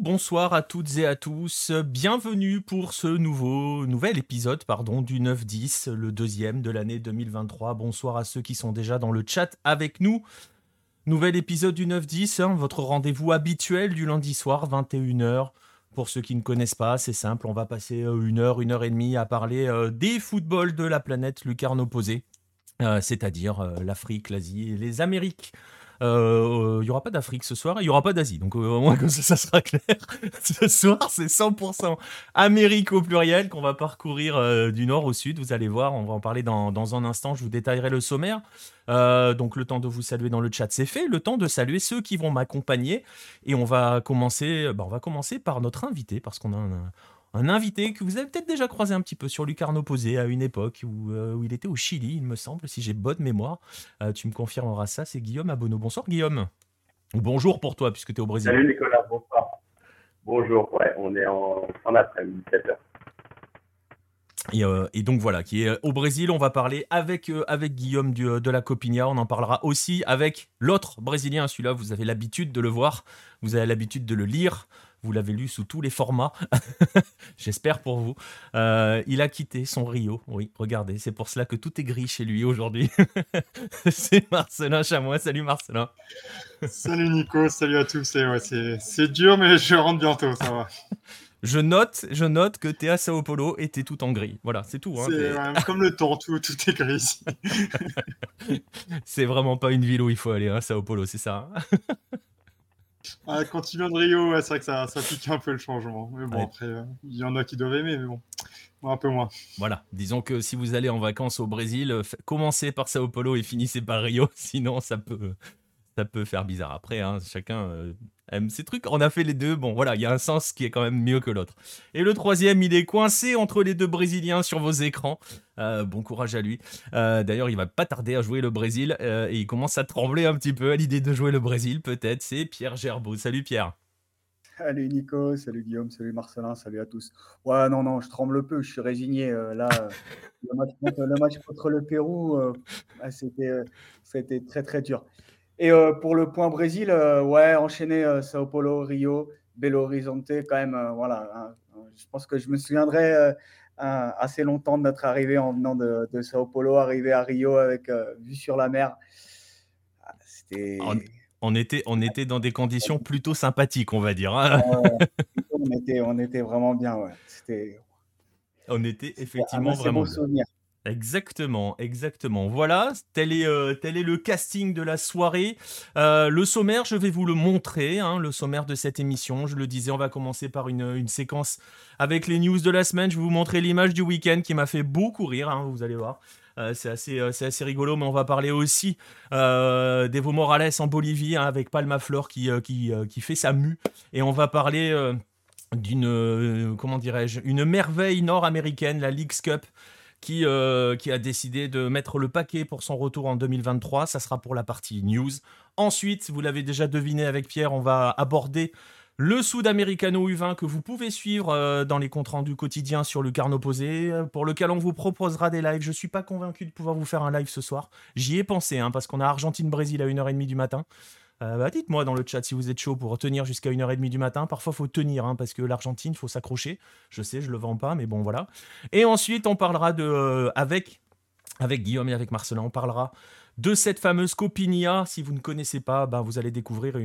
Bonsoir à toutes et à tous. Bienvenue pour ce nouveau nouvel épisode pardon du 9-10, le deuxième de l'année 2023. Bonsoir à ceux qui sont déjà dans le chat avec nous. Nouvel épisode du 9-10, hein, votre rendez-vous habituel du lundi soir 21h. Pour ceux qui ne connaissent pas, c'est simple, on va passer euh, une heure, une heure et demie à parler euh, des footballs de la planète lucarne opposée, euh, c'est-à-dire l'Afrique, l'Asie et les Amériques. Il euh, n'y aura pas d'Afrique ce soir, il n'y aura pas d'Asie. Donc euh, au moins comme ça, sera clair. ce soir, c'est 100% Amérique au pluriel qu'on va parcourir euh, du nord au sud. Vous allez voir, on va en parler dans, un instant. Je vous détaillerai le sommaire. donc le temps de vous saluer dans le chat, c'est fait. Le temps de saluer ceux qui vont m'accompagner. Et on va commencer, bah, on va commencer par notre invité parce qu'on a un invité que vous avez peut-être déjà croisé un petit peu sur Lucarne Opposé à une époque où, euh, où, il était au Chili, il me semble, si j'ai bonne mémoire. Euh, tu me confirmeras ça, c'est Guillaume Abono. Bonsoir Guillaume. Ou bonjour pour toi, puisque tu es au Brésil. Salut Nicolas, bonsoir. Bonjour, ouais, on est en, en après-midi, 17h. Et, euh, et, donc voilà, qui est au Brésil, on va parler avec, euh, avec Guillaume du, de la Copinha, on en parlera aussi avec l'autre Brésilien, celui-là vous avez l'habitude de le voir, vous avez l'habitude de le lire, vous l'avez lu sous tous les formats, j'espère pour vous. Euh, il a quitté son Rio, oui, regardez, c'est pour cela que tout est gris chez lui aujourd'hui. c'est Marcelin Chamois, salut Marcelin. salut Nico, salut à tous, c'est ouais, dur mais je rentre bientôt, ça va. je note, je note que t'es à Sao Paulo et t'es tout en gris. Voilà, c'est tout. Hein, c'est comme le temps, tout, tout est gris c'est vraiment pas une ville où il faut aller, hein, Sao Paulo, c'est ça. Hein. Ah, quand tu viens de Rio, c'est vrai que ça, ça, pique un peu le changement. Mais bon, après, euh, il y en a qui doivent aimer, mais bon, moi, un peu moins. Voilà, disons que si vous allez en vacances au Brésil, commencez par Sao Paulo et finissez par Rio, sinon ça peut, ça peut faire bizarre. Après, hein, chacun euh, aime ses trucs. On a fait les deux. Bon, voilà, il y a un sens qui est quand même mieux que l'autre. Et le troisième, il est coincé entre les deux Brésiliens sur vos écrans. Euh, bon courage à lui. Euh, d'ailleurs, il va pas tarder à jouer le Brésil et il commence à trembler un petit peu à l'idée de jouer le Brésil, peut-être. C'est Pierre Gerbeau. Salut Pierre. Salut Nico, salut Guillaume, salut Marcelin, salut à tous. Ouais, non, non, je tremble peu, je suis résigné. là, le match, contre, le Pérou, c'était très, très dur. Et euh, pour le point Brésil, euh, ouais, enchaîner euh, Sao Paulo, Rio, Belo Horizonte, quand même, voilà. Hein, je pense que je me souviendrai assez longtemps de notre arrivée en venant de, Sao Paulo, arriver à Rio avec vue sur la mer. Ah, c'était. On était, on était dans des conditions plutôt sympathiques, on va dire. Hein. on, était, on était vraiment bien, ouais. C'était. On était effectivement vraiment. Bon Exactement, exactement. Voilà, tel est, euh, tel est le casting de la soirée. Euh, le sommaire, je vais vous le montrer, hein, le sommaire de cette émission. Je le disais, on va commencer par une, séquence avec les news de la semaine. Je vais vous montrer l'image du week-end qui m'a fait beaucoup rire, hein, vous allez voir. Euh, c'est assez, rigolo, mais on va parler aussi d'Evo Morales en Bolivie hein, avec Palma Flor qui, qui, qui, fait sa mue. Et on va parler d'une, comment dirais-je, une merveille nord-américaine, la Leagues Cup. Euh, qui, a décidé de mettre le paquet pour son retour en 2023. Ça sera pour la partie news. Ensuite, vous l'avez déjà deviné avec Pierre, on va aborder le Sud-Americano U20 que vous pouvez suivre euh, dans les comptes rendus quotidiens sur le Carnot Posé, euh, pour lequel on vous proposera des lives. Je ne suis pas convaincu de pouvoir vous faire un live ce soir. J'y ai pensé, hein, parce qu'on a Argentine-Brésil à 1h30 du matin. Euh, bah, dites-moi dans le chat si vous êtes chaud pour tenir jusqu'à 1h30 du matin. Parfois, faut tenir, hein, parce que l'Argentine, faut s'accrocher. Je sais, je le vends pas, mais bon, voilà. Et ensuite, on parlera de. Euh, avec, avec Guillaume et avec Marcelin, on parlera de cette fameuse Copinia. Si vous ne connaissez pas, bah, vous allez découvrir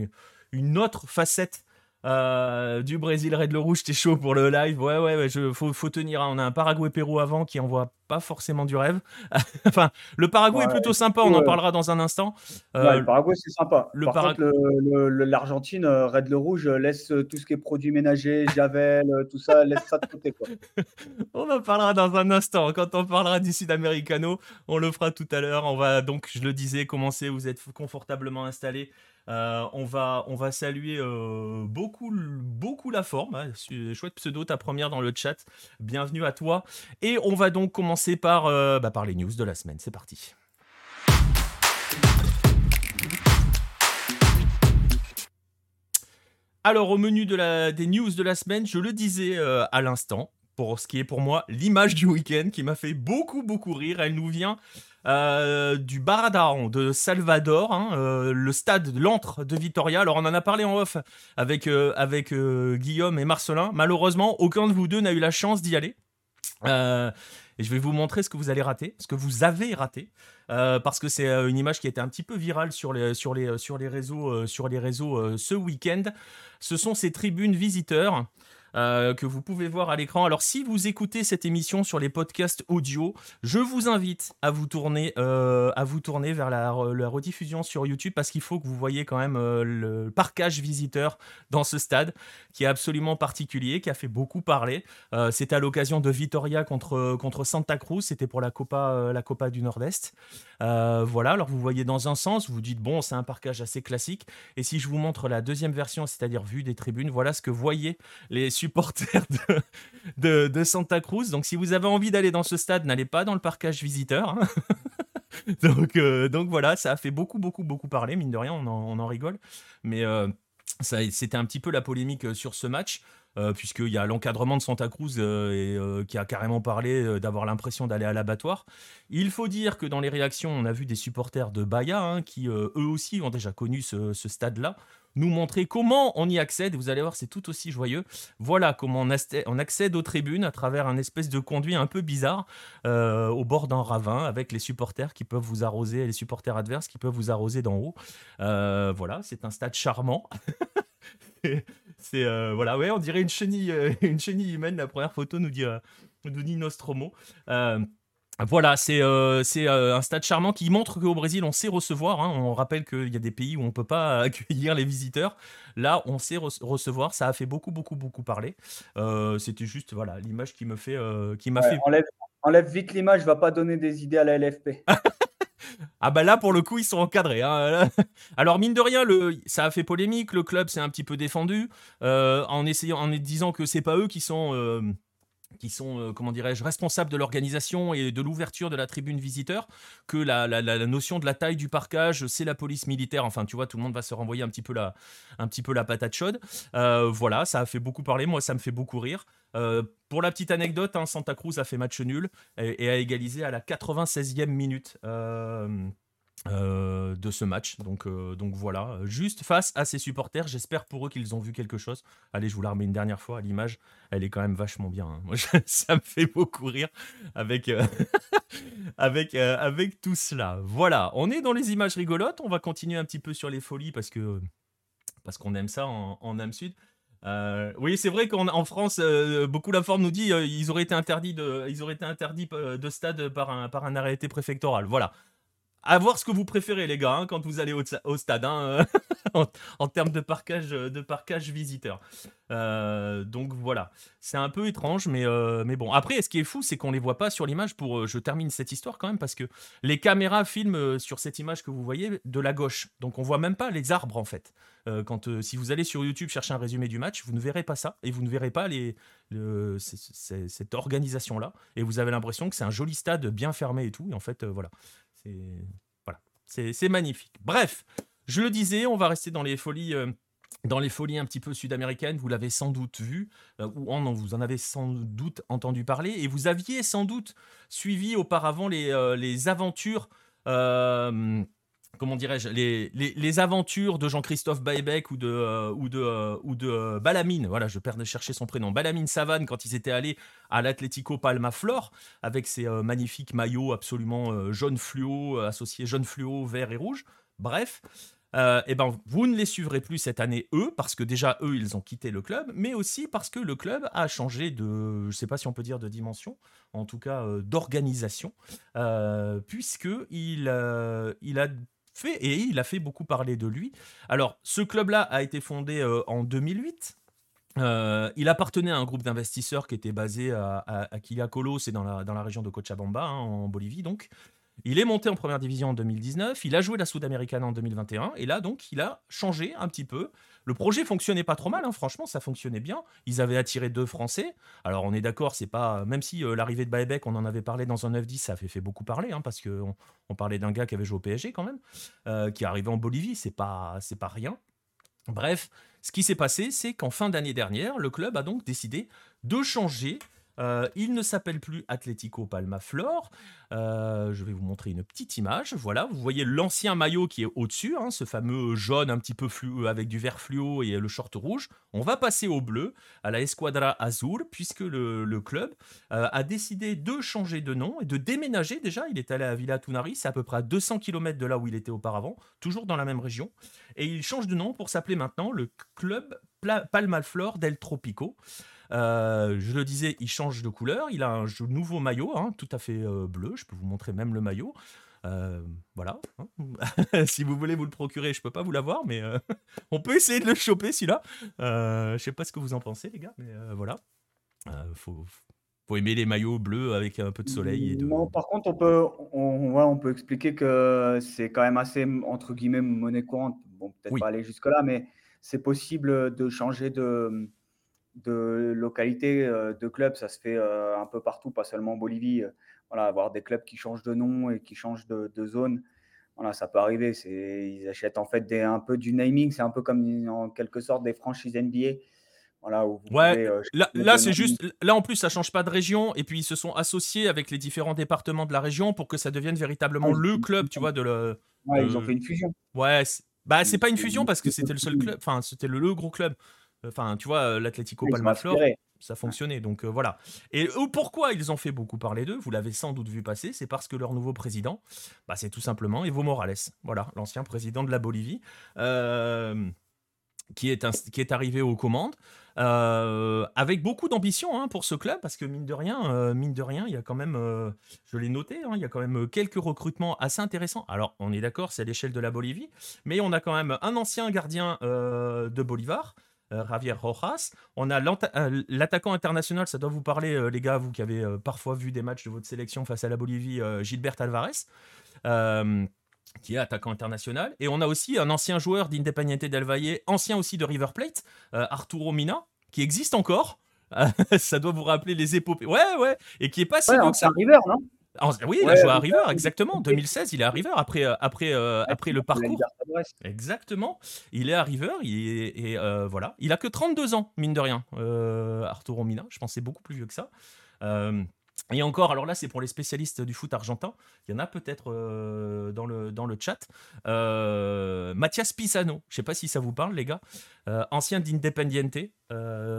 une autre facette euh, du Brésil Red le Rouge, t'es chaud pour le live. Ouais, ouais, ouais je, faut, faut tenir. Hein. On a un Paraguay-Pérou avant qui envoie pas forcément du rêve. enfin, le Paraguay est plutôt sympa, on en parlera dans un instant. Euh, le Paraguay, c'est sympa. Le Par l'Argentine, euh, Red le Rouge, laisse tout ce qui est produits ménagers, Javel, tout ça, laisse ça de côté. Quoi. on en parlera dans un instant. Quand on parlera du Sud-Americano, on le fera tout à l'heure. On va donc, je le disais, commencer. Vous êtes confortablement installés. Euh, on, va, saluer euh, beaucoup, la forme. Hein. Chouette pseudo, ta première dans le chat. Bienvenue à toi. Et on va donc commencer par, euh, bah, les news de la semaine. C'est parti. Alors, au menu des news de la semaine, je le disais à l'instant, pour ce qui est pour moi l'image du week-end qui m'a fait beaucoup beaucoup rire. Elle nous vient euh, du Baradaron de Salvador, hein, euh, le stade, l'antre de Vitoria. Alors on en a parlé en off avec, euh, avec Guillaume et Marcelin. Malheureusement, aucun de vous deux n'a eu la chance d'y aller. et je vais vous montrer ce que vous allez rater, ce que vous avez raté, parce que c'est une image qui a été un petit peu virale sur les, sur les, sur les réseaux, sur les réseaux ce week-end. Ce sont ces tribunes visiteurs. Euh, que vous pouvez voir à l'écran. Alors si vous écoutez cette émission sur les podcasts audio, je vous invite à vous tourner, euh, à vous tourner vers la, rediffusion sur YouTube parce qu'il faut que vous voyez quand même euh, le parcage visiteur dans ce stade qui est absolument particulier, qui a fait beaucoup parler. C'était à l'occasion de Vitoria contre, contre Santa Cruz, c'était pour la Copa, la Copa du Nord-Est. voilà, alors vous voyez dans un sens, vous dites bon, c'est un parcage assez classique. Et si je vous montre la deuxième version, c'est-à-dire vue des tribunes, voilà ce que voyaient les supporters de, Santa Cruz. Donc si vous avez envie d'aller dans ce stade, n'allez pas dans le parcage visiteur. Hein. donc, euh, donc voilà, ça a fait beaucoup, beaucoup, beaucoup parler, mine de rien, on en, rigole. Mais euh, c'était un petit peu la polémique euh, sur ce match. puisqu'il y a l'encadrement de Santa Cruz et, qui a carrément parlé d'avoir l'impression d'aller à l'abattoir. Il faut dire que dans les réactions, on a vu des supporters de Bahia hein, qui, eux aussi, ont déjà connu ce stade-là nous montrer comment on y accède. Vous allez voir, c'est tout aussi joyeux. Voilà comment on, accède aux tribunes à travers un espèce de conduit un peu bizarre euh, au bord d'un ravin avec les supporters qui peuvent vous arroser, les supporters adverses qui peuvent vous arroser d'en haut. Euh, voilà, c'est un stade charmant. c'est euh, voilà, ouais, on dirait une chenille, une chenille humaine. La première photo nous dit, nous dit Nostromo. Voilà, c'est euh, euh, un stade charmant qui montre qu'au Brésil, on sait recevoir. Hein. On rappelle qu'il y a des pays où on ne peut pas accueillir les visiteurs. Là, on sait recevoir. Ça a fait beaucoup, beaucoup, beaucoup parler. Euh, c'était juste voilà l'image qui me fait, qui m'a fait. Enlève, vite l'image, je ne va pas donner des idées à la LFP. ah bah là, pour le coup, ils sont encadrés. Hein. Alors mine de rien, le, ça a fait polémique. Le club s'est un petit peu défendu en essayant, en disant que c'est pas eux qui sont qui sont, euh, comment dirais-je, responsables de l'organisation et de l'ouverture de la tribune visiteur, que la, notion de la taille du parcage, c'est la police militaire. Enfin, tu vois, tout le monde va se renvoyer un petit peu la, un petit peu la patate chaude. Euh, voilà, ça a fait beaucoup parler. Moi, ça me fait beaucoup rire. Euh, pour la petite anecdote, hein, Santa Cruz a fait match nul et, a égalisé à la 96e minute. Euh, de ce match. Donc, euh, donc voilà, juste face à ses supporters, j'espère pour eux qu'ils ont vu quelque chose. Allez, je vous la remets une dernière fois. L'image, elle est quand même vachement bien. Hein. Moi, ça me fait beaucoup rire avec, euh, avec, avec tout cela. Voilà, on est dans les images rigolotes. On va continuer un petit peu sur les folies parce que parce qu'on aime ça en, en âme sud. oui, c'est vrai qu'en France, beaucoup la forme nous dit ils auraient été interdits de, ils auraient été interdits de stade par un, par un arrêté préfectoral. Voilà à voir ce que vous préférez, les gars, hein, quand vous allez au, stade, hein, en, termes de parcage, de parcage visiteur. Euh, donc voilà, c'est un peu étrange, mais, euh, mais bon. Après, ce qui est fou, c'est qu'on les voit pas sur l'image. Pour, euh, je termine cette histoire quand même parce que les caméras filment sur cette image que vous voyez de la gauche, donc on voit même pas les arbres en fait. quand si vous allez sur YouTube chercher un résumé du match, vous ne verrez pas ça et vous ne verrez pas cette organisation là et vous avez l'impression que c'est un joli stade bien fermé et tout. Et en fait, voilà. Voilà, c'est magnifique. Bref, je le disais, on va rester dans les folies. Euh, dans les folies un petit peu sud-américaines, vous l'avez sans doute vu, euh, ou vous en avez sans doute entendu parler, et vous aviez sans doute suivi auparavant les, euh, les aventures comment dirais-je, les, aventures de Jean-Christophe Baebeck ou de, euh, ou de, euh, ou de euh, Balamine, voilà, je perds de chercher son prénom, Balamine Savane, quand ils étaient allés à l'Atlético Palma Flor, avec ses magnifiques maillots absolument jaune fluo, associés jaune fluo, vert et rouge. Bref, eh ben, vous ne les suivrez plus cette année, eux, parce que déjà, eux, ils ont quitté le club, mais aussi parce que le club a changé de, je ne sais pas si on peut dire de dimension, en tout cas d'organisation, puisqu'il il a et il a fait beaucoup parler de lui. Alors, ce club-là a été fondé euh, en 2008. Euh, il appartenait à un groupe d'investisseurs qui était basé à, à, c'est dans la, dans la région de Cochabamba, hein, en Bolivie donc. Il est monté en première division en 2019, il a joué la Sud-Américaine en 2021, et là donc il a changé un petit peu. Le projet fonctionnait pas trop mal, hein, franchement, ça fonctionnait bien. Ils avaient attiré deux Français. Alors on est d'accord, c'est pas même si euh, l'arrivée de Baebek, on en avait parlé dans un 9-10, ça avait fait beaucoup parler, hein, parce qu'on on parlait d'un gars qui avait joué au PSG quand même, euh, qui est arrivé en Bolivie, c'est pas c'est pas rien. Bref, ce qui s'est passé, c'est qu'en fin d'année dernière, le club a donc décidé de changer Euh, il ne s'appelle plus Atlético Palma Flor. Euh, je vais vous montrer une petite image. Voilà, vous voyez l'ancien maillot qui est au-dessus, hein, ce fameux jaune un petit peu fluo avec du vert fluo et le short rouge. On va passer au bleu, à la Esquadra Azul, puisque le, club euh, a décidé de changer de nom et de déménager. Déjà, il est allé à Villa Tunari, c'est à peu près à 200 km de là où il était auparavant, toujours dans la même région. Et il change de nom pour s'appeler maintenant le club Palma Flor del Tropico. Euh, je le disais, il change de couleur. Il a un nouveau maillot, hein, tout à fait euh, bleu. Je peux vous montrer même le maillot. Euh, voilà. Hein. si vous voulez vous le procurer, je peux pas vous l'avoir, mais on peut essayer de le choper celui-là. je sais pas ce que vous en pensez, les gars, mais voilà. faut, faut aimer les maillots bleus avec un peu de soleil. Et de... Non, par contre, on peut, on, on peut expliquer que c'est quand même assez, entre guillemets, monnaie courante. Bon, peut-être pas aller jusque-là, mais c'est possible de changer de, de localité, euh, de club, ça se fait euh, un peu partout, pas seulement en Bolivie. Voilà, avoir des clubs qui changent de nom et qui changent de, zone, voilà, ça peut arriver. Ils achètent en fait des, un peu du naming, c'est un peu comme en quelque sorte des franchises NBA. Voilà, ouais, euh, là, c'est juste, là en plus ça change pas de région et puis ils se sont associés avec les différents départements de la région pour que ça devienne véritablement le club, tu vois, de le. Ouais, ils ont fait une fusion. Ouais, bah c'est pas une fusion parce que c'était le seul club, enfin c'était le, gros club. Enfin, tu vois, euh, l'Atlético Palma Flor, ça fonctionnait. Donc euh, voilà. Et pourquoi ils ont fait beaucoup parler d'eux? Vous l'avez sans doute vu passer. C'est parce que leur nouveau président, bah, c'est tout simplement Evo Morales. Voilà, l'ancien président de la Bolivie. Euh, qui est, qui est arrivé aux commandes, avec beaucoup d'ambition hein, pour ce club, parce que mine de rien, mine de rien, il y a quand même, je l'ai noté, hein, il y a quand même quelques recrutements assez intéressants. Alors, on est d'accord, c'est à l'échelle de la Bolivie, mais on a quand même un ancien gardien de Bolivar, euh, Javier Rojas. On a euh, l'attaquant international, ça doit vous parler, euh, les gars, vous qui avez parfois vu des matchs de votre sélection face à la Bolivie, Gilbert Alvarez qui est attaquant international. Et on a aussi un ancien joueur d'Independiente del Valle, ancien aussi de River Plate, Arturo Mina, qui existe encore. ça doit vous rappeler les épopées. Ouais, ouais. Et qui est pas si ouais, c'est River, non oui, il a joué à River, exactement. 2016, il est à River après, euh, après, euh, après le parcours. Exactement. Il est à River et euh, voilà. Il a que 32 ans, mine de rien, Arturo Mina. Je pensais beaucoup plus vieux que ça. Et encore, alors là, c'est pour les spécialistes du foot argentin. Il y en a peut-être euh, dans, le, dans le chat. Euh, Mathias Pisano, je ne sais pas si ça vous parle, les gars. Euh, ancien d'Independiente,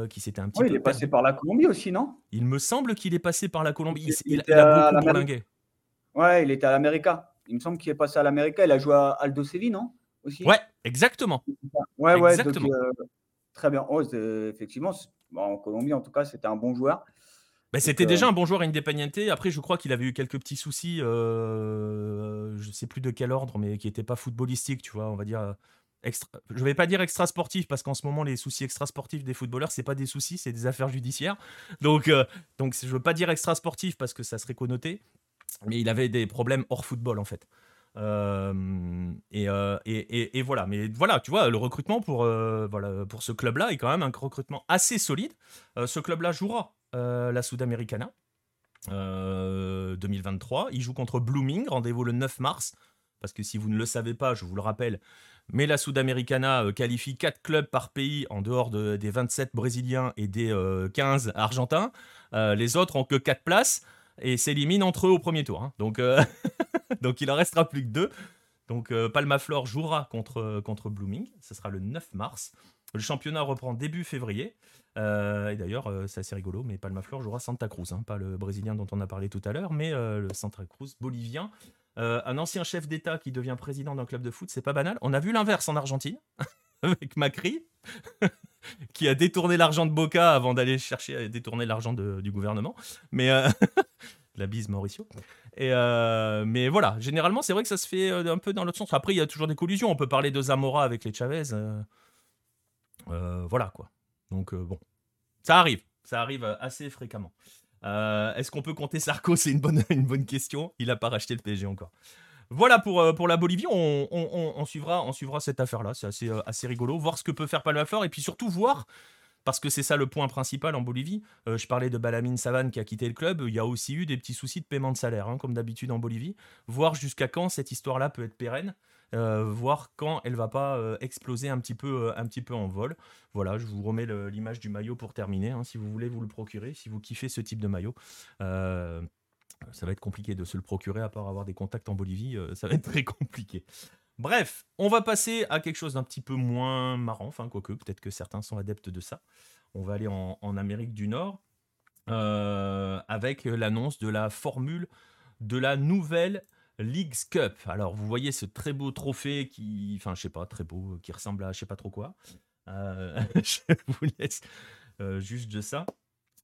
qui s'était un petit peu. Il est passé par la Colombie aussi, non? Il me semble qu'il est passé par la Colombie. Il, a beaucoup bourlingué. Ouais, il était à l'América. Il me semble qu'il est passé à l'América. Il a joué à Aldo Sevi, non? Aussi Ouais, exactement. Ouais, ouais, très bien. Oh, effectivement, en Colombie, en tout cas, c'était un bon joueur. Bah, c'était déjà un bon joueur Independiente. Après, je crois qu'il avait eu quelques petits soucis, euh, je sais plus de quel ordre, mais qui n'étaient pas footballistiques, tu vois, on va dire. Euh, extra... Je vais pas dire extra sportif parce qu'en ce moment les soucis extra sportifs des footballeurs c'est pas des soucis c'est des affaires judiciaires donc euh, donc je veux pas dire extra sportif parce que ça serait connoté mais il avait des problèmes hors football en fait euh, et, et, voilà mais voilà tu vois le recrutement pour voilà pour ce club là est quand même un recrutement assez solide ce club là jouera euh, la Sudamericana. 2023. Euh, Il joue contre Blooming, rendez-vous le 9 mars. Parce que si vous ne le savez pas, je vous le rappelle, mais la Sudamericana euh, qualifie 4 clubs par pays en dehors des 27 brésiliens et des 15 argentins. les autres ont que 4 places et s'éliminent entre eux au premier tour. Hein. Donc, donc il en restera plus que 2. Donc Palma Flor jouera contre, contre Blooming. Ce sera le 9 mars. Le championnat reprend début février. Euh, et d'ailleurs, euh, c'est assez rigolo, mais Palmaflor jouera Santa Cruz, hein, pas le brésilien dont on a parlé tout à l'heure, mais euh, le Santa Cruz bolivien. un ancien chef d'État qui devient président d'un club de foot, c'est pas banal. On a vu l'inverse en Argentine, avec Macri, qui a détourné l'argent de Boca avant d'aller chercher à détourner l'argent du gouvernement. Mais la bise Mauricio. Et mais voilà, généralement, c'est vrai que ça se fait un peu dans l'autre sens. Après, il y a toujours des collusions. On peut parler de Zamora avec les Chavez. voilà quoi. Donc euh, bon, ça arrive, ça arrive euh, assez fréquemment. Euh, est-ce qu'on peut compter Sarko? C'est une bonne, une bonne question. Il n'a pas racheté le PSG encore. Voilà pour, pour la Bolivie, on, suivra, cette affaire-là, c'est assez, assez rigolo, voir ce que peut faire Palmaflor et puis surtout voir, parce que c'est ça le point principal en Bolivie, je parlais de Balamine Savane qui a quitté le club, il y a aussi eu des petits soucis de paiement de salaire, hein, comme d'habitude en Bolivie, voir jusqu'à quand cette histoire-là peut être pérenne, voir quand elle va pas exploser un petit, peu, un petit peu en vol. Voilà, je vous remets l'image du maillot pour terminer. Hein, si vous voulez vous le procurer, si vous kiffez ce type de maillot. Ça va être compliqué de se le procurer à part avoir des contacts en Bolivie. ça va être très compliqué. Bref, on va passer à quelque chose d'un petit peu moins marrant, enfin quoique, peut-être que certains sont adeptes de ça. On va aller en, Amérique du Nord euh, avec l'annonce de la formule de la nouvelle Leagues Cup. Alors vous voyez ce très beau trophée qui, enfin je sais pas, très beau, qui ressemble à je sais pas trop quoi. Euh, je vous laisse euh, juste de ça.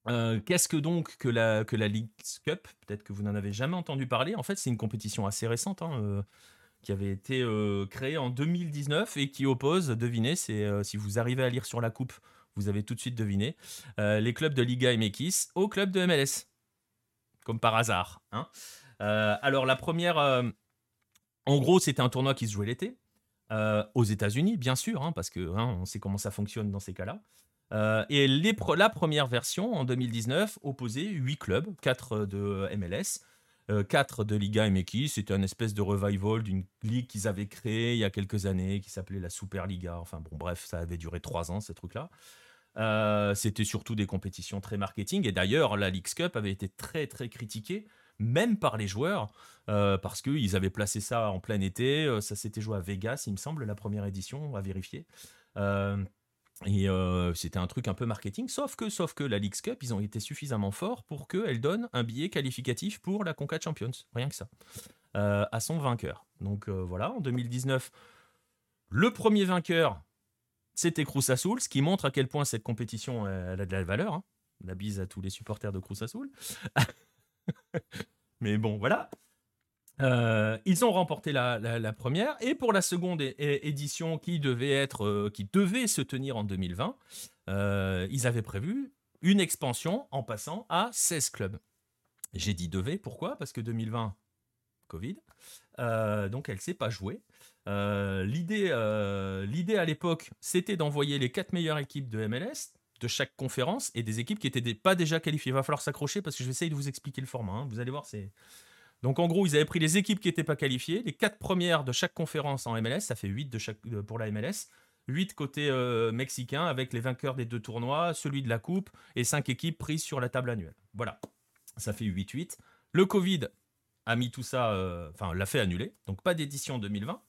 Qu'est-ce que donc que la, que la Leagues Cup Peut-être que vous n'en avez jamais entendu parler. En fait, c'est une compétition assez récente. Hein, qui avait été euh, créé en 2019 et qui oppose, devinez, euh, si vous arrivez à lire sur la coupe, vous avez tout de suite deviné, euh, les clubs de Liga MX au club de MLS. Comme par hasard. Hein. alors la première, en gros, c'était un tournoi qui se jouait l'été. aux États-Unis, bien sûr, hein, parce que on sait comment ça fonctionne dans ces cas-là. Et les la première version, en 2019, opposait 8 clubs, 4 de MLS, 4 euh, de Liga MX. C'était un espèce de revival d'une ligue qu'ils avaient créée il y a quelques années, qui s'appelait la Super Liga. Enfin bon, bref, ça avait duré 3 ans, ces trucs-là. Euh, c'était surtout des compétitions très marketing. Et d'ailleurs, la Leagues Cup avait été très très critiquée, même par les joueurs, euh, parce qu'ils avaient placé ça en plein été. Ça s'était joué à Vegas, il me semble, la première édition, à vérifier. Et c'était un truc un peu marketing, sauf que, sauf que la Leagues Cup, ils ont été suffisamment forts pour qu'elle donne un billet qualificatif pour la Conca Champions, rien que ça, à son vainqueur. Donc voilà, en 2019, le premier vainqueur, c'était Cruz Azul, ce qui montre à quel point cette compétition elle a de la valeur. Hein. La bise à tous les supporters de Cruz Azul. Mais bon, voilà. Euh, ils ont remporté la, première et pour la seconde édition qui devait être, euh, qui devait se tenir en 2020, euh, ils avaient prévu une expansion en passant à 16 clubs. J'ai dit devait, pourquoi? Parce que 2020, Covid, donc elle ne s'est pas jouée. L'idée, l'idée à l'époque, c'était d'envoyer les quatre meilleures équipes de MLS de chaque conférence et des équipes qui n'étaient pas déjà qualifiées. Il va falloir s'accrocher parce que je vais essayer de vous expliquer le format. Hein. Vous allez voir, c'est donc en gros, ils avaient pris les équipes qui n'étaient pas qualifiées, les quatre premières de chaque conférence en MLS, ça fait 8 de chaque, pour la MLS, 8 côté euh, mexicain avec les vainqueurs des deux tournois, celui de la coupe et 5 équipes prises sur la table annuelle. Voilà, ça fait 8-8. Le Covid a mis tout ça, euh, enfin l'a fait annuler, donc pas d'édition en 2020.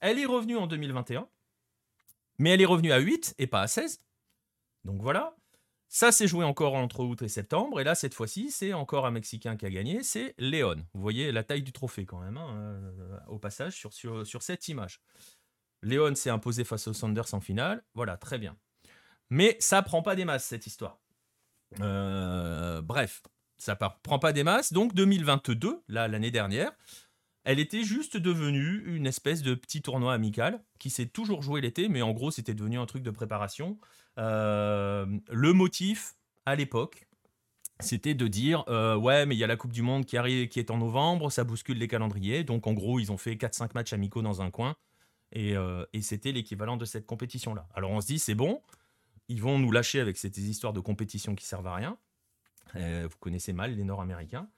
Elle est revenue en 2021, mais elle est revenue à 8 et pas à 16. Donc voilà. Ça s'est joué encore entre août et septembre, et là, cette fois-ci, c'est encore un Mexicain qui a gagné, c'est Léon. Vous voyez la taille du trophée quand même, hein, euh, au passage, sur, cette image. Léon s'est imposé face aux Sanders en finale, voilà, très bien. Mais ça prend pas des masses, cette histoire. Euh, bref, ça prend pas des masses, donc 2022, là, l'année dernière, elle était juste devenue une espèce de petit tournoi amical qui s'est toujours joué l'été, mais en gros, c'était devenu un truc de préparation. Euh, le motif, à l'époque, c'était de dire euh, ouais mais il y a la Coupe du Monde qui arrive qui est en novembre, ça bouscule les calendriers. Donc en gros ils ont fait 4-5 matchs amicaux dans un coin et, euh, c'était l'équivalent de cette compétition là. Alors on se dit c'est bon, ils vont nous lâcher avec ces histoires de compétition qui servent à rien. vous connaissez mal les Nord-Américains.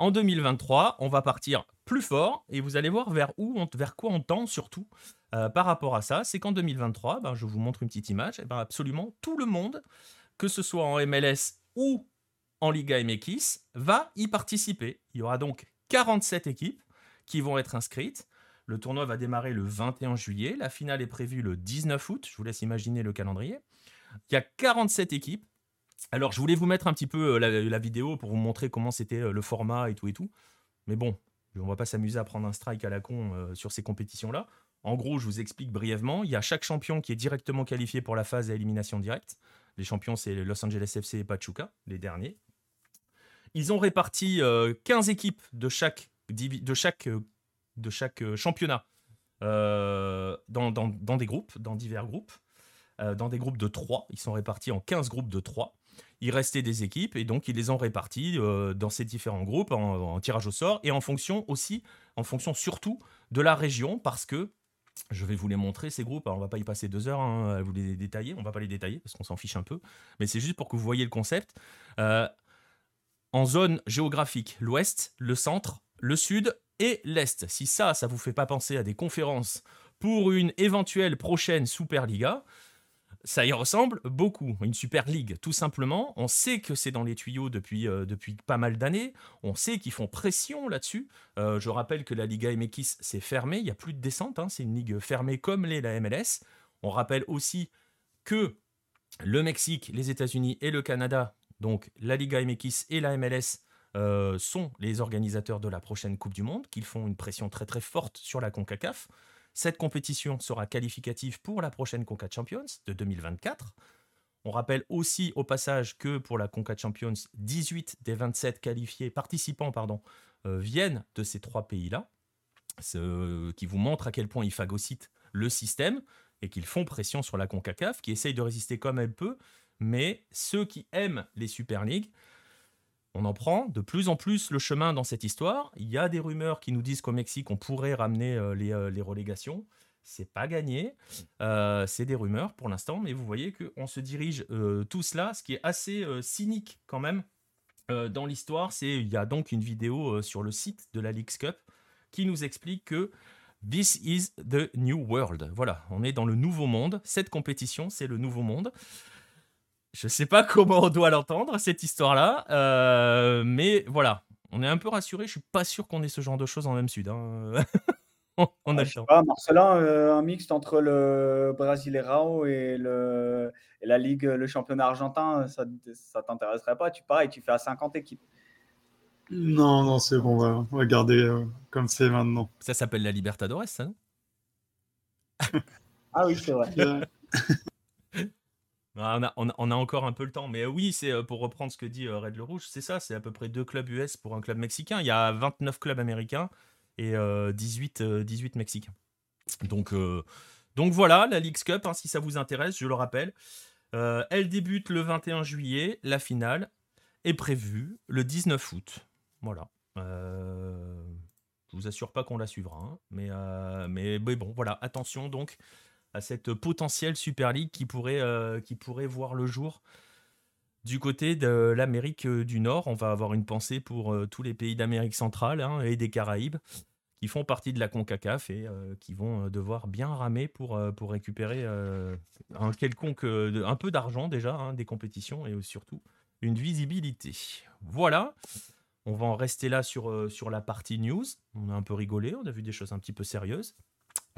En 2023, on va partir plus fort et vous allez voir vers où, vers quoi on tend surtout euh, par rapport à ça. C'est qu'en 2023, ben, je vous montre une petite image, et ben, absolument tout le monde, que ce soit en MLS ou en Liga MX, va y participer. Il y aura donc 47 équipes qui vont être inscrites. Le tournoi va démarrer le 21 juillet. La finale est prévue le 19 août. Je vous laisse imaginer le calendrier. Il y a 47 équipes alors, je voulais vous mettre un petit peu euh, la, vidéo pour vous montrer comment c'était euh, le format et tout et tout. Mais bon, on va pas s'amuser à prendre un strike à la con euh, sur ces compétitions-là. En gros, je vous explique brièvement. Il y a chaque champion qui est directement qualifié pour la phase à élimination directe. Les champions, c'est Los Angeles FC et Pachuca, les derniers. Ils ont réparti 15 équipes de chaque, championnat dans, dans, des groupes, dans divers groupes. dans des groupes de 3. Ils sont répartis en 15 groupes de 3 il restait des équipes et donc ils les ont réparties euh, dans ces différents groupes en, tirage au sort et en fonction aussi, en fonction surtout de la région parce que je vais vous les montrer ces groupes. Alors, on va pas y passer deux heures hein, à vous les détailler. On va pas les détailler parce qu'on s'en fiche un peu, mais c'est juste pour que vous voyez le concept. Euh, en zone géographique, l'ouest, le centre, le sud et l'Est. Si ça, ça vous fait pas penser à des conférences pour une éventuelle prochaine Superliga, ça y ressemble beaucoup. Une Super League, tout simplement. On sait que c'est dans les tuyaux depuis, euh, depuis pas mal d'années. On sait qu'ils font pression là-dessus. Euh, je rappelle que la Liga MX, c'est fermé. Il n'y a plus de descente. Hein. C'est une ligue fermée comme les, la MLS. On rappelle aussi que le Mexique, les États-Unis et le Canada, donc la Liga MX et la MLS, euh, sont les organisateurs de la prochaine Coupe du Monde, qu'ils font une pression très très forte sur la CONCACAF. Cette compétition sera qualificative pour la prochaine Conca Champions de 2024. On rappelle aussi au passage que pour la Conca Champions, 18 des 27 qualifiés participants euh, viennent de ces trois pays-là, ce qui vous montre à quel point ils phagocytent le système et qu'ils font pression sur la CONCACAF, qui essaye de résister comme elle peut, mais ceux qui aiment les Super League on en prend de plus en plus le chemin dans cette histoire. Il y a des rumeurs qui nous disent qu'au Mexique, on pourrait ramener euh, euh, les, relégations. C'est pas gagné. Euh, c'est des rumeurs pour l'instant, mais vous voyez qu'on se dirige tout cela, ce qui est assez cynique quand même dans l'histoire. C'est il y a donc une vidéo sur le site de la Leagues Cup qui nous explique que This is the new world. Voilà, on est dans le nouveau monde. Cette compétition, c'est le nouveau monde. Je sais pas comment on doit l'entendre, cette histoire-là. Euh, mais voilà, on est un peu rassuré. Je suis pas sûr qu'on ait ce genre de choses en même sud. Hein. on a le Pas, Marcelin, euh, un mixte entre le Brasileirao et, le, et la Ligue, le championnat argentin, ça, ça t'intéresserait pas? Tu pars et tu fais à 50 équipes. Non, non, c'est bon, on va, garder euh, comme c'est maintenant. Ça s'appelle la Libertadores, ça, non? Ah oui, c'est vrai. Ah, on a, encore un peu le temps, mais euh, oui, c'est euh, pour reprendre ce que dit euh, Red le Rouge, c'est ça, c'est à peu près deux clubs US pour un club mexicain. Il y a 29 clubs américains et 18, 18 mexicains. Donc, donc voilà, la League's Cup, hein, si ça vous intéresse, je le rappelle. elle débute le 21 juillet, la finale est prévue le 19 août. Voilà. je vous assure pas qu'on la suivra, hein, mais, mais, mais bon, voilà, attention donc à cette potentielle Super League qui pourrait, euh, qui pourrait voir le jour. Du côté de l'Amérique euh, du Nord, on va avoir une pensée pour euh, tous les pays d'Amérique centrale hein, et des Caraïbes qui font partie de la CONCACAF et qui vont devoir bien ramer pour, récupérer un peu d'argent déjà, hein, des compétitions et surtout une visibilité. Voilà, on va en rester là sur, sur la partie news. On a un peu rigolé, on a vu des choses un petit peu sérieuses.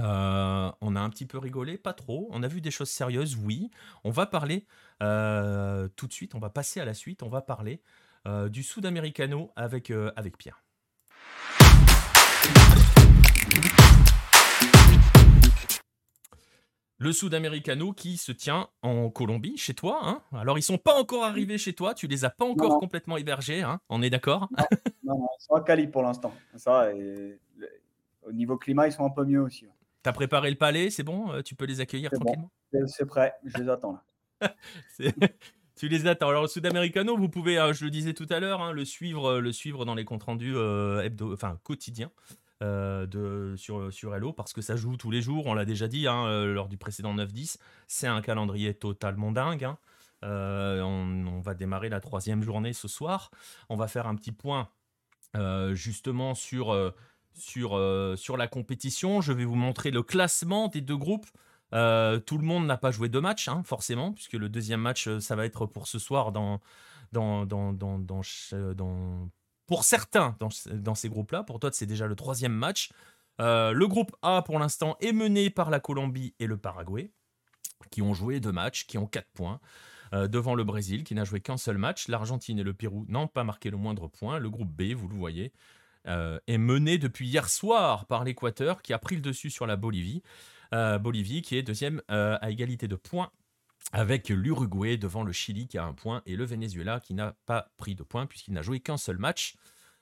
Euh, on a un petit peu rigolé, pas trop. On a vu des choses sérieuses, oui. On va parler euh, tout de suite, on va passer à la suite, on va parler euh, du Sud-Americano avec, avec Pierre. Le Sud-Americano qui se tient en Colombie, chez toi. Hein. Alors, ils sont pas encore arrivés chez toi, tu les as pas encore complètement hébergés, hein. on est d'accord? Non, non, ils sont à Cali pour l'instant. Ça, au niveau climat, ils sont un peu mieux aussi. T'as préparé le palais, c'est bon euh, Tu peux les accueillir tranquillement? C'est prêt, je les attends là. tu les attends. Alors, Sud-Americano, vous pouvez, euh, je le disais tout à l'heure, hein, le, suivre, euh, le suivre dans les comptes rendus hebdo, enfin, quotidiens. de, sur, sur Hello parce que ça joue tous les jours, on l'a déjà dit hein, lors du précédent 9-10. C'est un calendrier totalement dingue. Hein. On, on, va démarrer la troisième journée ce soir. On va faire un petit point justement sur sur, euh, sur la compétition. Je vais vous montrer le classement des deux groupes. Euh, tout le monde n'a pas joué deux matchs, hein, forcément, puisque le deuxième match, euh, ça va être pour ce soir dans, dans, dans, dans, dans, pour certains dans, ces groupes-là. Pour toi, c'est déjà le troisième match. le groupe A, pour l'instant, est mené par la Colombie et le Paraguay, qui ont joué deux matchs, qui ont quatre points. devant le Brésil, qui n'a joué qu'un seul match. L'Argentine et le Pérou n'ont pas marqué le moindre point. Le groupe B, vous le voyez, euh, est mené depuis hier soir par l'Équateur qui a pris le dessus sur la Bolivie. Euh, Bolivie qui est deuxième euh, à égalité de points avec l'Uruguay devant le Chili qui a un point et le Venezuela qui n'a pas pris de points puisqu'il n'a joué qu'un seul match.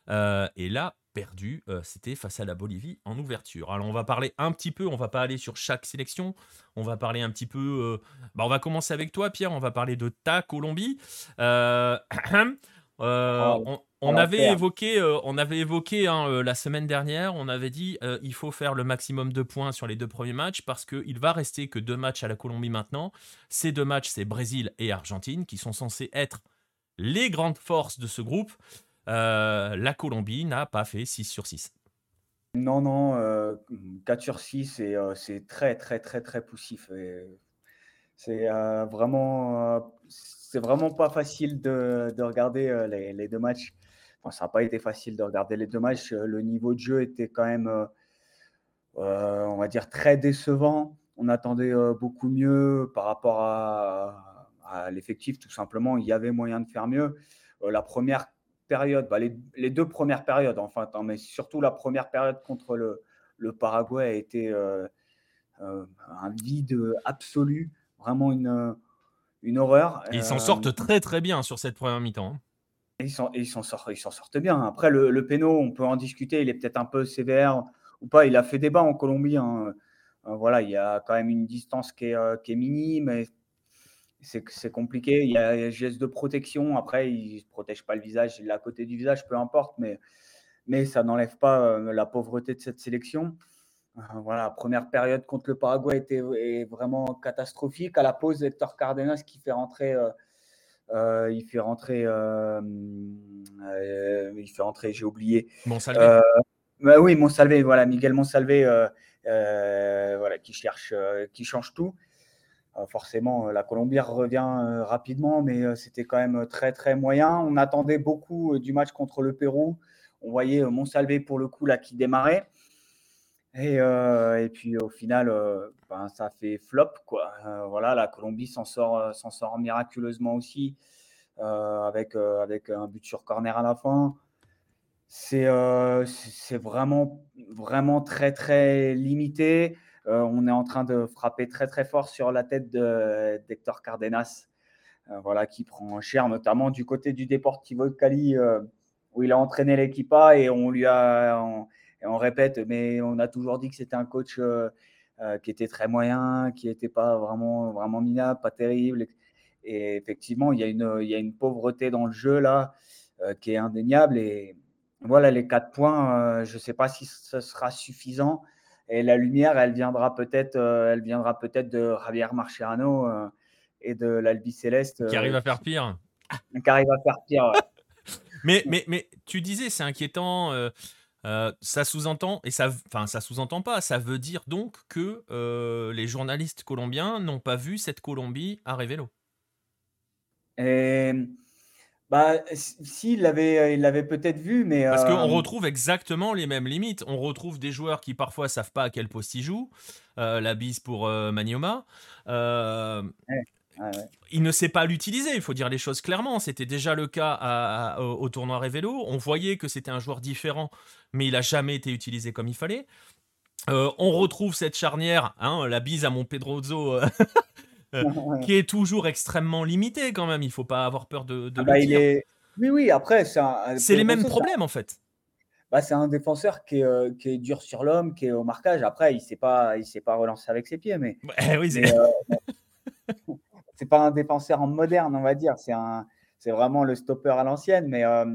et là, perdu, c'était face à la Bolivie en ouverture. Alors on va parler un petit peu, on va pas aller sur chaque sélection, on va parler un petit peu... bah on va commencer avec toi Pierre, on va parler de ta Colombie. on, on avait, évoqué, euh, on avait évoqué euh, la semaine dernière, on avait dit euh, il faut faire le maximum de points sur les deux premiers matchs parce qu'il va rester que deux matchs à la Colombie maintenant. Ces deux matchs, c'est Brésil et Argentine qui sont censés être les grandes forces de ce groupe. la Colombie n'a pas fait 6 sur 6. Non, non, 4 sur 6 et c'est très, très, très, très poussif c'est, vraiment, c'est vraiment pas facile de regarder, les deux matchs. ça n'a pas été facile de regarder les deux matchs. Le niveau de jeu était quand même, on va dire très décevant. On attendait, beaucoup mieux par rapport à l'effectif tout simplement. Il y avait moyen de faire mieux. la première période, bah, les, deux premières périodes, enfin, mais surtout la première période contre le, le Paraguay a été euh, euh, un vide absolu, vraiment une, une horreur. ils s'en sortent euh, très très bien sur cette première mi-temps. Hein. Ils s'en ils sortent, sortent bien. Après, le, le péno, on peut en discuter, il est peut-être un peu sévère ou pas. Il a fait débat en Colombie. Hein. voilà, il y a quand même une distance qui est, qui est minime c'est compliqué. Il y a un geste de protection. Après, il ne protège pas le visage, la côté du visage, peu importe, mais, mais ça n'enlève pas euh, la pauvreté de cette sélection. Euh, voilà, la première période contre le Paraguay était vraiment catastrophique. À la pause, Hector Cardenas qui fait rentrer. Euh, il fait rentrer. il fait rentrer, j'ai oublié. Monsalvé. Bah oui, Monsalvé, voilà, Miguel Monsalvé, voilà, qui cherche, qui change tout. Euh, forcément, euh, la Colombie revient euh, rapidement, mais c'était quand même très très moyen. On attendait beaucoup du match contre le Pérou. On voyait Monsalvé pour le coup là qui démarrait. Et, et, puis au final, ben, ça fait flop. Quoi. voilà, la Colombie s'en sort, sort miraculeusement aussi, avec, avec un but sur corner à la fin. C'est, vraiment, vraiment très, très limité. Euh, on est en train de frapper très très fort sur la tête d'Hector Cardenas, euh, voilà, qui prend cher, notamment du côté du Deportivo Cali, euh, où il a entraîné l'équipe et on lui a, et on répète, mais on a toujours dit que c'était un coach qui était très moyen, qui n'était pas vraiment, vraiment minable, pas terrible. Et effectivement, il y, a une, il y a une pauvreté dans le jeu là qui est indéniable. Et voilà, les quatre points, je ne sais pas si ce sera suffisant. Et la lumière, elle viendra peut-être, euh, elle viendra peut-être de Javier Marcherano euh, et de l'Albi Céleste. Qui arrive à faire pire. Qui arrive à faire pire. mais, mais, mais tu disais, c'est inquiétant. Euh, ça sous-entend, et ça, enfin, ça sous-entend pas, ça veut dire donc que les journalistes colombiens n'ont pas vu cette Colombie à Révélo. Et bah, s'il l'avait, il l'avait peut-être vu, mais. Parce qu'on euh, retrouve exactement les mêmes limites. On retrouve des joueurs qui parfois savent pas à quel poste ils jouent. Euh, la bise pour euh. Il ne sait pas l'utiliser, il faut dire les choses clairement. C'était déjà le cas au, tournoi Révélo. On voyait que c'était un joueur différent, mais il a jamais été utilisé comme il fallait. on retrouve cette charnière, hein, la bise à mon Pedrozo qui est toujours extrêmement limité quand même. Il faut pas avoir peur de, de ah bah, il Est... Oui, oui, après, c'est les mêmes problèmes en fait. Bah, c'est un défenseur qui est, euh, qui est dur sur l'homme, qui est au marquage. Après, il ne sait pas, il pas relancer avec ses pieds, mais. oui, c'est. Euh, c'est pas un défenseur en moderne, on va dire. C'est un, c'est vraiment le stopper à l'ancienne, mais. Euh,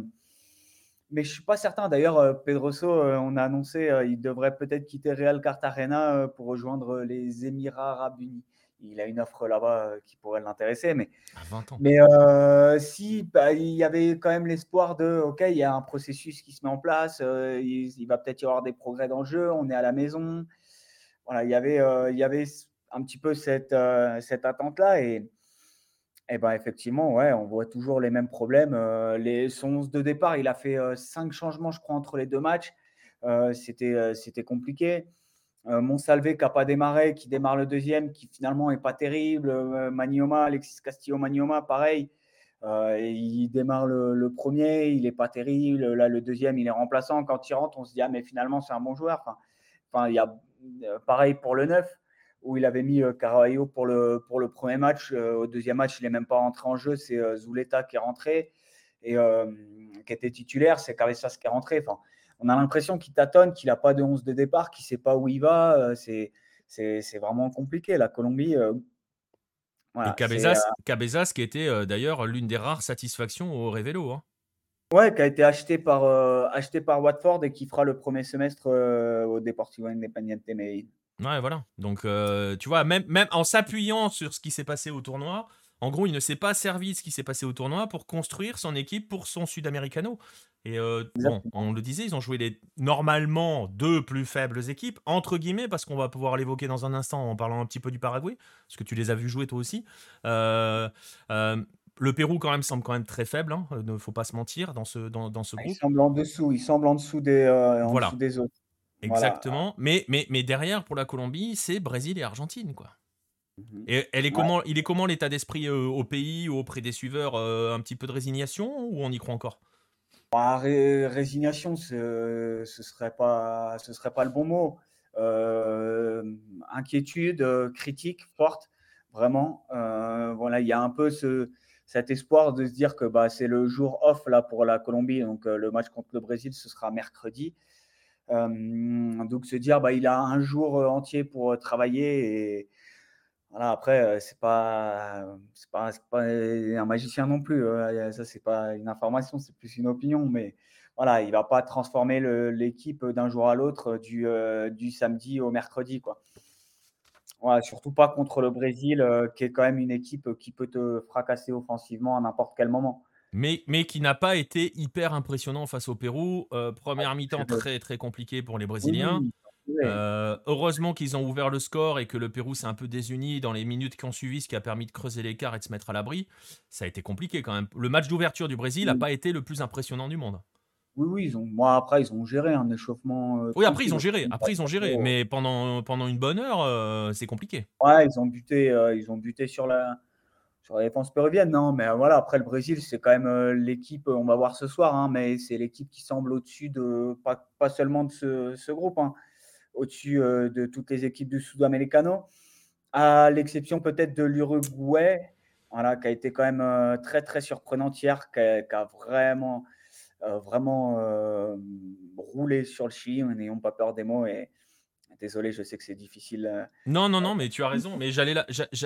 mais je suis pas certain. D'ailleurs, Pedroso, on a annoncé, il devrait peut-être quitter Real Cartagena pour rejoindre les Émirats Arabes Unis il a une offre là-bas euh, qui pourrait l'intéresser. Mais, mais euh, si bah, il y avait quand même l'espoir de, OK, il y a un processus qui se met en place, euh, il, va peut-être y avoir des progrès dans le jeu, on est à la maison. Voilà, il y avait, il y avait un petit peu cette, cette attente-là. Et, et ben effectivement, ouais, on voit toujours les mêmes problèmes. les, son 11 de départ, il a fait cinq changements, je crois, entre les deux matchs. c'était, c'était compliqué. Euh, Monsalvé qui n'a pas démarré, qui démarre le deuxième, qui finalement n'est pas terrible. Euh, Manioma, Alexis Castillo Manioma, pareil. Euh, il démarre le, premier, il n'est pas terrible. Là, le deuxième, il est remplaçant. Quand il rentre, on se dit, ah, mais finalement, c'est un bon joueur. Pareil pour le 9, où il avait mis Carvalho pour le, pour le premier match. au deuxième match, il n'est même pas rentré en jeu. C'est Zuleta qui est rentré et qui était titulaire. C'est Cabezas qui est rentré. Enfin, on a l'impression qu'il tâtonne, qu'il n'a pas de 11 de départ, qu'il ne sait pas où il va. Euh, c'est, c'est, vraiment compliqué. La Colombie. Euh, voilà, Cabezas, euh, Cabezas, qui était d'ailleurs l'une des rares satisfactions au Révélo. Hein. Ouais, qui a été acheté par, acheté par Watford et qui fera le premier semestre au Deportivo Independiente Medellín. Ouais, voilà. Donc, tu vois, même, même en s'appuyant sur ce qui s'est passé au tournoi, En gros, il ne s'est pas servi de ce qui s'est passé au tournoi pour construire son équipe pour son Sud-Americano. Et euh, bon, on le disait, ils ont joué les normalement deux plus faibles équipes, entre guillemets, parce qu'on va pouvoir l'évoquer dans un instant en parlant un petit peu du Paraguay, parce que tu les as vus jouer toi aussi. Euh, euh, le Pérou quand même semble quand même très faible, il hein, ne faut pas se mentir dans ce, dans, dans ce ah, groupe. Il semble en dessous, il semble en dessous des, voilà. des autres. Exactement, mais, mais, mais derrière pour la Colombie, c'est Brésil et Argentine quoi. Mmh et elle est comment, il est comment l'état d'esprit au pays ou auprès des suiveurs Un petit peu de résignation ou on y croit encore? Bah, résignation, ce, ce serait pas, ce serait pas le bon mot. inquiétude, critique forte, vraiment. voilà, il y a un peu ce, cet espoir de se dire que bah, c'est le jour off là pour la Colombie, donc le match contre le Brésil, ce sera mercredi. Donc se dire bah, il a un jour entier pour travailler et, voilà, après, c'est pas, c'est pas, pas un magicien non plus. Ça, c'est pas une information, c'est plus une opinion. Mais voilà, il va pas transformer l'équipe d'un jour à l'autre, du, du samedi au mercredi, quoi. surtout pas contre le Brésil, qui est quand même une équipe qui peut te fracasser offensivement à n'importe quel moment. Mais, mais qui n'a pas été hyper impressionnant face au Pérou. première mi-temps très très compliqué pour les Brésiliens. Euh, heureusement qu'ils ont ouvert le score et que le Pérou s'est un peu désuni dans les minutes qui ont suivi, ce qui a permis de creuser l'écart et de se mettre à l'abri. Ça a été compliqué quand même. Le match d'ouverture du Brésil n'a pas été le plus impressionnant du monde. Oui, oui, ils ont. Moi, après, ils ont géré un échauffement. Euh, oui, après, ils ont géré. Après, ils ont géré. Mais pendant, pendant une bonne heure, euh, c'est compliqué. Ouais, ils ont buté, ils ont buté sur la, sur la défense péruvienne. Non, mais voilà, après, le Brésil, c'est quand même l'équipe, on va voir ce soir, hein, mais c'est l'équipe qui semble au-dessus de, pas, pas, seulement de ce, ce groupe. Hein au-dessus euh, de toutes les équipes du Sudamericano, à l'exception peut-être de l'Uruguay, voilà, qui a été quand même euh, très très surprenante hier, qui a, vraiment, euh, vraiment roulé sur le Chili, n'ayons pas peur des mots. Désolé, je sais que c'est difficile. Non, non, non, mais tu as raison. Mais j'allais,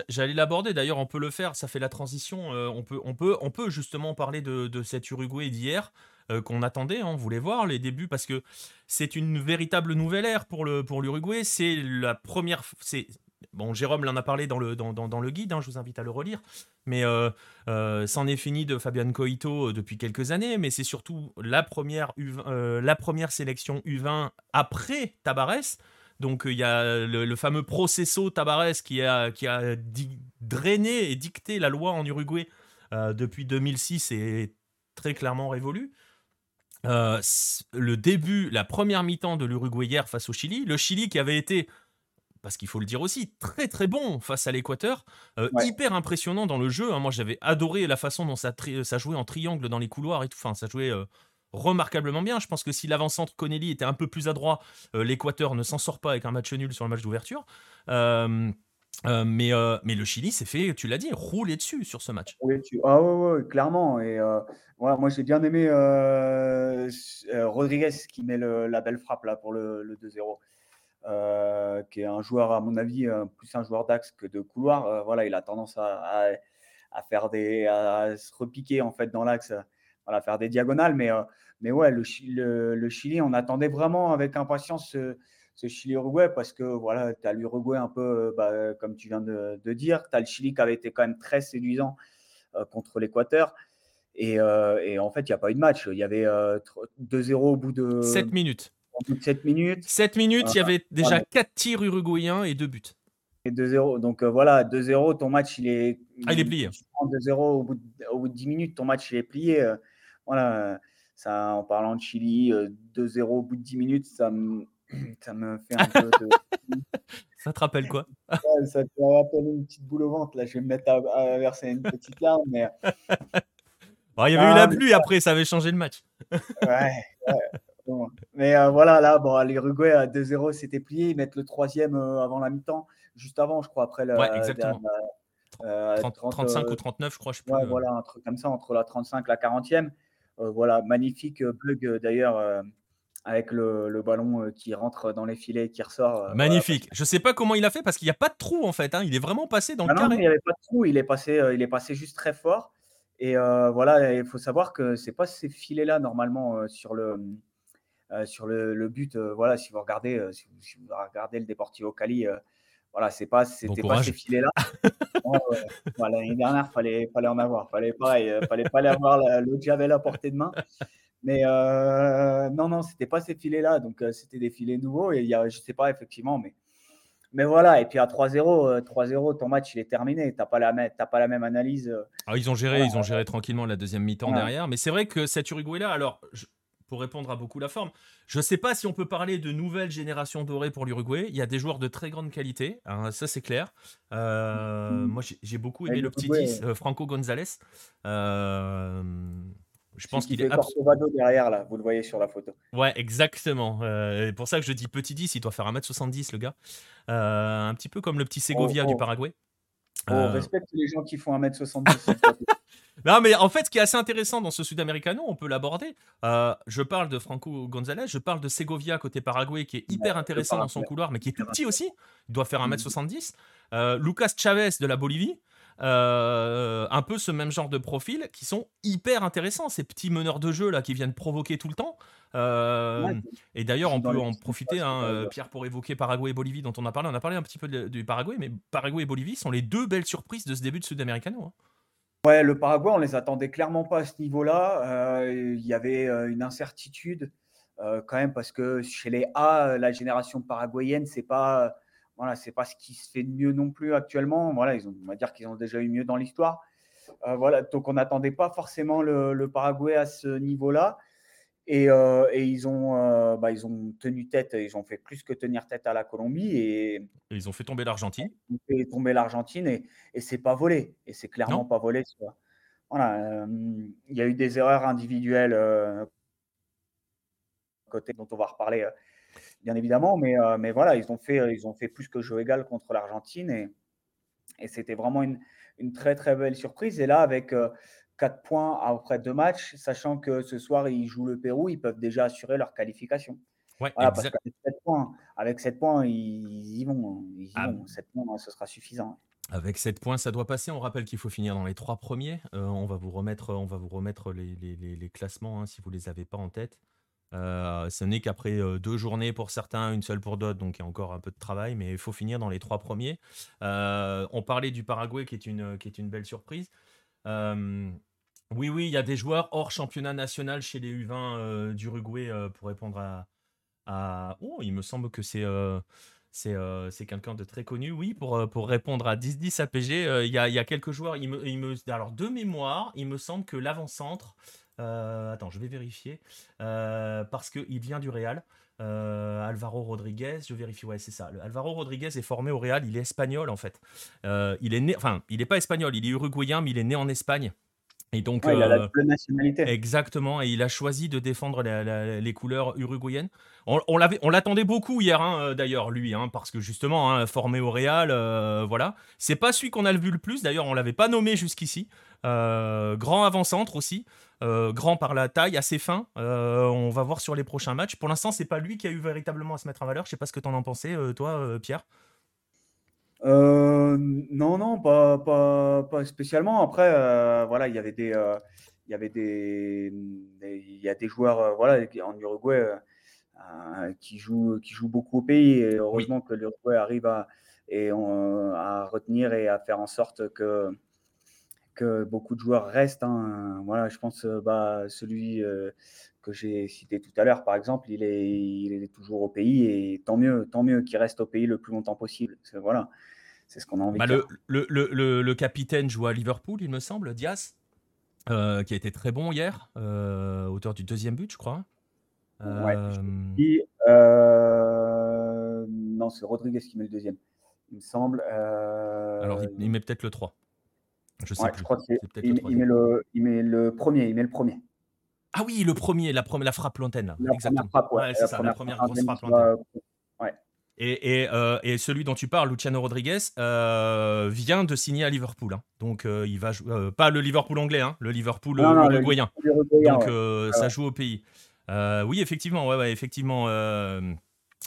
j'allais l'aborder. D'ailleurs, on peut le faire. Ça fait la transition. on peut, on peut, on peut justement parler de, de cet Uruguay d'hier. Euh, qu'on attendait. Hein, on voulait voir les débuts parce que c'est une véritable nouvelle ère pour le pour l'Uruguay. C'est la première. C'est Bon, Jérôme l'en a parlé dans le, dans, dans, le guide, hein, je vous invite à le relire. Mais euh, euh, c'en est fini de Fabian Coito depuis quelques années, mais c'est surtout la première, la première sélection U20 après Tabarès. Donc il y a le, fameux processo Tabarès qui a, qui a drainé et dicté la loi en Uruguay depuis 2006 et très clairement révolu. Euh, le début, la première mi-temps de l'Uruguay hier face au Chili. Le Chili qui avait été, parce qu'il faut le dire aussi, très très bon face à l'Équateur, euh, hyper impressionnant dans le jeu. Hein. Moi j'avais adoré la façon dont ça, ça, jouait en triangle dans les couloirs et tout. Enfin, ça jouait euh, remarquablement bien. Je pense que si l'avant-centre Connelly était un peu plus adroit, l'Équateur ne s'en sort pas avec un match nul sur le match d'ouverture. Euh, mais, euh, mais le Chili s'est fait, tu l'as dit, rouler dessus sur ce match. Ah ouais, clairement. Et euh, moi j'ai bien aimé Rodriguez qui met la belle frappe là pour le, 2-0. qui est un joueur, à mon avis, plus un joueur d'axe que de couloir. voilà, il a tendance à, faire des, à se repiquer en fait dans l'axe, voilà, faire des diagonales. Mais, mais ouais, le, le, Chili, on attendait vraiment avec impatience ce Chili-Uruguay parce que voilà, tu as l'Uruguay un peu, bah, comme tu viens de, dire, tu as le Chili qui avait été quand même très séduisant euh, contre l'Équateur. Et, euh, et, en fait, il n'y a pas eu de match. Il y avait 2-0 euh, au bout de 7 minutes. 7 minutes. 7 minutes, il y avait déjà 4 tirs uruguayens et 2 buts. Et 2-0. Donc voilà, 2-0, ton match, il est. Ah, il est plié. 2-0 au, au bout de 10 minutes, ton match, il est plié. Voilà. Ça, en parlant de Chili, 2-0 au bout de 10 minutes, ça me ça me fait un peu de. ça te rappelle quoi? Ça te rappelle une petite boule au ventre. Là, je vais me mettre à, verser une petite larme. Mais... il y avait eu la pluie après, ça avait changé le match. ouais, Mais euh, voilà, là, bon, l'Uruguay à 2-0, c'était plié. Ils mettent le troisième euh, avant la mi-temps, juste avant, je crois, après la. Ouais, exactement. 35 euh, ou 39, je crois. Je sais ouais, voilà, un truc comme ça, entre la 35 et la 40e. Voilà, magnifique bug d'ailleurs avec le, ballon euh, qui rentre dans les filets et qui ressort. Euh, Magnifique. Je sais pas comment il a fait parce qu'il n'y a pas de trou en fait. Hein. Il est vraiment passé dans le ah carré. il n'y avait pas de trou. Il est passé, euh, il est passé juste très fort. Et voilà, il faut savoir que c'est pas ces filets là normalement sur le sur le, but. voilà, si vous regardez, si vous, regardez le Deportivo Cali. Voilà, c'est pas, c'était pas ces filets-là. L'année dernière, fallait, fallait en avoir. Fallait pareil, fallait pas avoir le Javel à portée de main. Mais non, non, c'était pas ces filets-là. Donc, c'était des filets nouveaux. Et il y a, je sais pas, effectivement, mais mais voilà, et puis à 3-0, 3-0, ton match il est terminé. Tu n'as pas, la pas la même analyse. Ah, ils ont géré, ils ont géré tranquillement la deuxième mi-temps derrière. Mais c'est vrai que cet Uruguay-là, alors pour répondre à beaucoup la forme, je ne sais pas si on peut parler de nouvelle génération dorée pour l'Uruguay. Il y a des joueurs de très grande qualité, hein, ça c'est clair. Euh. Moi j'ai beaucoup aimé le petit 10, euh, Franco Gonzalez. Euh, je pense qu'il est. Corcovado derrière, là, vous le voyez sur la photo. Ouais, exactement. C'est pour ça que je dis petit 10, il doit faire 1m70, le gars. Un petit peu comme le petit Segovia du oh, oh. Paraguay. Oh, euh... respecte les gens qui font 1m70. non, mais en fait, ce qui est assez intéressant dans ce Sud-Americano, on peut l'aborder. Euh, je parle de Franco Gonzalez, je parle de Segovia côté Paraguay, qui est hyper intéressant dans son couloir, mais qui est tout petit aussi. Il doit faire 1m70. Lucas Chavez de la Bolivie. Euh, un peu ce même genre de profil qui sont hyper intéressants, ces petits meneurs de jeu là qui viennent provoquer tout le temps. Euh, et d'ailleurs, on peut en profiter, hein, euh, Pierre, pour évoquer Paraguay et Bolivie, dont on a parlé. On a parlé un petit peu du Paraguay, mais Paraguay et Bolivie sont les deux belles surprises de ce début de Sud-Americano. Hein. Ouais, le Paraguay, on les attendait clairement pas à ce niveau-là. Il y avait une incertitude quand même parce que chez les A, la génération paraguayenne, c'est pas voilà, c'est pas ce qui se fait de mieux non plus actuellement. Voilà, ils ont, on va dire qu'ils ont déjà eu mieux dans l'histoire. Euh, voilà, donc on n'attendait pas forcément le, Paraguay à ce niveau-là. Et, euh, ils, ont, euh, bah, ils ont tenu tête, ils ont fait plus que tenir tête à la Colombie. Et, ils ont fait tomber l'Argentine. Ils ont fait tomber l'Argentine et, et c'est pas volé. Et c'est clairement pas volé. Voilà, il y a eu des erreurs individuelles côté dont on va reparler bien évidemment. Mais, euh, mais voilà, ils ont, fait, ils ont fait plus que jeu égal contre l'Argentine et, et c'était vraiment une, une, très très belle surprise. Et là, avec 4 euh, points après deux matchs, sachant que ce soir ils jouent le Pérou, ils peuvent déjà assurer leur qualification. Ouais, parce qu'avec 7 points, avec 7 points, ils y vont. Ils y ah. vont. 7 points, ce sera suffisant. Avec 7 points, ça doit passer. On rappelle qu'il faut finir dans les trois premiers. Euh, on va vous remettre, on va vous remettre les, les, les, classements hein, si vous ne les avez pas en tête. Euh, ce n'est qu'après euh, deux journées pour certains, une seule pour d'autres, donc il y a encore un peu de travail, mais il faut finir dans les trois premiers. Euh, on parlait du Paraguay qui est une, qui est une belle surprise. Oui, oui, il y a des joueurs hors championnat national chez les U20 d'Uruguay pour répondre à, Oh, il me semble que c'est c'est quelqu'un de très connu, oui, pour, répondre à 10-10 APG. Il y, a, quelques joueurs, il me, il me, alors de mémoire, il me semble que l'avant-centre, euh, attends, je vais vérifier. Euh, parce qu'il vient du Real. Euh, Alvaro Rodriguez, je vérifie, ouais, c'est ça. Alvaro Rodriguez est formé au Real, il est espagnol en fait. il est né, enfin, il n'est pas espagnol, il est uruguayen, mais il est né en Espagne. Et donc, il a la double nationalité. Exactement, et il a choisi de défendre les couleurs uruguayennes. On, on l'attendait beaucoup hier, hein, d'ailleurs, lui, hein, parce que justement, hein, formé au Real, voilà. C'est pas celui qu'on a vu le plus, d'ailleurs, on l'avait pas nommé jusqu'ici. grand avant-centre aussi. Euh, grand par la taille, assez fin. Euh, on va voir sur les prochains matchs. Pour l'instant, c'est pas lui qui a eu véritablement à se mettre en valeur. Je sais pas ce que tu en as pensé, euh, toi, Pierre. Non, non, pas, pas, spécialement. Après, voilà, il y avait des, il y avait des, il y a des joueurs, voilà, en Uruguay qui jouent, qui jouent beaucoup au pays. Et heureusement que l'Uruguay arrive à, et à retenir et à faire en sorte que beaucoup de joueurs restent. Hein. Voilà, je pense euh, bah, celui euh, que j'ai cité tout à l'heure, par exemple, il est, il est toujours au pays et tant mieux, tant mieux qu'il reste au pays le plus longtemps possible. Voilà, c'est ce qu'on a envie bah, de le, le, le, capitaine joue à Liverpool, il me semble, Diaz, euh, qui a été très bon hier, auteur du deuxième but, je crois. non, c'est Rodriguez qui met le deuxième, il me semble. Alors, il met peut-être le 3. Je sais plus. Je crois il, met le, il met le premier. Il met le premier. Ah oui, le premier, la, première, la frappe lointaine. La Exactement. Première frappe, ouais, c'est ça, la première grosse frappe lointaine. Ouais. Et, et, euh, et, celui dont tu parles, Luciano Rodriguez, euh, vient de signer à Liverpool. Hein. Donc euh, il va jouer, pas le Liverpool anglais, hein, le Liverpool uruguayen. Donc ça joue au pays. oui, effectivement, ouais, ouais effectivement.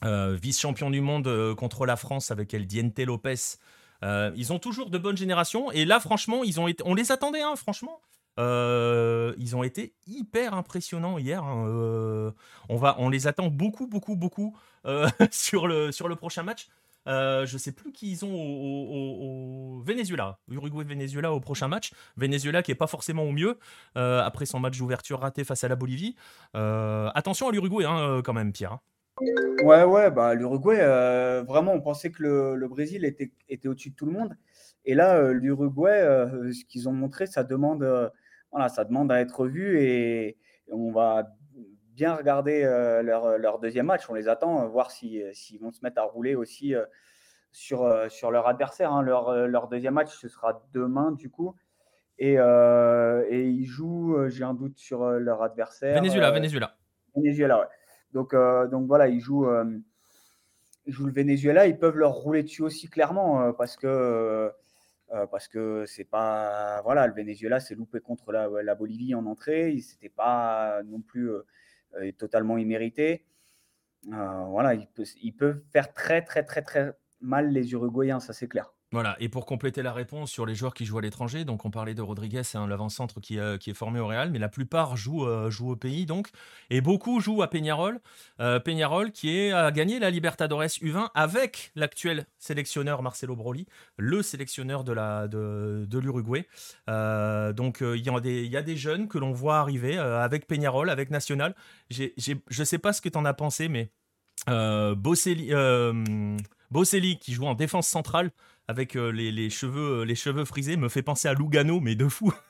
Vice-champion du monde contre la France avec El Diente Lopez. Euh, ils ont toujours de bonnes générations. Et là, franchement, ils ont été, on les attendait, hein, franchement. Euh, ils ont été hyper impressionnants hier. Hein. Euh, on, va, on les attend beaucoup, beaucoup, beaucoup sur, le, sur le prochain match. Je sais plus qui ils ont au, Venezuela. Uruguay-Venezuela au prochain match. Venezuela qui est pas forcément au mieux après son match d'ouverture raté face à la Bolivie. Attention à l'Uruguay hein, quand même, Pierre. Hein. Ouais, ouais, bah, l'Uruguay, vraiment, on pensait que le, Brésil était, était au-dessus de tout le monde. Et là, l'Uruguay, ce qu'ils ont montré, ça demande, voilà, ça demande à être vu et on va bien regarder euh, leur, leur, deuxième match. On les attend, euh, voir euh, s'ils vont se mettre à rouler aussi sur, sur leur adversaire. Hein. Leur, leur, deuxième match, ce sera demain, du coup. Et, et ils jouent, j'ai un doute sur leur adversaire. Venezuela, Venezuela. Venezuela, ouais. Donc, donc voilà, ils jouent, ils jouent le Venezuela. Ils peuvent leur rouler dessus aussi, clairement, parce que. parce que c'est pas voilà le Venezuela s'est loupé contre la, Bolivie en entrée c'était pas non plus euh, totalement immérité. Euh, voilà, ils peuvent faire très, très, très, très mal les Uruguayens, ça c'est clair. Voilà, et pour compléter la réponse sur les joueurs qui jouent à l'étranger, donc on parlait de Rodriguez, l'avant-centre qui, euh, qui, est formé au Real, mais la plupart jouent, euh, au pays, donc, et beaucoup jouent à Peñarol. Euh, Peñarol qui a gagné la Libertadores U20 avec l'actuel sélectionneur Marcelo Broly, le sélectionneur de, l'Uruguay. donc il y, a des, jeunes que l'on voit arriver avec Peñarol, avec National. Je ne sais pas ce que tu en as pensé, mais Bocelli, Bocelli qui joue en défense centrale avec euh, les, cheveux, euh, les cheveux frisés me fait penser à Lugano, mais de fou.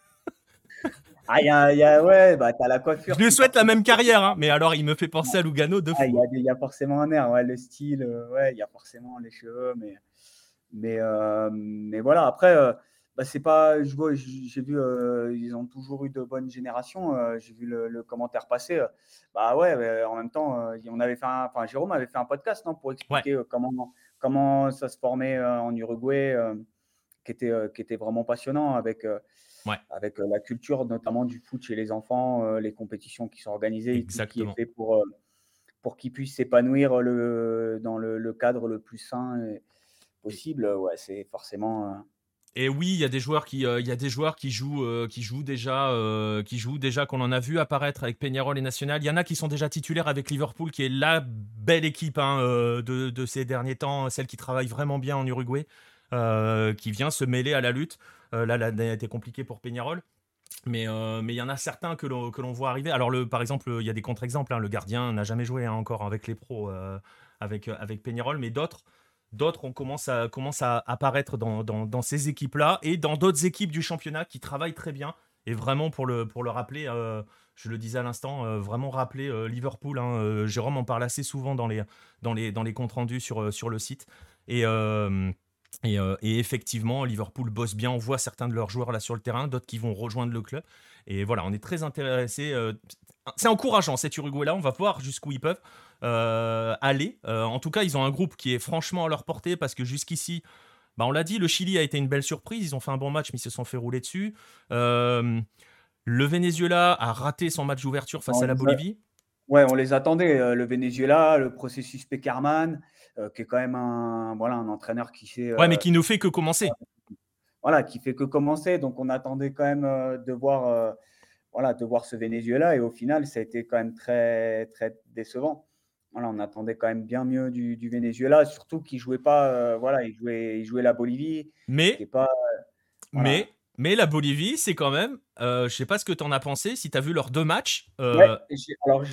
Ah, y a, y a, ouais, bah, t'as la coiffure. Je lui souhaite la même carrière, hein, mais alors il me fait penser à Lugano de ah, fou. Il y, a forcément un air, ouais, le style, euh, ouais, il y a forcément les cheveux, mais, mais, mais voilà, après, bah, c'est pas, je vois, j'ai vu, ils ont toujours eu de bonnes générations, j'ai vu le, commentaire passer, bah ouais, en même temps, on avait fait enfin, Jérôme avait fait un podcast non, pour expliquer comment comment ça se formait euh, en Uruguay, euh, qui, était, euh, qui était vraiment passionnant avec, avec la culture notamment du foot chez les enfants, les compétitions qui sont organisées, Exactement. qui est fait pour, pour qu'ils puissent s'épanouir le, dans le, cadre le plus sain possible. Ouais, c'est forcément et oui, il y a des joueurs qui, euh, il y a des joueurs qui jouent, euh, qui jouent déjà, euh, qui jouent déjà qu'on en a vu apparaître avec Peñarol et National. Il y en a qui sont déjà titulaires avec Liverpool, qui est la belle équipe hein, de, ces derniers temps, celle qui travaille vraiment bien en Uruguay, qui vient se mêler à la lutte. là, l'année a été compliquée pour Peñarol. Mais, mais il y en a certains que l'on, que l'on voit arriver. Alors, le, par exemple, il y a des contre-exemples. Hein. Le gardien n'a jamais joué hein, encore avec les pros, avec, avec Peñarol, mais d'autres, D'autres on commence à, apparaître dans, ces équipes-là et dans d'autres équipes du championnat qui travaillent très bien. Et vraiment, pour le, rappeler, euh, je le disais à l'instant, euh, vraiment rappeler euh, Liverpool. Hein, Jérôme en parle assez souvent dans les, comptes rendus sur, le site. Et, effectivement, Liverpool bosse bien. On voit certains de leurs joueurs là sur le terrain, d'autres qui vont rejoindre le club. Et voilà, on est très intéressé. c'est encourageant cet Uruguay-là. On va voir jusqu'où ils peuvent. Euh, aller. Euh, en tout cas, ils ont un groupe qui est franchement à leur portée parce que jusqu'ici, bah, on l'a dit, le Chili a été une belle surprise. Ils ont fait un bon match, mais ils se sont fait rouler dessus. Euh, le Venezuela a raté son match d'ouverture face à la Bolivie. Ouais, on les attendait. Le Venezuela, le processus Peckerman, qui est quand même un, voilà, un entraîneur qui fait. Ouais, mais qui ne fait que commencer. Voilà, qui fait que commencer. Donc, on attendait quand même de voir, voilà, de voir ce Venezuela. Et au final, ça a été quand même très, très décevant on attendait quand même bien mieux du, Venezuela, surtout qu'il jouait pas, euh, voilà, il jouait, il jouait la Bolivie. Mais, pas, mais, mais la Bolivie, c'est quand même, euh, je sais pas ce que tu en as pensé, si tu as vu leurs deux matchs, euh,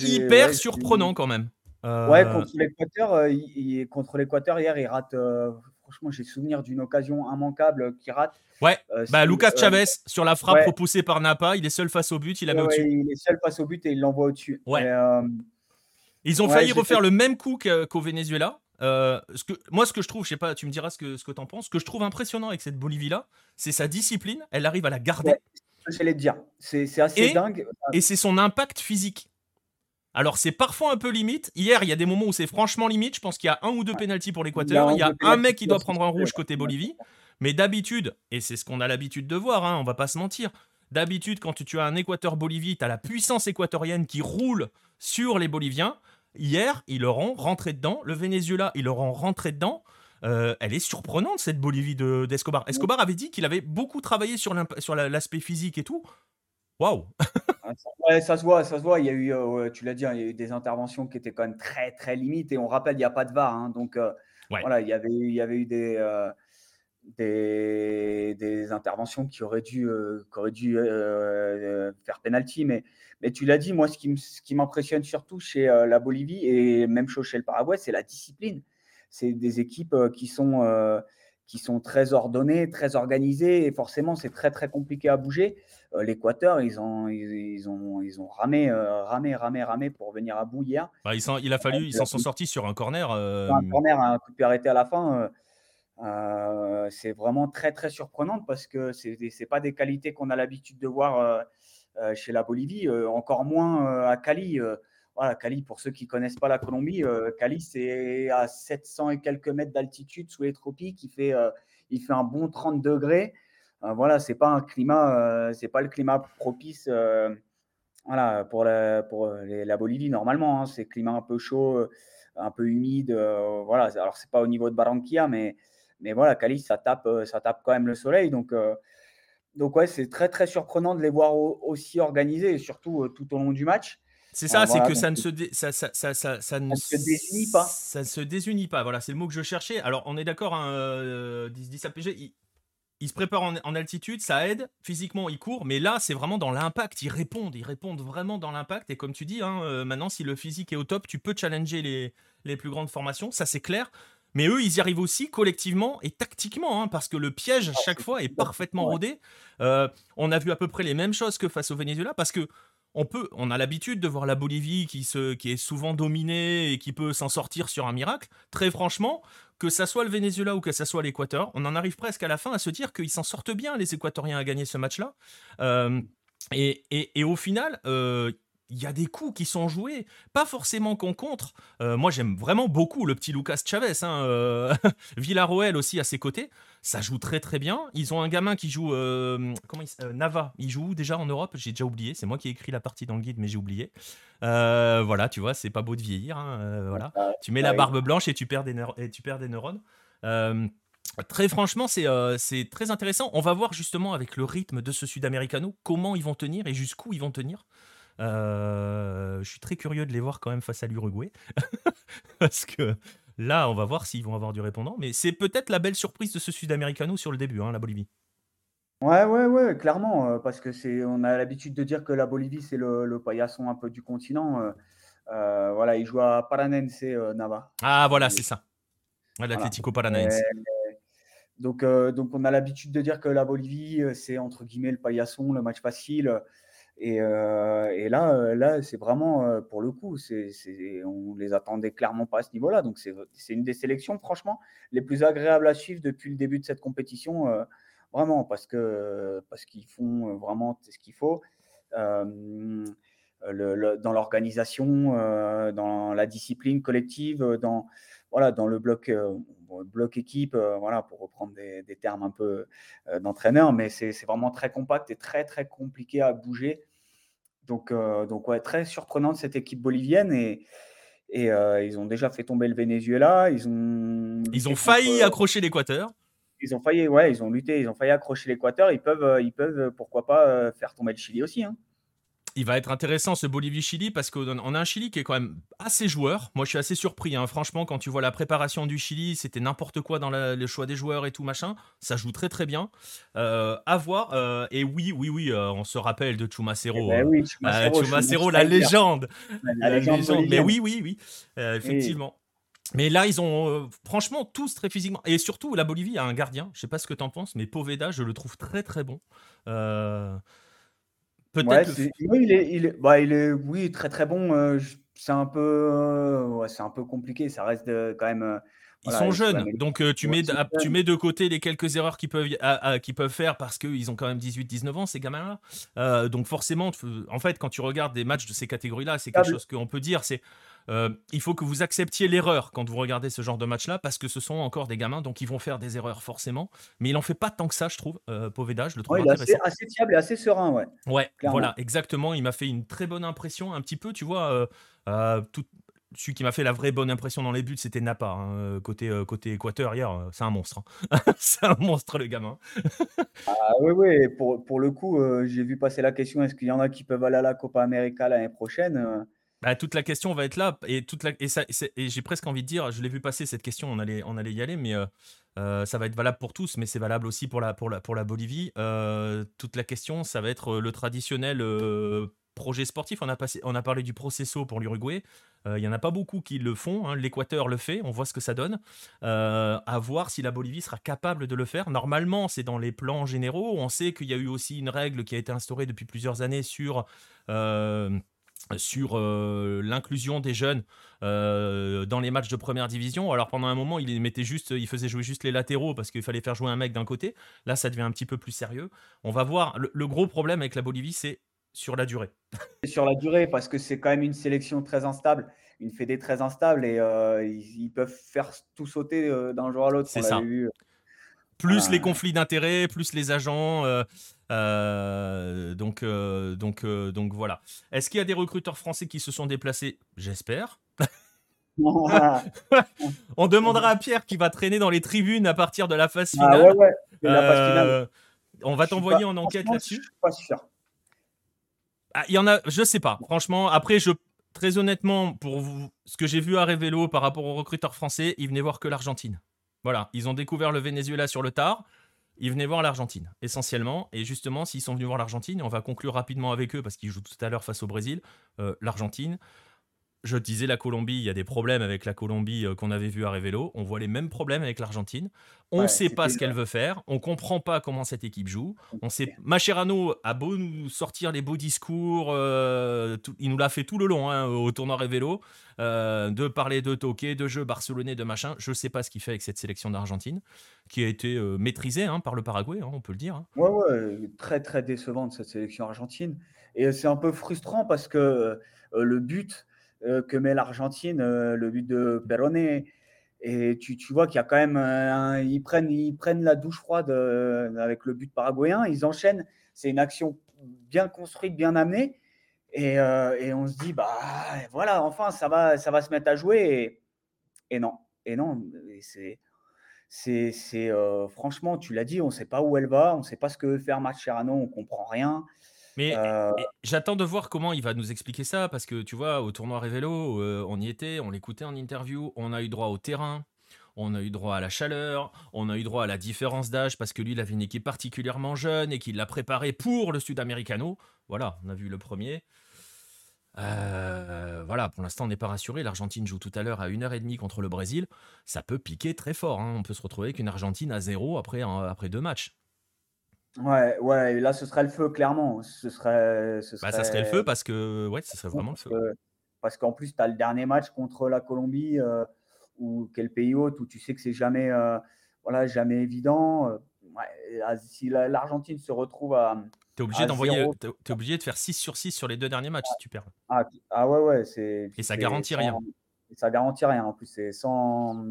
hyper surprenant quand même. Ouais, contre l'Équateur, contre l'Équateur hier, il rate. franchement, j'ai souvenir d'une occasion immanquable qui rate. Ouais, bah, Lucas Chavez sur la frappe repoussée par Napa, il est seul face au but, il la met au-dessus. il est seul face au but et il l'envoie au-dessus. Ouais. Ils ont failli refaire le même coup qu'au Venezuela. Euh, ce que, moi, ce que je trouve, je sais pas, tu me diras ce que, ce que tu en penses, ce que je trouve impressionnant avec cette Bolivie-là, c'est sa discipline. Elle arrive à la garder. J'allais te dire. C'est assez dingue. Et c'est son impact physique. Alors, c'est parfois un peu limite. Hier, il y a des moments où c'est franchement limite. Je pense qu'il y a un ou deux pénalties pour l'Équateur. Il y a, un, mec qui doit prendre un rouge côté Bolivie. Mais d'habitude, et c'est ce qu'on a l'habitude de voir, hein, on va pas se mentir, D'habitude, quand tu as un Équateur-Bolivie, tu as la puissance équatorienne qui roule sur les Boliviens. Hier, ils leur ont rentré dedans. Le Venezuela, ils leur ont rentré dedans. Euh, elle est surprenante, cette Bolivie d'Escobar. Escobar avait dit qu'il avait beaucoup travaillé sur l'aspect physique et tout. Waouh ouais, ça se voit, ça se voit. Il y a eu, euh, tu l'as dit, hein, il y a eu des interventions qui étaient quand même très, très limites. Et on rappelle, il n'y a pas de VAR. Hein. donc, euh, Voilà, il y avait, il y avait eu des, des, interventions qui auraient dû, qui dû faire penalty, mais, mais tu l'as dit, moi, ce qui, m'impressionne surtout chez la Bolivie et même chez le Paraguay, c'est la discipline. C'est des équipes qui sont qui sont très ordonnés, très organisés, et forcément, c'est très, très compliqué à bouger. Euh, L'Équateur, ils ont, ils, ont, ils ont ramé, euh, ramé, ramé, ramé pour venir à bout hier. Bah, ils il a fallu, ils s'en sont sortis sur un corner. Euh, un corner, un coup de pied arrêté à la fin. C'est vraiment très, très surprenant parce que ce n'est pas des qualités qu'on a l'habitude de voir chez la Bolivie, encore moins à Cali. Voilà, Cali, pour ceux qui ne connaissent pas la Colombie, euh, Cali, c'est à 700 et quelques mètres d'altitude sous les tropiques. Il fait, euh, il fait un bon 30 degrés. Euh, voilà, c'est pas un climat, c'est pas le climat propice voilà, pour, la, pour la Bolivie normalement. Hein. c'est climat un peu chaud, un peu humide. voilà, alors c'est pas au niveau de Barranquilla, mais, mais voilà, Cali, ça tape, ça tape quand même le soleil. Donc, donc ouais, c'est très très surprenant de les voir aussi organisés, et surtout tout au long du match. C'est ça, c'est que ça ne se, désunit pas. Ça ne se désunit pas. Voilà, c'est le mot que je cherchais. Alors, on est d'accord, hein, euh, 10, APG, il, se prépare en, altitude, ça aide. Physiquement, il court, mais là, c'est vraiment dans l'impact. Ils répondent, ils répondent vraiment dans l'impact. Et comme tu dis, hein, euh, maintenant, si le physique est au top, tu peux challenger les, les plus grandes formations. Ça, c'est clair. Mais eux, ils y arrivent aussi collectivement et tactiquement, hein, parce que le piège, à chaque fois, est parfaitement rodé. Euh, on a vu à peu près les mêmes choses que face au Venezuela, parce que on peut, on a l'habitude de voir la Bolivie qui, se, qui est souvent dominée et qui peut s'en sortir sur un miracle. Très franchement, que ça soit le Venezuela ou que ça soit l'Équateur, on en arrive presque à la fin à se dire qu'ils s'en sortent bien, les Équatoriens, à gagner ce match-là. Euh, et, au final, euh, il y a des coups qui sont joués, pas forcément qu'on contre. Euh, moi, j'aime vraiment beaucoup le petit Lucas Chavez. Hein, euh, Villarroel aussi à ses côtés. Ça joue très très bien. Ils ont un gamin qui joue. Euh, comment il, Nava. Il joue déjà en Europe? J'ai déjà oublié. C'est moi qui ai écrit la partie dans le guide, mais j'ai oublié. voilà, tu vois, c'est pas beau de vieillir. Hein, voilà. Ah, tu mets la barbe blanche et tu perds des, et tu perds des neurones. Très franchement, c'est très intéressant. On va voir justement avec le rythme de ce Sud-Américano comment ils vont tenir et jusqu'où ils vont tenir. Euh, je suis très curieux de les voir quand même face à l'Uruguay. Parce que là, on va voir s'ils vont avoir du répondant. Mais c'est peut-être la belle surprise de ce Sud-Américano sur le début, hein, la Bolivie. Ouais, ouais, ouais, clairement. Euh, parce que c'est, on a l'habitude de dire que la Bolivie, c'est le, paillasson un peu du continent. Euh, voilà, il joue à Paranense, Nava. Ah, voilà, c'est ça. L'Atlético Paranense. donc, donc, on a l'habitude de dire que la Bolivie, c'est entre guillemets le paillasson, le match facile. Euh, et, là, euh, là c'est vraiment, euh, pour le coup, c'est, on les attendait clairement pas à ce niveau-là. Donc, c'est, une des sélections, franchement, les plus agréables à suivre depuis le début de cette compétition. vraiment, parce, que, parce qu'ils font vraiment ce qu'il faut. dans l'organisation, dans la discipline collective, dans, voilà, dans le bloc, bloc équipe, voilà, pour reprendre des termes un peu d'entraîneur, mais c'est vraiment très compact et très très compliqué à bouger. Donc, euh, donc ouais, très surprenante cette équipe bolivienne et, et euh, ils ont déjà fait tomber le Venezuela. Ils ont, ils ont failli accrocher l'Équateur. Ils ont failli, ouais, ils ont lutté, ils ont failli accrocher l'Équateur. Ils peuvent, ils peuvent, pourquoi pas, faire tomber le Chili aussi. Hein il va être intéressant ce Bolivie-Chili parce qu'on a un Chili qui est quand même assez joueur. Moi, je suis assez surpris. Hein. Franchement, quand tu vois la préparation du Chili, c'était n'importe quoi dans le choix des joueurs et tout machin. Ça joue très très bien. Euh, à voir. Euh, et oui, oui, oui, euh, on se rappelle de Chumacero. Eh ben oui, Chumacero, la légende. La, légende. Mais oui, oui, oui, effectivement. Mais là, ils ont franchement tous très physiquement. Et surtout, la Bolivie a un gardien. Je sais pas ce que tu en penses, mais Poveda, je le trouve très très bon. Peut-être. oui, il est, il est, bah, il est, oui, très très bon. C'est un peu, ouais, c'est un peu compliqué. Ça reste quand même. Ils sont jeunes, donc tu, mets, tu mets de côté les quelques erreurs qu'ils peuvent, peuvent faire parce qu'ils ont quand même 18-19 ans, ces gamins-là. donc forcément, en fait, quand tu regardes des matchs de ces catégories-là, c'est quelque chose qu'on peut dire, c'est euh, il faut que vous acceptiez l'erreur quand vous regardez ce genre de match-là, parce que ce sont encore des gamins, donc ils vont faire des erreurs forcément. Mais il en fait pas tant que ça, je trouve, euh, Poveda, je le trouve il est assez, fiable et assez serein, ouais. Ouais, voilà, exactement. Il m'a fait une très bonne impression, un petit peu, tu vois, euh, euh, tout, celui qui m'a fait la vraie bonne impression dans les buts, c'était Napa, hein, côté, côté Équateur hier. C'est un monstre. Hein. c'est un monstre, le gamin. ah, oui, oui. Pour, pour le coup, j'ai vu passer la question est-ce qu'il y en a qui peuvent aller à la Copa América l'année prochaine Bah, toute la question va être là et j'ai presque envie de dire, je l'ai vu passer cette question, on allait y aller, mais ça va être valable pour tous, mais c'est valable aussi pour la Bolivie. toute la question, ça va être le traditionnel projet sportif. On a parlé du Processo pour l'Uruguay. Il y en a pas beaucoup qui le font. Hein. L'Équateur le fait. On voit ce que ça donne. à voir si la Bolivie sera capable de le faire. Normalement, c'est dans les plans généraux. On sait qu'il y a eu aussi une règle qui a été instaurée depuis plusieurs années sur sur euh, l'inclusion des jeunes euh, dans les matchs de première division. Alors pendant un moment, il mettait juste, il faisait jouer juste les latéraux parce qu'il fallait faire jouer un mec d'un côté. Là, ça devient un petit peu plus sérieux. On va voir. Le, gros problème avec la Bolivie, c'est sur la durée. sur la durée, parce que c'est quand même une sélection très instable, une fédé très instable et euh, ils, peuvent faire tout sauter d'un jour à l'autre. C'est ça. plus les conflits d'intérêts, plus les agents. Euh, donc, euh, donc, euh, donc voilà. Est-ce qu'il y a des recruteurs français qui se sont déplacés? J'espère. On demandera à Pierre qui va traîner dans les tribunes à partir de la phase ah finale. on va t'envoyer en enquête là-dessus. pas sûr. Ah, il y en a, je sais pas. Franchement, après, je, très honnêtement, pour vous, ce que j'ai vu à Révélo par rapport aux recruteurs français, ils venaient voir que l'Argentine. Voilà, ils ont découvert le Venezuela sur le tard ils venaient voir l'Argentine, essentiellement. Et justement, s'ils sont venus voir l'Argentine, on va conclure rapidement avec eux parce qu'ils jouent tout à l'heure face au Brésil, euh, l'Argentine. Je disais la Colombie, il y a des problèmes avec la Colombie euh, qu'on avait vu à Révélo. On voit les mêmes problèmes avec l'Argentine. On ne sait pas ce qu'elle veut faire. On comprend pas comment cette équipe joue. On sait. Macherano a beau nous sortir les beaux discours, euh, il nous l'a fait tout le long hein, au tournoi Révélo, euh, de parler de toqué, de jeux barcelonais, de machin. Je ne sais pas ce qu'il fait avec cette sélection d'Argentine, qui a été maîtrisée hein, par le Paraguay, hein, on peut le dire. Ouais, ouais, très très décevante cette sélection argentine. Et c'est un peu frustrant parce que le but que met l'Argentine, euh, le but de Perone. Et tu, tu vois qu'il y a quand même. ils, prennent, ils prennent la douche froide euh, avec le but paraguayen. Ils enchaînent. C'est une action bien construite, bien amenée. Et, et, on se dit, bah voilà, enfin, ça va, ça va se mettre à jouer. Et, non. Et non. C'est. C'est, franchement, tu l'as dit, on ne sait pas où elle va, on ne sait pas ce que veut faire Mascherano, on ne comprend rien. Mais euh j'attends de voir comment il va nous expliquer ça, parce que tu vois, au tournoi Révélo, euh, on y était, on l'écoutait en interview, on a eu droit au terrain, on a eu droit à la chaleur, on a eu droit à la différence d'âge, parce que lui, il avait une équipe particulièrement jeune et qu'il l'a préparé pour le Sud-Americano. Voilà, on a vu le premier. Euh, voilà, pour l'instant, on n'est pas rassuré. L'Argentine joue tout à l'heure à 1h30 contre le Brésil. Ça peut piquer très fort. Hein. On peut se retrouver avec une Argentine à zéro après, après deux matchs. Ouais, ouais, là, ce serait le feu, clairement. Ce serait, ce Bah, ça serait le feu parce que, ouais, ce serait vraiment le feu. parce qu'en plus, tu as le dernier match contre la Colombie euh, ou quel pays autre où tu sais que c'est jamais, euh, voilà, jamais évident. Euh, ouais, si l'Argentine se retrouve à. T'es obligé d'envoyer, t'es obligé de faire 6 sur 6 sur les deux derniers matchs si tu perds. Ah, ah ouais, ouais, c'est. Et ça garantit rien. ça garantit rien. En plus, c'est sans,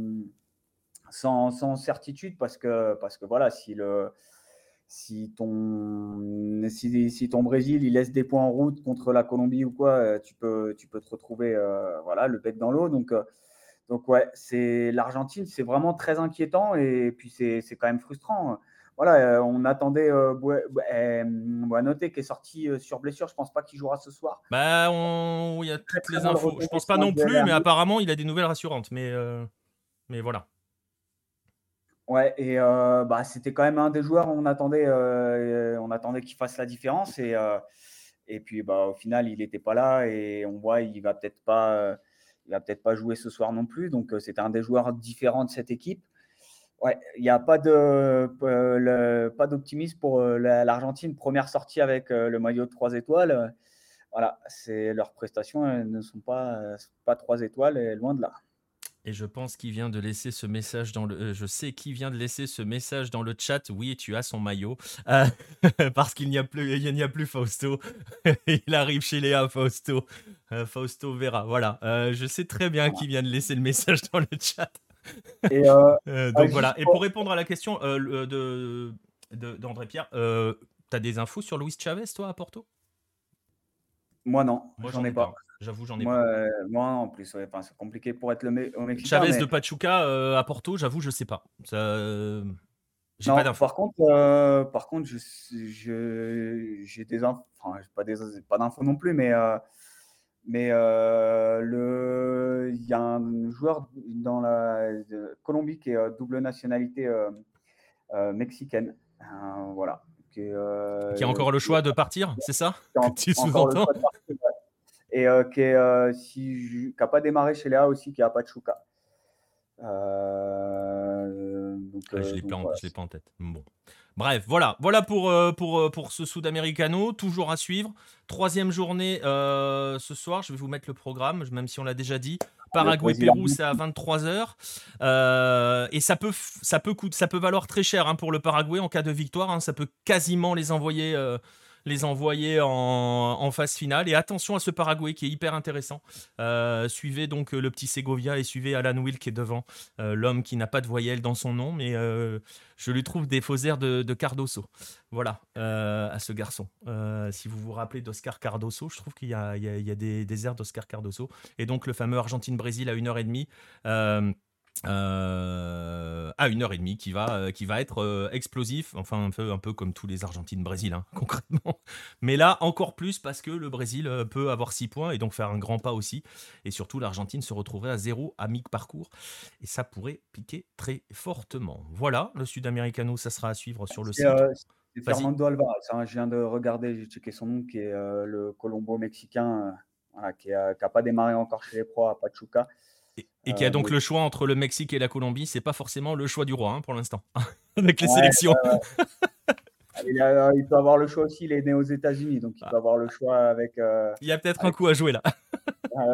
sans, sans certitude parce que, parce que voilà, si le si ton, si, ton Brésil il laisse des points en route contre la Colombie ou quoi, euh, tu peux, tu peux te retrouver euh, voilà, le bec dans l'eau. Donc, euh, donc ouais, c'est l'Argentine, c'est vraiment très inquiétant et puis c'est quand même frustrant. Voilà, on attendait euh, noter qui est sorti sur blessure. Je pense pas qu'il jouera ce soir. Bah, il y a toutes les infos. Je pense pas non plus, mais apparemment il a des nouvelles rassurantes. Mais, mais voilà. Ouais, et euh, bah, c'était quand même un des joueurs, on attendait, euh, on attendait qu'il fasse la différence. Et, euh, et puis bah, au final, il n'était pas là et on voit il va peut-être pas, il va peut-être pas jouer ce soir non plus. Donc c'était un des joueurs différents de cette équipe. Ouais, il n'y a pas d'optimisme pour l'Argentine. Première sortie avec le maillot de 3 étoiles. Voilà, leurs prestations ne sont pas pas 3 étoiles loin de là. Et je pense qu'il vient de laisser ce message dans le. Euh, je sais qui vient de laisser ce message dans le chat. Oui, tu as son maillot. Euh, parce qu'il n'y a plus, il n'y a plus Fausto. il arrive chez Léa Fausto. Euh, Fausto verra. Voilà. je sais très bien qui vient de laisser le message dans le chat. Et donc voilà. Et pour répondre à la question de d'André Pierre, tu as des infos sur Luis Chavez, toi, à Porto? Moi, non. Moi, j'en ai pas. J'avoue, j'en ai moi, pas. moi, en plus, c'est compliqué pour être le au Mexicain. Chavez de Pachuca euh, à Porto, j'avoue, je sais pas. Ça, euh, j'ai pas d'infos. Par contre, euh, par contre, j'ai des infos, enfin, pas des, pas d'infos non plus, mais Mais le... il y a un joueur dans la Colombie qui est double nationalité mexicaine. voilà. Qui, qui, a encore le choix de partir, c'est ça? tu sous-entends? Et qui n'a si, pas démarré chez Léa aussi, qui a Pachuca. Euh, donc, ah, je ne l'ai pas, en tête. Bon. Bref, voilà, voilà pour, euh, pour, euh, pour ce Sud-Américano, toujours à suivre. Troisième journée euh, ce soir, je vais vous mettre le programme, même si on l'a déjà dit. Paraguay-Pérou, c'est à 23h. et ça peut, ça, peut ça peut valoir très cher hein, pour le Paraguay en cas de victoire. Hein. ça peut quasiment les envoyer les envoyer en, phase finale. Et attention à ce Paraguay qui est hyper intéressant. Euh, suivez donc euh, le petit Segovia et suivez Alan Will qui est devant, euh, l'homme qui n'a pas de voyelle dans son nom, mais je lui trouve des faux airs de, Cardoso. Voilà, à ce garçon. si vous vous rappelez d'Oscar Cardoso, je trouve qu'il y, a, des, des airs d'Oscar Cardoso. Et donc le fameux Argentine-Brésil à 1h30 euh, à une heure et demie qui va, euh, qui va être euh, explosif, enfin un peu, un peu comme tous les Argentines-Brésil hein, concrètement. Mais là encore plus parce que le Brésil peut avoir 6 points et donc faire un grand pas aussi. Et surtout l'Argentine se retrouverait à zéro à mi-parcours et ça pourrait piquer très fortement. Voilà, le Sud-Américano, ça sera à suivre sur le site. C'est Fernando Alvarez, hein, je viens de regarder, j'ai checké son nom, qui est le Colombo-Mexicain, qui n'a pas démarré encore chez les pros à Pachuca. Et, qui a euh, donc le choix entre le Mexique et la Colombie, c'est pas forcément le choix du roi hein, pour l'instant, avec les sélections. il, peut avoir le choix aussi, il est né aux États-Unis, donc il peut ah. avoir le choix avec. Euh, il y a peut-être un coup à jouer là. Ah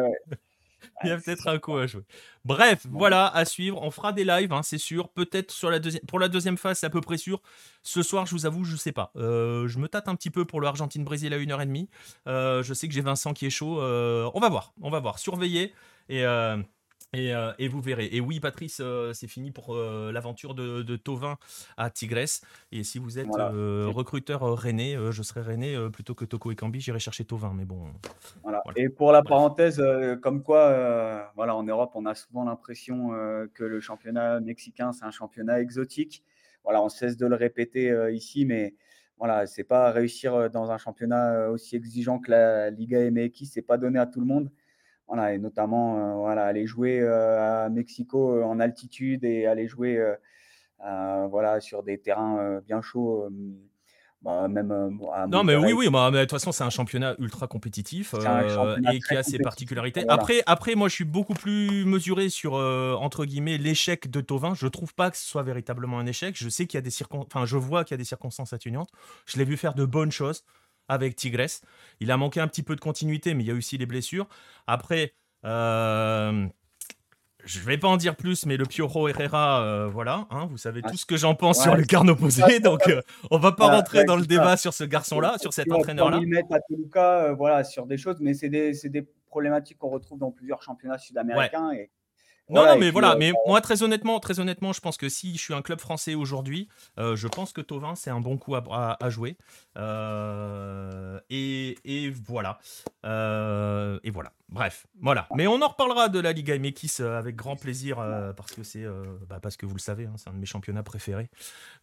il y a peut-être un coup à jouer. Bref, voilà, à suivre. On fera des lives, hein, c'est sûr. Peut-être sur la deuxième. Pour la deuxième phase, c'est à peu près sûr. Ce soir, je vous avoue, je sais pas. Euh, je me tâte un petit peu pour le Argentine-Brésil à 1h30. je sais que j'ai Vincent qui est chaud. on va voir, on va voir. Surveiller. Et, euh, et, vous verrez. Et oui, Patrice, euh, c'est fini pour euh, l'aventure de, de, Tovin à Tigresse. Et si vous êtes recruteur René, je serai René plutôt que Toko et Cambi, j'irai chercher Tovin. Mais bon. Voilà. Et pour la parenthèse, comme quoi, voilà, en Europe, on a souvent l'impression que le championnat mexicain, c'est un championnat exotique. Voilà, on cesse de le répéter ici, mais voilà, c'est pas réussir dans un championnat aussi exigeant que la Liga MX, c'est pas donné à tout le monde. Voilà, et notamment euh, voilà, aller jouer euh, à Mexico euh, en altitude et aller jouer voilà, sur des terrains bien chauds. Bah, même, non, mais oui, oui, bah, mais de toute façon, c'est un championnat ultra compétitif et qui a ses particularités. Après, après, moi, je suis beaucoup plus mesuré sur, entre guillemets, l'échec de Tovin. Je trouve pas que ce soit véritablement un échec. Je sais qu'il y a des circonstances, enfin, je vois qu'il y a des circonstances atténuantes. Je l'ai vu faire de bonnes choses avec Tigres. Il a manqué un petit peu de continuité, mais il y a aussi les blessures. Après, euh, je vais pas en dire plus, mais le Pioro Herrera, euh, voilà, hein, vous savez tout ce que j'en pense sur le carne opposé, donc euh, on va pas rentrer dans le débat sur ce garçon-là, sur cet entraîneur-là. à Toluca, voilà, sur des choses, mais c'est des, des, problématiques qu'on retrouve dans plusieurs championnats sud-américains. Et non, non, mais voilà, mais moi très honnêtement, très honnêtement, je pense que si je suis un club français aujourd'hui, euh, je pense que Tovin c'est un bon coup à, jouer. Euh, et, voilà, euh, et voilà. Bref, voilà. Mais on en reparlera de la Liga MX avec grand plaisir parce que c'est, bah, parce que vous le savez, hein, c'est un de mes championnats préférés.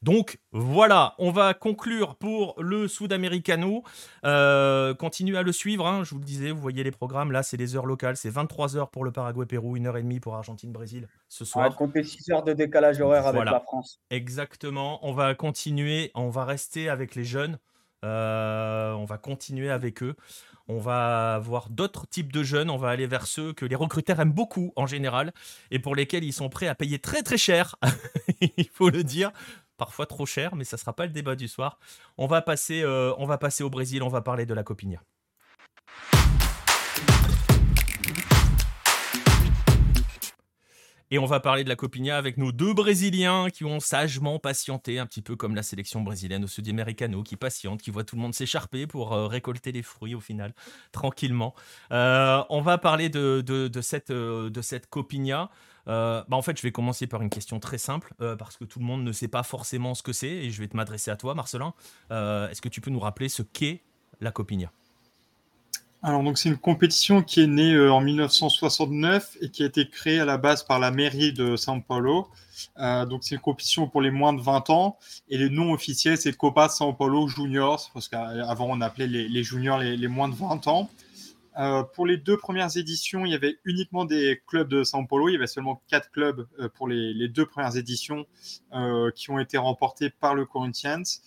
Donc voilà, on va conclure pour le Sud-Americano. continuez à le suivre. Hein, je vous le disais, vous voyez les programmes. Là, c'est les heures locales. C'est 23 h pour le Paraguay-Pérou, 1h30 pour Argentine brésil ce soir. On va compter 6 heures de décalage horaire avec la France. Exactement. On va continuer, on va rester avec les jeunes. Euh, on va continuer avec eux. On va voir d'autres types de jeunes. On va aller vers ceux que les recruteurs aiment beaucoup en général et pour lesquels ils sont prêts à payer très très cher. Il faut le dire. Parfois trop cher, mais ça ne sera pas le débat du soir. On va passer, euh, on va passer au Brésil. On va parler de la Copinha. Et on va parler de la Copinha avec nos deux Brésiliens qui ont sagement patienté, un petit peu comme la sélection brésilienne au Sud-Américano, qui patiente, qui voit tout le monde s'écharper pour euh, récolter les fruits au final, tranquillement. Euh, on va parler de, cette, cette Copinha. Euh, bah en fait, je vais commencer par une question très simple, parce que tout le monde ne sait pas forcément ce que c'est, et je vais te m'adresser à toi, Marcelin. Est-ce que tu peux nous rappeler ce qu'est la Copinha alors, donc, c'est une compétition qui est née euh, en 1969 et qui a été créée à la base par la mairie de São Paulo. Euh, donc, c'est une compétition pour les moins de 20 ans et le nom officiel, c'est Copa São Paulo Juniors, parce qu'avant, on appelait les, juniors les, moins de 20 ans. pour les deux premières éditions, il y avait uniquement des clubs de São Paulo. Il y avait seulement quatre clubs pour les, deux premières éditions qui ont été remportés par le Corinthians.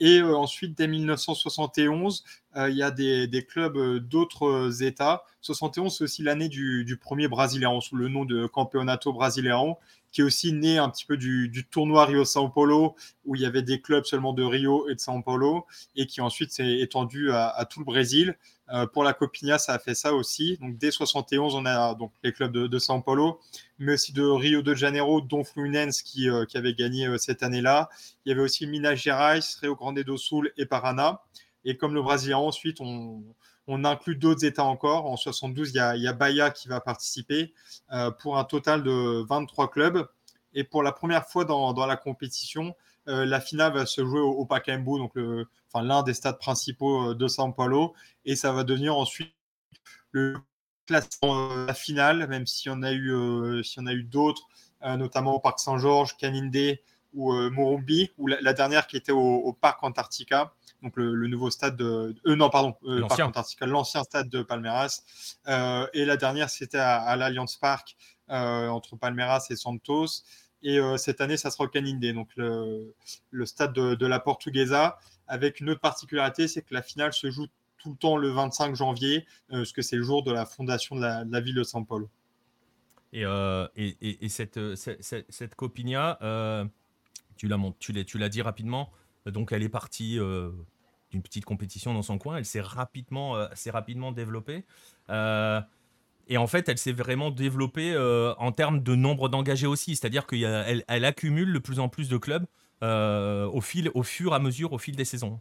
Et euh, ensuite, dès 1971, euh, il y a des, clubs euh, d'autres États. 71, c'est aussi l'année du, premier Brasileirão, sous le nom de Campeonato Brasileirão, qui est aussi né un petit peu du, tournoi Rio-São Paulo, où il y avait des clubs seulement de Rio et de São Paulo, et qui ensuite s'est étendu à, tout le Brésil. Euh, pour la Copinha, ça a fait ça aussi. Donc dès 71, on a donc les clubs de, São Paulo, mais aussi de Rio de Janeiro, dont Fluminense qui, euh, avait gagné euh, cette année-là. Il y avait aussi Minas Gerais, Rio Grande do Sul et Paraná. Et comme le Brésilien, ensuite, on, inclut d'autres États encore. En 72, il y a, il Bahia qui va participer pour un total de 23 clubs. Et pour la première fois dans la compétition, la finale va se jouer au, au Pacaembu, donc enfin, l'un des stades principaux de São Paulo. Et ça va devenir ensuite le classement euh, la finale, même s'il y en a eu, euh, si on a eu d'autres, euh, notamment au Parc Saint-Georges, Canindé ou Morumbi, ou la, dernière qui était au, Parc Antarctica, donc le, nouveau stade de, non pardon, Parc Antarctica, l'ancien stade de Palmeiras, et la dernière c'était à, l'Alliance Park entre Palmeiras et Santos. Et cette année, ça sera au Canindé, donc le, stade de, la Portuguesa, avec une autre particularité, c'est que la finale se joue tout le temps le 25 janvier, euh, parce que c'est le jour de la fondation de la, ville de São Paulo. Et, euh, et, cette, euh, cette, Copinha, tu l'as dit rapidement, donc elle est partie d'une petite compétition dans son coin, elle s'est rapidement, rapidement développée. Et en fait, elle s'est vraiment développée en termes de nombre d'engagés aussi, c'est-à-dire qu'elle elle accumule de plus en plus de clubs au, fil, au fur et à mesure, au fil des saisons.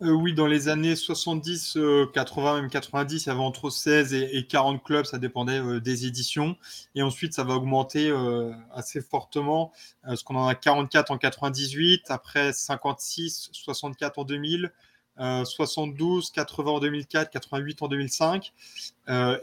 Euh, oui, dans les années 70, 80, euh, même 90, il y avait entre 16 et, 40 clubs, ça dépendait euh, des éditions. Et ensuite, ça va augmenter assez fortement, parce qu'on en a 44 en 98, après 56, 64 en 2000, 72, 80 en 2004, 88 en 2005.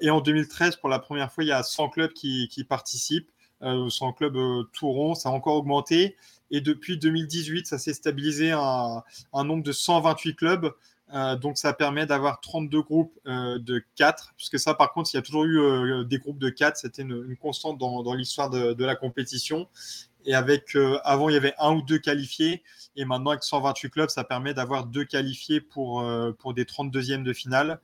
et en 2013, pour la première fois, il y a 100 clubs qui, participent. 100 clubs tout rond, ça a encore augmenté. Et depuis 2018, ça s'est stabilisé à un nombre de 128 clubs. Euh, donc ça permet d'avoir 32 groupes euh, de 4, puisque ça par contre, il y a toujours eu euh, des groupes de 4, c'était une, constante dans, l'histoire de, la compétition. Et avec, avant, il y avait un ou deux qualifiés, et maintenant avec 128 clubs, ça permet d'avoir deux qualifiés pour, pour des 32e de finale.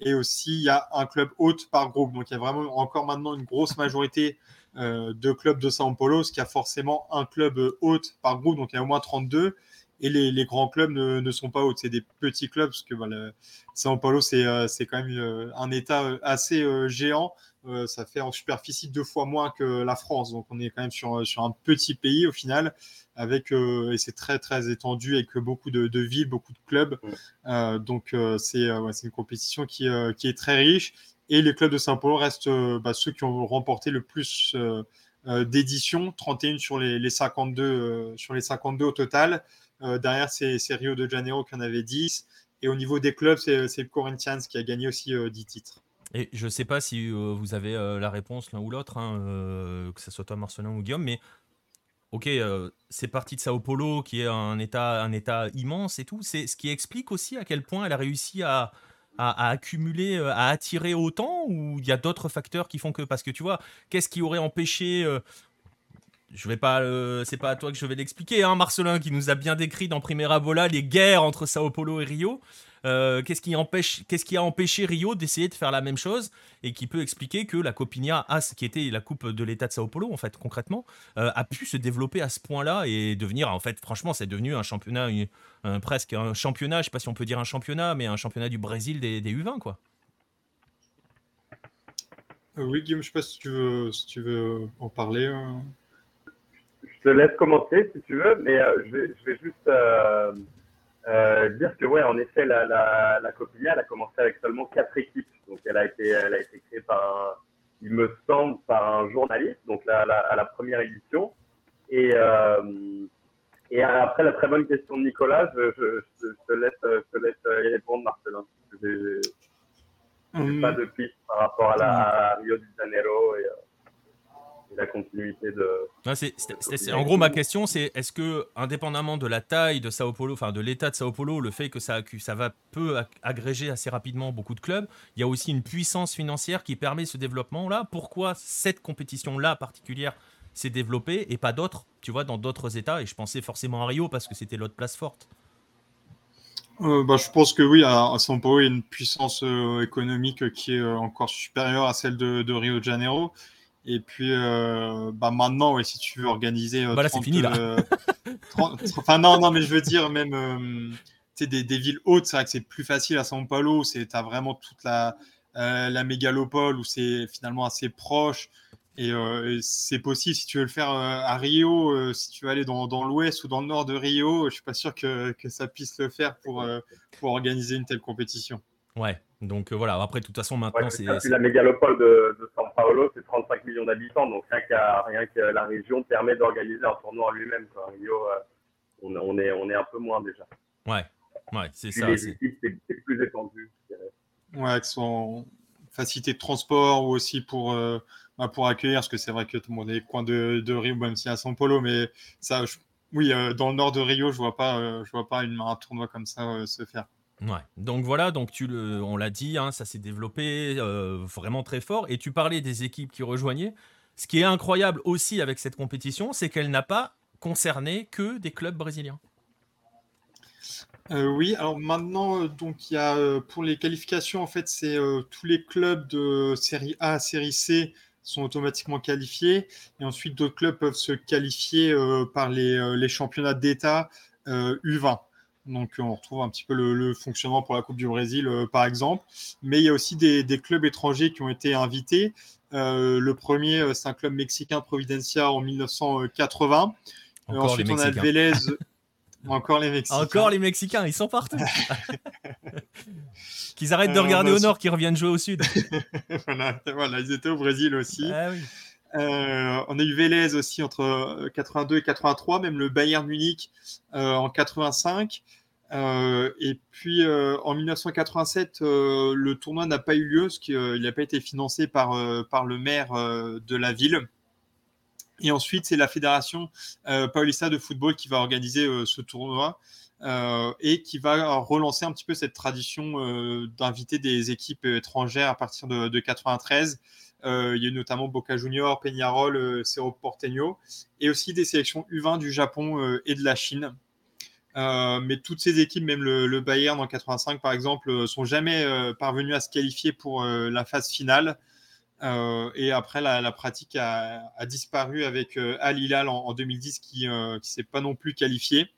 Et aussi, il y a un club hôte par groupe. Donc il y a vraiment encore maintenant une grosse majorité euh, deux clubs de São Paulo, ce qui a forcément un club hôte par groupe, donc il y a au moins 32. Et les, grands clubs ne, sont pas hôtes, c'est des petits clubs, parce que voilà, São Paulo, c'est euh, quand même euh, un État assez géant. Ça fait en superficie deux fois moins que la France, donc on est quand même sur, sur un petit pays au final, avec et c'est très très étendu avec beaucoup de, villes, beaucoup de clubs. donc c'est une compétition qui, qui est très riche et les clubs de Saint-Paulo restent euh, bah, ceux qui ont remporté le plus euh, euh, d'éditions, 31 sur les, 52, sur les 52 au total. derrière, c'est Rio de Janeiro qui en avait 10. Et au niveau des clubs, c'est le Corinthians qui a gagné aussi 10 titres. Et je ne sais pas si vous avez la réponse l'un ou l'autre, hein, que ce soit toi, Marcelin ou Guillaume, mais ok, c'est parti de Sao Paulo, qui est un état, un état immense et tout. C'est ce qui explique aussi à quel point elle a réussi à, accumuler, euh, à attirer autant ou il y a d'autres facteurs qui font que parce que tu vois, qu'est-ce qui aurait empêché euh, je vais pas, euh, c'est pas à toi que je vais l'expliquer, hein, Marcelin, qui nous a bien décrit dans Primera Bola les guerres entre Sao Paulo et Rio. Euh, qu'est-ce qui empêche, qu'est-ce qui a empêché Rio d'essayer de faire la même chose et qui peut expliquer que la Copinha, qui était la coupe de l'État de Sao Paulo en fait concrètement, euh, a pu se développer à ce point-là et devenir en fait franchement c'est devenu un championnat, presque un championnat, je sais pas si on peut dire un championnat, mais un championnat du Brésil des, U20 quoi. Euh, oui Guillaume, je sais pas si tu veux, si tu veux en parler. Je te laisse commencer si tu veux, mais je, vais, je, vais, juste euh, dire que ouais, en effet, la, la, la Copilia, elle a commencé avec seulement quatre équipes. Donc, elle a été, elle a été créée par, un, il me semble, par un journaliste. Donc, la, la, à la première édition. Et, euh, et après la très bonne question de Nicolas, je, je, te laisse, je te laisse y répondre, Marcelin. J'ai hum. pas de piste par rapport à, la, Rio de Janeiro. Et, euh, la continuité de. en gros, ma question, c'est est-ce que, indépendamment de la taille de Sao Paulo, enfin de l'état de Sao Paulo, le fait que ça, ça va peu agréger assez rapidement beaucoup de clubs, il y a aussi une puissance financière qui permet ce développement-là? Pourquoi cette compétition-là particulière s'est développée et pas d'autres, tu vois, dans d'autres États? Et je pensais forcément à Rio parce que c'était l'autre place forte. Euh, bah, je pense que oui, à, Sao Paulo, il y a une puissance euh, économique qui est euh, encore supérieure à celle de Rio de Janeiro. Et puis, euh, bah maintenant, si tu veux organiser. Euh, bah c'est fini là. Euh, enfin, non, non, mais je veux dire, même des, des, villes hautes, c'est vrai que c'est plus facile à São Paulo. Tu as vraiment toute la, la mégalopole où c'est finalement assez proche. Et c'est possible si tu veux le faire à Rio, si tu veux aller dans, dans l'ouest ou dans le nord de Rio, je suis pas sûr que, que ça puisse le faire pour, pour organiser une telle compétition. Ouais, donc voilà, après, de toute façon, maintenant, c'est. La mégalopole de, de São Paulo, c'est 35 millions d'habitants, donc rien, que la région permet d'organiser un tournoi en lui-même. Rio, euh, on, on, est, on est un peu moins déjà. Ouais, ouais c'est ça. Les équipes, c'est plus étendu. Ouais, avec son facilité de transport ou aussi pour, euh, bah, pour accueillir, parce que c'est vrai que tout le monde est coin de, de Rio, même si à São Paulo, mais ça, oui, euh, dans le nord de Rio, je vois pas, je vois pas une, un tournoi comme ça se faire. Ouais. Donc voilà, donc tu le, on l'a dit, hein, ça s'est développé euh, vraiment très fort. Et tu parlais des équipes qui rejoignaient. Ce qui est incroyable aussi avec cette compétition, c'est qu'elle n'a pas concerné que des clubs brésiliens. Euh, oui, alors maintenant, euh, donc y a pour les qualifications, en fait, c'est tous les clubs de série A, série C sont automatiquement qualifiés, et ensuite d'autres clubs peuvent se qualifier par les, les championnats d'État U20. Donc on retrouve un petit peu le, fonctionnement pour la Coupe du Brésil, euh, par exemple. Mais il y a aussi des, clubs étrangers qui ont été invités. Euh, le premier, euh, c'est un club mexicain Providencia en 1980. ensuite, on a Vélez. Encore les Mexicains. Encore les Mexicains, ils sont partout. qu'ils arrêtent de regarder au nord, qu'ils reviennent jouer au sud. voilà, ils étaient au Brésil aussi. Ah on a eu Vélez aussi entre 82 et 83, même le Bayern Munich en 85. Euh, et puis euh, en 1987, euh, le tournoi n'a pas eu lieu parce qu'il n'a pas été financé par, le maire de la ville. Et ensuite, c'est la fédération paulista de football qui va organiser ce tournoi et qui va relancer un petit peu cette tradition d'inviter des équipes étrangères à partir de, de 93. il y a eu notamment Boca Junior, Peñarol, Cerro Porteño et aussi des sélections U20 du Japon et de la Chine. Euh, mais toutes ces équipes, même le, Bayern en 85 par exemple, euh, sont jamais euh, parvenues à se qualifier pour la phase finale. et après, la, pratique a, disparu avec Al Hilal en, 2010 qui ne s'est pas non plus qualifié.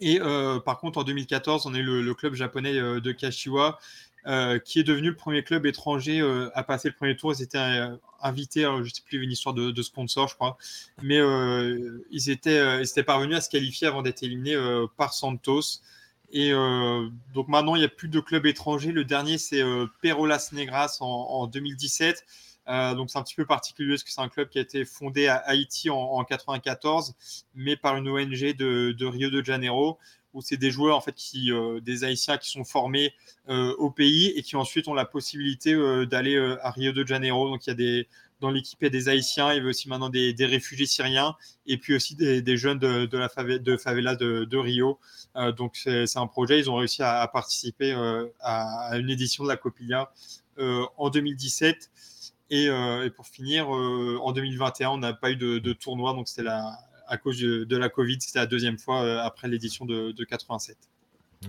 Et par contre, en 2014, on a eu le club japonais de Kashiwa euh, qui est devenu le premier club étranger euh, à passer le premier tour. Ils étaient euh, invités, je ne sais plus, une histoire de, sponsor, je crois, mais ils, étaient, ils étaient parvenus à se qualifier avant d'être éliminés par Santos. Et donc maintenant, il n'y a plus de clubs étrangers. Le dernier, c'est Perolas Negras en, 2017. donc c'est un petit peu particulier parce que c'est un club qui a été fondé à Haïti en, 1994, mais par une ONG de Rio de Janeiro où c'est des joueurs en fait qui, euh, des Haïtiens qui sont formés euh, au pays et qui ensuite ont la possibilité euh, d'aller à Rio de Janeiro. Donc il y a des dans l'équipe il y a des Haïtiens, il y a aussi maintenant des, réfugiés syriens et puis aussi des, jeunes de, la favela de, favela de, Rio. donc c'est un projet, ils ont réussi à, participer à, une édition de la Copilla en 2017. Et, pour finir, en 2021, on n'a pas eu de, de tournoi, donc c'était la, à cause de, la Covid. C'était la deuxième fois euh, après l'édition de, 87.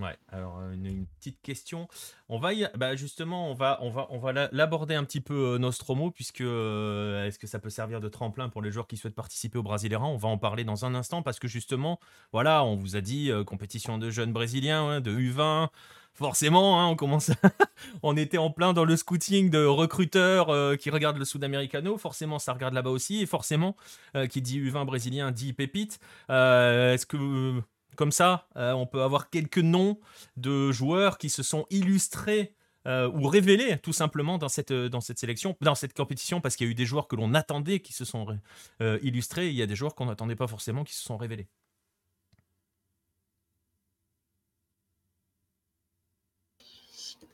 Ouais, alors euh, une, petite question. On va bah justement, on va, on va, on va l'aborder un petit peu euh, Nostromo puisque est-ce que ça peut servir de tremplin pour les joueurs qui souhaitent participer au Brasileirão On va en parler dans un instant parce que justement, voilà, on vous a dit compétition de jeunes brésiliens, hein, de U20, forcément, hein, on était en plein dans le scouting de recruteurs euh, qui regardent le Sud-Americano. Forcément, ça regarde là-bas aussi, et forcément, euh, qui dit U20 brésilien dit pépite. Euh, est-ce que, comme ça, on peut avoir quelques noms de joueurs qui se sont illustrés ou révélés tout simplement dans cette, dans cette sélection, dans cette compétition, parce qu'il y a eu des joueurs que l'on attendait qui se sont illustrés, et il y a des joueurs qu'on n'attendait pas forcément qui se sont révélés.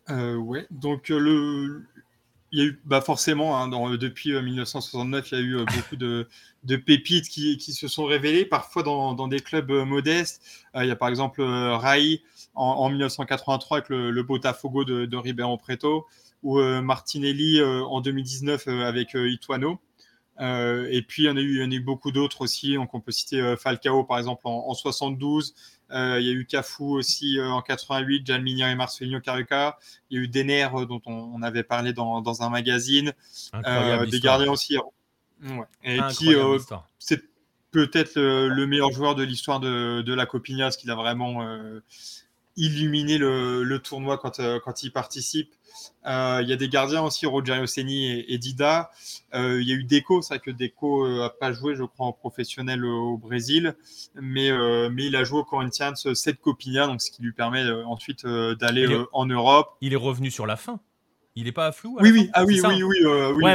Euh, ouais, donc euh, le, il y a eu bah forcément, hein, depuis 1969, il y a eu beaucoup de, pépites qui, qui, se sont révélées, parfois dans, des clubs modestes. il y a par exemple Rai en, 1983 avec le, Botafogo de, de Ribeirão Preto, ou Martinelli en 2019 avec Ituano. et puis, il y en a eu, il y en a eu beaucoup d'autres aussi. Donc, on peut citer Falcao, par exemple, en, en 72. Euh, il y a eu Cafu aussi euh, en 88, Jan et Marcelino Caruca. Il y a eu Denner euh, dont on, avait parlé dans, dans un magazine. des gardiens aussi. Ouais. Et qui c'est peut-être le, meilleur joueur de l'histoire de, de, la Copigna, parce qu'il a vraiment illuminé le, le tournoi quand, quand il participe. Euh, il y a des gardiens aussi, Rogerio Seni et, Dida. Euh, il y a eu Deco, c'est vrai que Deco n'a euh, pas joué, je crois, en professionnel au Brésil, mais, mais il a joué au Corinthians 7 Copinha, donc ce qui lui permet ensuite d'aller en Europe. Il est revenu sur la fin. Il n'est pas à flou Oui, oui, ah oui, oui, oui, oui,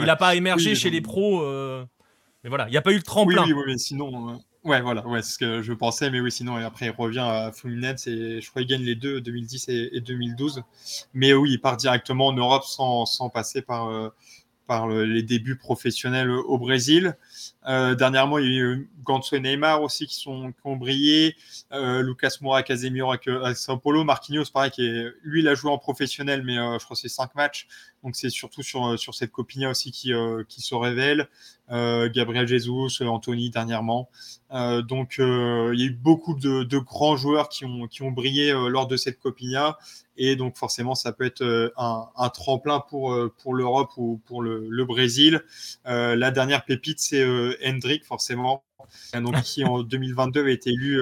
Il n'a pas émergé chez les pros. Mais voilà, il n'y a pas eu le tremplin. Oui, oui, mais sinon. Ouais, voilà, ouais, c'est ce que je pensais, mais oui, sinon, après, il revient à Fluminense et je crois qu'il gagne les deux, 2010 et, 2012. Mais oui, il part directement en Europe sans, sans passer par, euh, par les débuts professionnels au Brésil. Euh, dernièrement, il y a eu Ganso et Neymar aussi qui, sont, qui ont brillé. Euh, Lucas Moura, Casemiro avec, avec, Sao Paulo. Marquinhos, pareil, qui est, lui, il a joué en professionnel, mais je crois que c'est cinq matchs. Donc c'est surtout sur, sur cette Copinha aussi qui, qui se révèle. Gabriel Jesus, Anthony dernièrement. donc il y a eu beaucoup de, de, grands joueurs qui ont, qui ont brillé lors de cette Copinha. Et donc forcément, ça peut être euh, un, un tremplin pour, euh, pour l'Europe ou pour le, le Brésil. Euh, la dernière pépite, c'est euh, Hendrik, forcément, donc, qui en 2022 avait été élu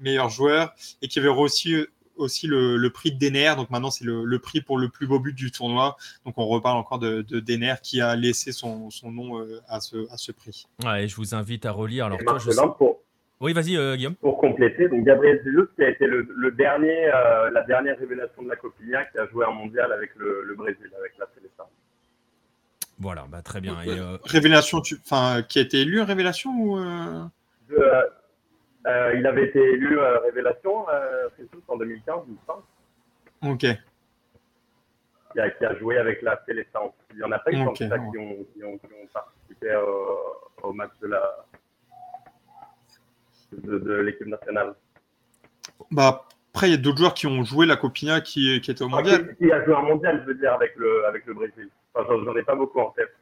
meilleur joueur et qui avait reçu aussi le, le, prix de Denner. Donc maintenant, c'est le, le, prix pour le plus beau but du tournoi. Donc on reparle encore de, de Denner qui a laissé son, son nom à, ce, à ce prix. Ouais, et je vous invite à relire. Alors, toi, je sais... pour, oui, vas-y, euh, Guillaume. Pour compléter, donc Gabriel Jesus, qui a été le, dernier, euh, la dernière révélation de la Copigna, qui a joué en mondial avec le, Brésil, avec la Célestin. Voilà, bah, très bien. Euh, révélation, tu... enfin, qui a été élu révélation ou Il avait été élu révélation Jesus en 2015, il me semble. Ok. Qui a, qui a, joué avec la Célestin. Il y en a pas eu okay, qui, ont, qui, ont, qui, ont, participé au match de la de, l'équipe nationale. Bah, après, il y a d'autres joueurs qui ont joué la Copina qui, qui étaient au mondial. qui, a joué en mondial, je veux dire, avec le, avec le Brésil. Enfin, j'en ai pas beaucoup en tête.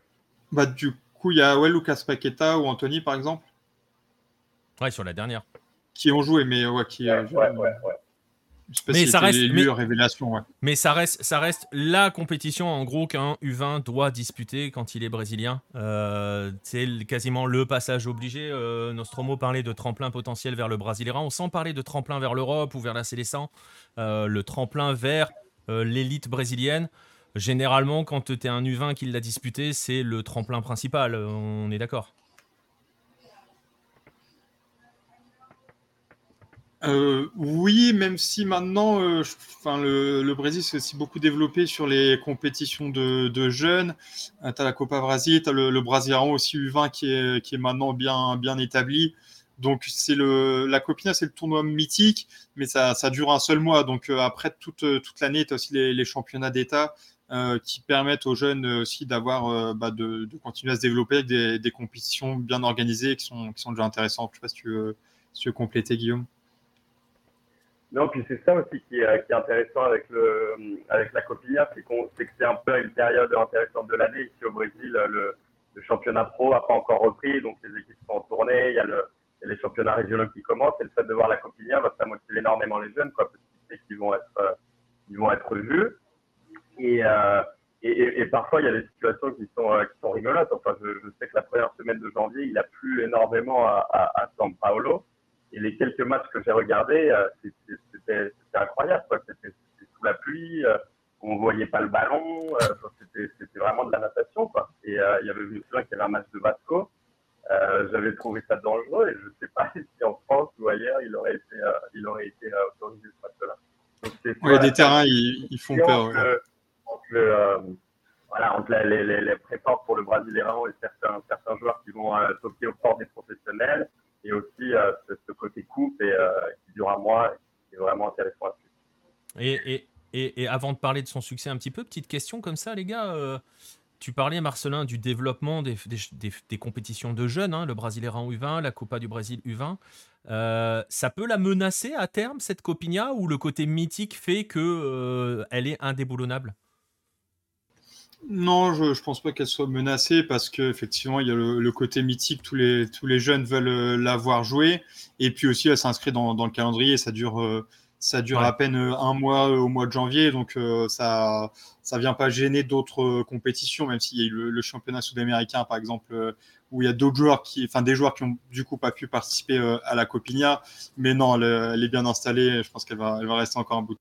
Bah, du coup, il y a ouais, Lucas Paqueta ou Anthony, par exemple. Ouais, sur la dernière. Qui ont joué, mais ouais, qui. Ouais, ouais, ouais, mais ça reste, mais, révélation, mais ça reste, ça reste la compétition en gros qu'un U20 doit disputer quand il est brésilien. Euh, c'est quasiment le passage obligé. Euh, Nostromo parlait de tremplin potentiel vers le On sent parler de tremplin vers l'Europe ou vers la Célestin. Euh, le tremplin vers l'élite brésilienne. Généralement, quand tu es un U20 qui l'a disputé, c'est le tremplin principal. On est d'accord. Euh, oui, même si maintenant, euh, enfin, le, Brésil s'est aussi beaucoup développé sur les compétitions de, jeunes. Euh, tu as la Copa Brasil, tu as le, le aussi U20 qui est, qui est maintenant bien, bien établi. Donc c'est le la Copina, c'est le tournoi mythique, mais ça, ça dure un seul mois. Donc après toute, toute l'année, tu as aussi les, championnats d'État qui permettent aux jeunes aussi d'avoir bah, de, continuer à se développer avec des, compétitions bien organisées qui sont, qui sont déjà intéressantes. Je sais pas si tu veux compléter, Guillaume. Non, puis c'est ça aussi qui est, qui est, intéressant avec, le, avec la Copia, c'est qu'on que c'est un peu une période intéressante de l'année. Ici au Brésil, le, le championnat pro n'a pas encore repris, donc les équipes sont en tournée, il y a, le, y a les championnats régionaux qui commencent, et le fait de voir la Copia va ça motiver énormément les jeunes, quoi, parce qu'ils vont être, euh, ils vont être vus. Et, euh, et, et, parfois, il y a des situations qui sont, euh, qui sont rigolotes. Enfin, je, je, sais que la première semaine de janvier, il a plu énormément à, à, à São Paulo. Et les quelques matchs que j'ai regardés, euh, c'était incroyable. C'était sous la pluie, euh, on voyait pas le ballon, euh, c'était vraiment de la natation. Quoi. Et il y avait une y avait un match de Vasco. J'avais trouvé ça dangereux et je sais pas si en France ou ailleurs il aurait été, il aurait été autorisé ce match-là. Il y a des terrains, ils, ils font peur. Entre, voilà, entre les, les, les prépas pour le Brésilien et certains, certains joueurs qui vont toquer au port des professionnels et aussi ce, côté coupe et, qui dure un mois, qui est vraiment intéressant suivre. Et, et, Et, avant de parler de son succès un petit peu, petite question comme ça, les gars. Euh, tu parlais, Marcelin, du développement des, compétitions de jeunes, hein, le Brasileirão U20, la Copa du Brésil U20. Euh, ça peut la menacer à terme, cette Copinha, ou le côté mythique fait qu'elle euh, elle est indéboulonnable? Non, je ne pense pas qu'elle soit menacée parce qu'effectivement, il y a le, côté mythique, tous les, tous les jeunes veulent euh, la voir jouer. Et puis aussi, elle s'inscrit dans, le calendrier, ça dure, ça dure à peine un mois au mois de janvier, donc ça ça vient pas gêner d'autres compétitions, même s'il y a eu le championnat sud-américain, par exemple, où il y a d'autres joueurs qui, enfin des joueurs qui ont du coup pas pu participer euh, à la Copinha, mais non, elle, est bien installée. Je pense qu'elle va, elle va rester encore un bout.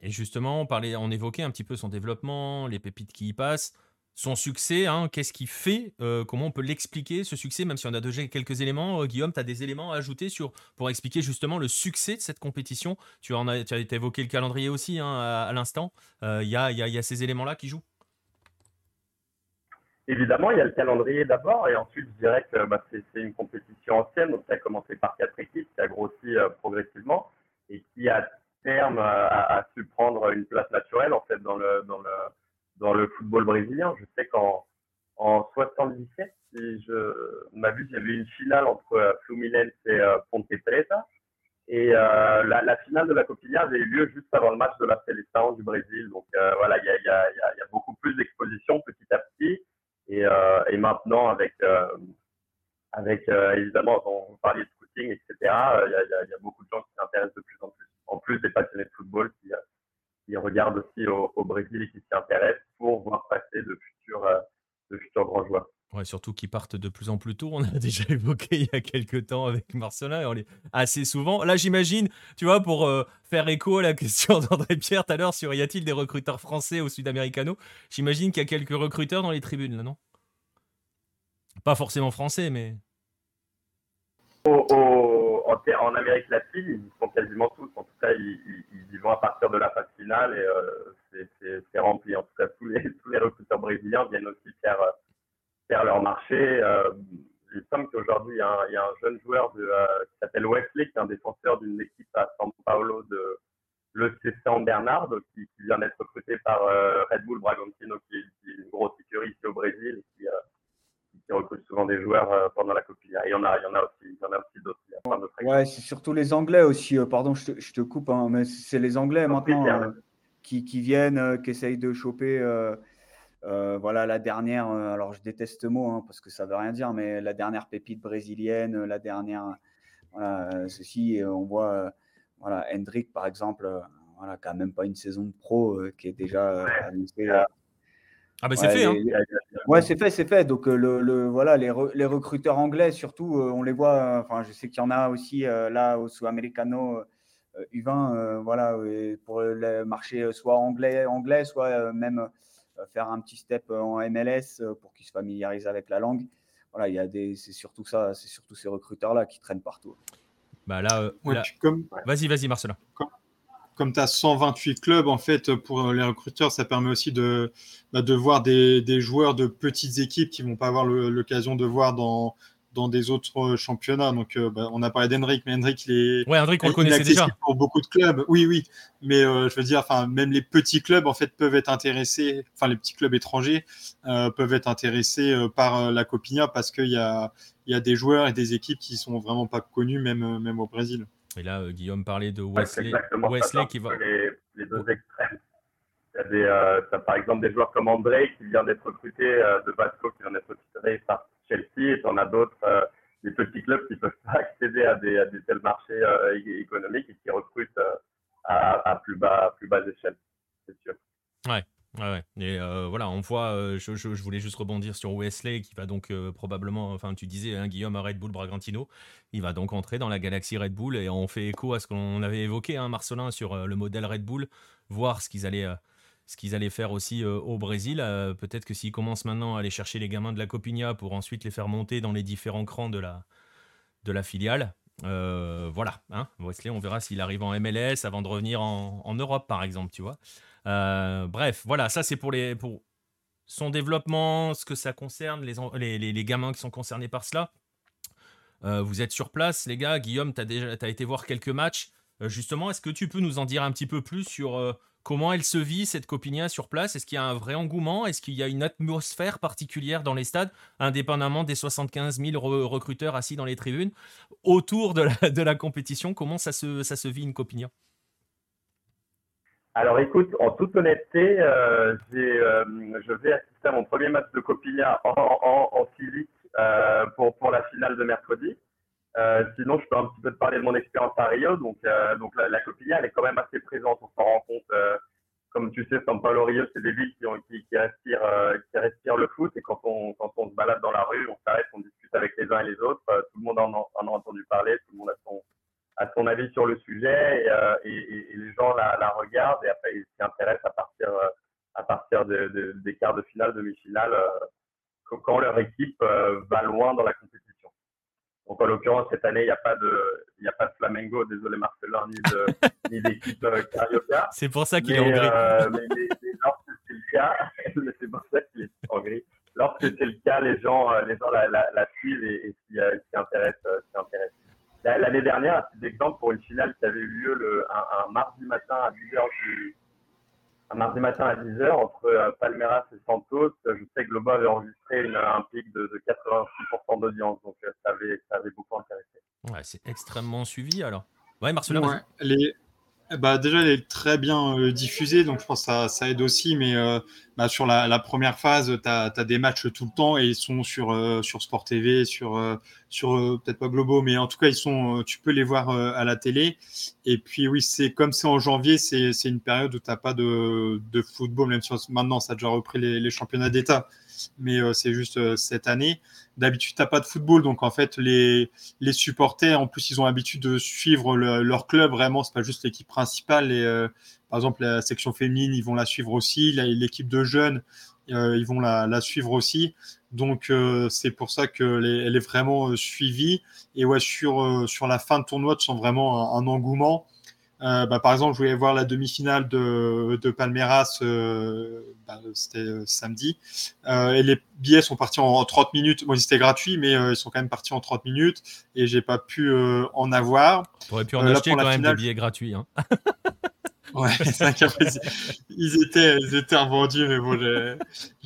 Et justement, on parlait, on évoquait un petit peu son développement, les pépites qui y passent, son succès. Hein, Qu'est-ce qui fait euh, Comment on peut l'expliquer ce succès Même si on a déjà quelques éléments, euh, Guillaume, tu as des éléments à ajouter sur pour expliquer justement le succès de cette compétition? Tu as, évoqué le calendrier aussi hein, à, l'instant. Il y, a, a ces éléments-là qui jouent? Évidemment, il y a le calendrier d'abord, et ensuite, je dirais que bah, c'est une compétition ancienne, donc qui a commencé par quatre équipes, qui a grossi euh, progressivement, et qui à terme a, su prendre une place naturelle en fait dans le dans le dans le football brésilien. Je sais qu'en en 77, si je m'a vu, il y avait une finale entre euh, Fluminense et euh, Ponte Preta, et la, la, finale de la Copinha avait eu lieu juste avant le match de la Seleção du Brésil. Donc voilà, il y a, y, y a beaucoup plus d'exposition petit à petit. Et, euh, et maintenant, avec, euh, avec euh, évidemment, on parlait de etc., il y a, beaucoup de gens qui s'intéressent de plus en plus. En plus des passionnés de football qui, regardent aussi au, Brésil et qui s'y intéressent pour voir passer de futurs, de futurs grands joueurs. Ouais, surtout qu'ils partent de plus en plus tôt. On a déjà évoqué il y a quelques temps avec Marcelin et on est assez souvent. Là, j'imagine, tu vois, pour euh, faire écho à la question d'André Pierre tout à l'heure sur y a-t-il des recruteurs français au Sud-Américano, j'imagine qu'il y a quelques recruteurs dans les tribunes, là, non? Pas forcément français, mais. En, Amérique latine, ils sont quasiment tous. En tout cas, ils, y vont à partir de la phase finale et euh, c'est rempli. En tout cas, tous les, recruteurs brésiliens viennent aussi faire euh, leur marché. Euh, il semble qu'aujourd'hui, il, y a un jeune joueur qui s'appelle Wesley, qui est un défenseur d'une équipe à São Paulo de l'EC San Bernard, qui, vient d'être recruté par Red Bull Bragantino, qui est, une grosse ici au Brésil, et qui, qui recrute souvent des joueurs pendant la Copia. Il y en a, il y en a aussi, il y en a aussi d'autres. Ouais, c'est surtout les Anglais aussi. pardon, je te, je te coupe, hein, mais c'est les Anglais maintenant qui, qui, viennent, qui essayent de choper euh, voilà la dernière, euh, alors je déteste ce mot hein, parce que ça veut rien dire, mais la dernière pépite brésilienne, la dernière, voilà, euh, ceci, on voit, voilà, Hendrick par exemple, voilà, qui n'a même pas une saison de pro, qui est déjà Ah ben c'est fait, hein. Ouais, c'est fait, c'est fait. Donc le, voilà, les, les, recruteurs anglais surtout, on les voit. Enfin, je sais qu'il y en a aussi là au Sud-Americano U20, voilà, pour le marché soit anglais, anglais, soit même euh, faire un petit step euh, en MLS euh, pour qu'ils se familiarisent avec la langue. Voilà, il y a des, c'est surtout ça, c'est surtout ces recruteurs là qui traînent partout. Bah là, comme... vas-y, vas-y, Marcelin. Comme, tu as 128 clubs, en fait, pour les recruteurs, ça permet aussi de, bah, de voir des, des, joueurs de petites équipes qui vont pas avoir l'occasion de voir dans, dans des autres championnats. Donc, euh, bah, on a parlé d'Hendrick, mais Hendrick, il est. Ouais, Hendrick, on le connaissait déjà. Pour beaucoup de clubs, oui, oui. Mais euh, je veux dire, enfin, même les petits clubs, en fait, peuvent être intéressés, enfin, les petits clubs étrangers euh, peuvent être intéressés par la Copinha parce qu'il y a, y a des joueurs et des équipes qui sont vraiment pas connus, même, même au Brésil. Et là, Guillaume parlait de Wesley, Wesley qui va. Les, deux extrêmes. Il y a des, par exemple des joueurs comme André qui vient d'être recruté de Vasco, qui vient d'être recruté par Chelsea, et on a d'autres, euh, des petits clubs qui ne peuvent pas accéder à des, à des tels marchés euh, économiques et qui recrutent euh, à, à, plus bas, plus bas échelle, c'est sûr. Ouais. Ouais, et voilà, on voit, je, je, voulais juste rebondir sur Wesley qui va donc probablement, enfin tu disais, hein, Guillaume Red Bull Bragantino, il va donc entrer dans la galaxie Red Bull et on fait écho à ce qu'on avait évoqué, hein, Marcelin, sur le modèle Red Bull, voir ce qu'ils allaient allaient faire aussi euh, au Brésil. Euh, peut-être que s'ils commencent maintenant à aller chercher les gamins de la Copinha pour ensuite les faire monter dans les différents crans de la, de la filiale, euh, voilà, hein, Wesley, on verra s'il arrive en MLS avant de revenir en, Europe, par exemple, tu vois. Bref, voilà, ça c'est pour, son développement, ce que ça concerne, les, gamins qui sont concernés par cela. vous êtes sur place, les gars. Guillaume, tu as, as été voir quelques matchs. justement, est-ce que tu peux nous en dire un petit peu plus sur comment elle se vit, cette Copinia, sur place? Est-ce qu'il y a un vrai engouement? Est-ce qu'il y a une atmosphère particulière dans les stades, indépendamment des 75 000 recruteurs assis dans les tribunes Autour de la, de la compétition, comment ça se, ça se vit une Copinia alors écoute, en toute honnêteté, euh, euh, je vais assister à mon premier match de Copinia en, en, en physique euh, pour, pour la finale de mercredi. Euh, sinon, je peux un petit peu te parler de mon expérience à Rio. Donc, euh, donc la, la Copinia, elle est quand même assez présente. On s'en rend compte. Euh, comme tu sais, São Paulo, Rio, c'est des villes qui, ont, qui, qui, respirent, qui respirent le foot. Et quand on, quand on se balade dans la rue, on s'arrête, on discute avec les uns et les autres. tout le monde en, en, a entendu parler. Tout le monde a son, à son avis sur le sujet euh, et, et, et les gens la, la, regardent et après ils s'y intéressent à partir euh, à partir de, de, des quarts de finale, demi-finale, euh, quand leur équipe va loin dans la compétition. Donc en l'occurrence cette année il n'y a pas de y a pas de Flamengo, désolé Marcelin, ni d'équipe Carioca. C'est pour ça qu'il est en gris. mais, mais, mais lorsque c'est le cas, c'est pour ça qu'il est en gris. Lorsque c'est le cas, les gens les gens la, la, la suivent et, et s'y intéressent. L'année dernière, à titre d'exemple, pour une finale qui avait eu lieu le, un, un, mardi matin à 10h du, un mardi matin à 10h entre euh, Palmeiras et Santos, je sais que Globo avait enregistré une, un pic de, de 86% d'audience, donc euh, ça avait, ça avait beaucoup intéressé. Ouais, c'est extrêmement suivi alors. Ouais, Marcelin. Ouais, les, bah, déjà, elle est très bien euh, diffusée, donc je pense que ça, ça aide aussi. Mais euh, bah, sur la, première phase, tu as, des matchs tout le temps et ils sont sur, euh, Sport TV, sur, sur peut-être pas Globo, mais en tout cas, ils sont, tu peux les voir à la télé. Et puis, oui, c'est comme c'est en janvier, c'est une période où tu n'as pas de, football, même si maintenant ça a déjà repris les championnats d'État mais euh, c'est juste euh, cette année. D'habitude, t'as pas de football, donc en fait, les, les supporters, en plus, ils ont l'habitude de suivre le, leur club. Vraiment, c'est pas juste l'équipe principale. Et euh, par exemple, la section féminine, ils vont la suivre aussi. L'équipe de jeunes, ils vont la, suivre aussi. Donc c'est pour ça qu'elle est, vraiment suivie. Et ouais, sur, sur la fin de tournoi, tu sens vraiment un engouement. Euh, bah, par exemple, je voulais voir la demi-finale de, de Palmeiras, euh, bah, c'était euh, samedi, euh, et les billets sont partis en, en 30 minutes. Bon, c'était gratuit, mais euh, ils sont quand même partis en 30 minutes, et j'ai pas pu en avoir. Tu aurais pu en acheter quand même finale... des billets gratuits. Hein. Ouais, ils étaient, ils étaient revendus, mais bon,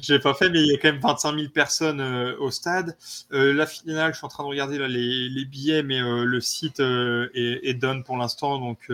j'ai pas fait. Mais il y a quand même 25 000 personnes euh, au stade. Euh, la finale, je suis en train de regarder là, les, billets, mais euh, le site est, est pour l'instant. Donc,